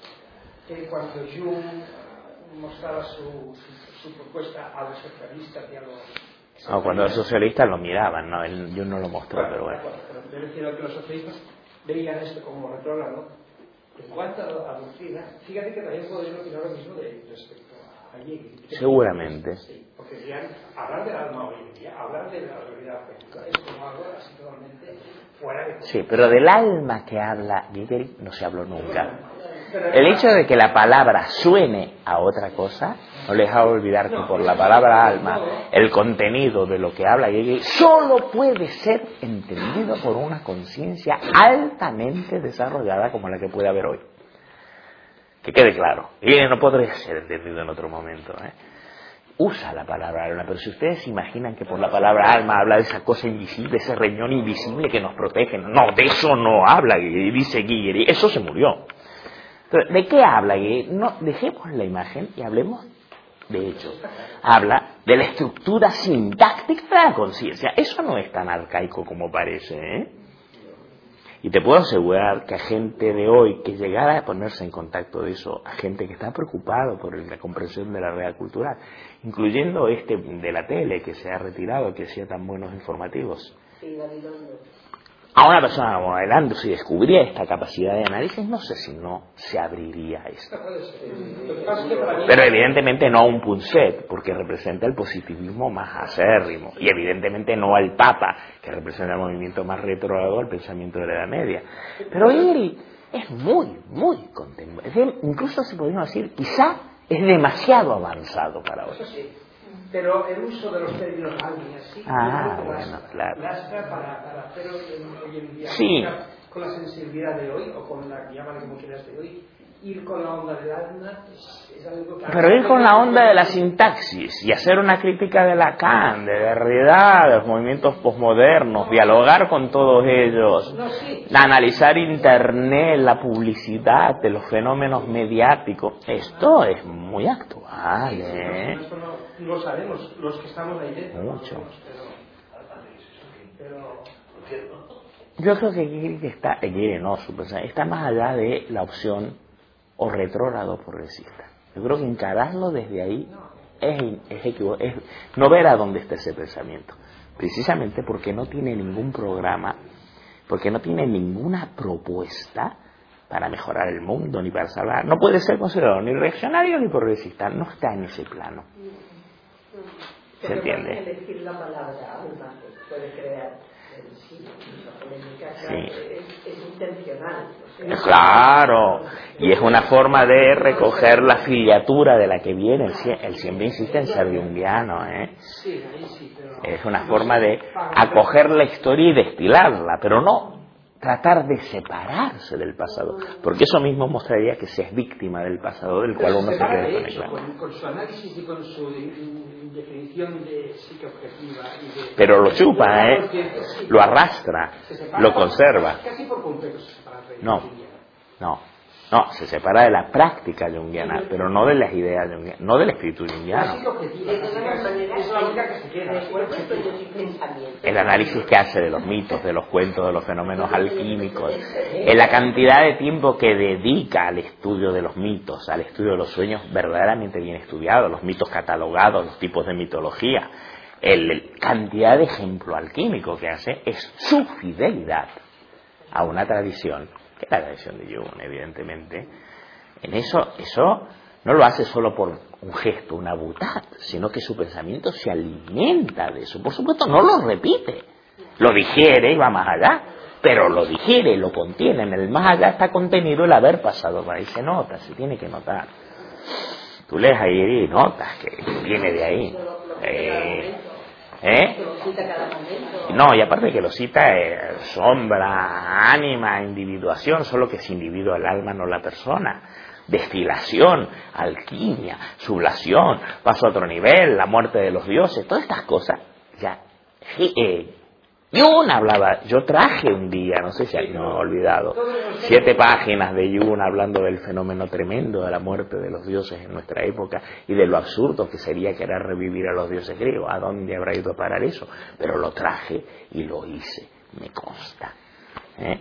que cuando Jung mostraba su, su, su propuesta a los socialistas y a los. No, cuando los socialistas lo miraban, no, él, yo no lo mostró, pero bueno. Pero yo refiero a que los socialistas veían esto como retrógrado. En cuanto a la doctrina, fíjate que también podrían opinar lo mismo de respecto a Hegel. Seguramente. Sí, porque decían, hablar del alma hoy en día, hablar de la realidad es como algo así totalmente fuera de Sí, pero del alma que habla Hegel no se habló nunca. El hecho de que la palabra suene a otra cosa no le deja olvidar que por la palabra alma el contenido de lo que habla Hegel solo puede ser entendido por una conciencia altamente desarrollada como la que puede haber hoy. Que quede claro. No podría ser entendido en otro momento. ¿eh? Usa la palabra alma, pero si ustedes imaginan que por la palabra alma habla de esa cosa invisible, ese reñón invisible que nos protege, no, de eso no habla, dice Guillermo, eso se murió. ¿de qué habla? No, dejemos la imagen y hablemos de hecho. Habla de la estructura sintáctica de la conciencia. Eso no es tan arcaico como parece. ¿eh? Y te puedo asegurar que a gente de hoy que llegara a ponerse en contacto de eso, a gente que está preocupado por la comprensión de la realidad cultural, incluyendo este de la tele que se ha retirado, que hacía tan buenos informativos, a una persona como Adelando, si descubriera esta capacidad de análisis, no sé si no se abriría esto. Pero evidentemente no a un punset, porque representa el positivismo más acérrimo. Y evidentemente no al Papa, que representa el movimiento más retrógrado del pensamiento de la Edad Media. Pero él es muy, muy contemporáneo. Incluso se podríamos decir, quizá es demasiado avanzado para hoy. Pero el uso de los términos así, Ah, bueno, claro. lastra para, para hacerlo en- hoy en día. Sí. Con la sensibilidad de hoy, o con la, llámale como quieras de hoy, ir con la onda del alma es, es algo que... Pero ir con la onda de la sintaxis y hacer una crítica de Lacan, de Derrida, de los movimientos posmodernos, dialogar con todos ellos, No, sí. analizar Internet, la publicidad, de los fenómenos mediáticos, esto es muy actual, Sí, ¿eh? Esto no, lo sabemos, los que estamos ahí dentro. Mucho. sabemos, Pero, pero Yo creo que Hegel está, Hegel no, su está más allá de la opción o retrógrado progresista. Yo creo que encararlo desde ahí es, es, es no ver a dónde está ese pensamiento. Precisamente porque no tiene ningún programa, porque no tiene ninguna propuesta para mejorar el mundo ni para salvar. No puede ser considerado ni reaccionario ni progresista, no está en ese plano. ¿Se entiende? elegir la palabra puede crear sí claro, y es una forma de recoger la filiatura de la que viene. Él, sie- él siempre insiste en ser junguiano, ¿eh? Es una forma de acoger la historia y destilarla, pero no tratar de separarse del pasado, porque eso mismo mostraría que se es víctima del pasado del cual uno se separa quiere de hecho, desconectar. con, su análisis y con su in- definición de. Pero lo chupa, ¿eh? Lo arrastra, lo conserva. Casi por No. No, no, se separa de la práctica junguiana, pero no de las ideas junguianas, no del espíritu La junguiano. la la el análisis que hace de los mitos, de los cuentos, de los fenómenos alquímicos, en la cantidad de tiempo que dedica al estudio de los mitos, al estudio de los sueños verdaderamente bien estudiados, los mitos catalogados, los tipos de mitología, el, el cantidad de ejemplo alquímico que hace es su fidelidad a una tradición, que la tradición de Jung, evidentemente. En eso, eso no lo hace solo por un gesto, una butad, sino que su pensamiento se alimenta de eso. Por supuesto, no lo repite, lo digiere y va más allá, pero lo digiere, lo contiene. En el más allá está contenido el haber pasado por ahí. Se nota, se tiene que notar. Tú lees ahí y notas que viene de ahí. Eh, ¿Eh? No, y aparte que lo cita eh, sombra, ánima, individuación, solo que es individuo el alma, no la persona. Destilación, alquimia, sublación, paso a otro nivel, la muerte de los dioses, todas estas cosas. Ya. sí, Jung hablaba, yo traje un día, no sé si alguien no ha olvidado, siete páginas de Jung hablando del fenómeno tremendo de la muerte de los dioses en nuestra época y de lo absurdo que sería querer revivir a los dioses griegos. ¿A dónde habrá ido a parar eso? Pero lo traje y lo hice, me consta. ¿eh?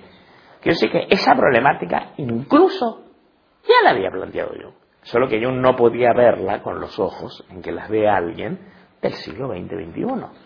Quiero decir que esa problemática incluso ya la había planteado yo. Solo que yo no podía verla con los ojos en que las ve alguien del siglo XX-XXI.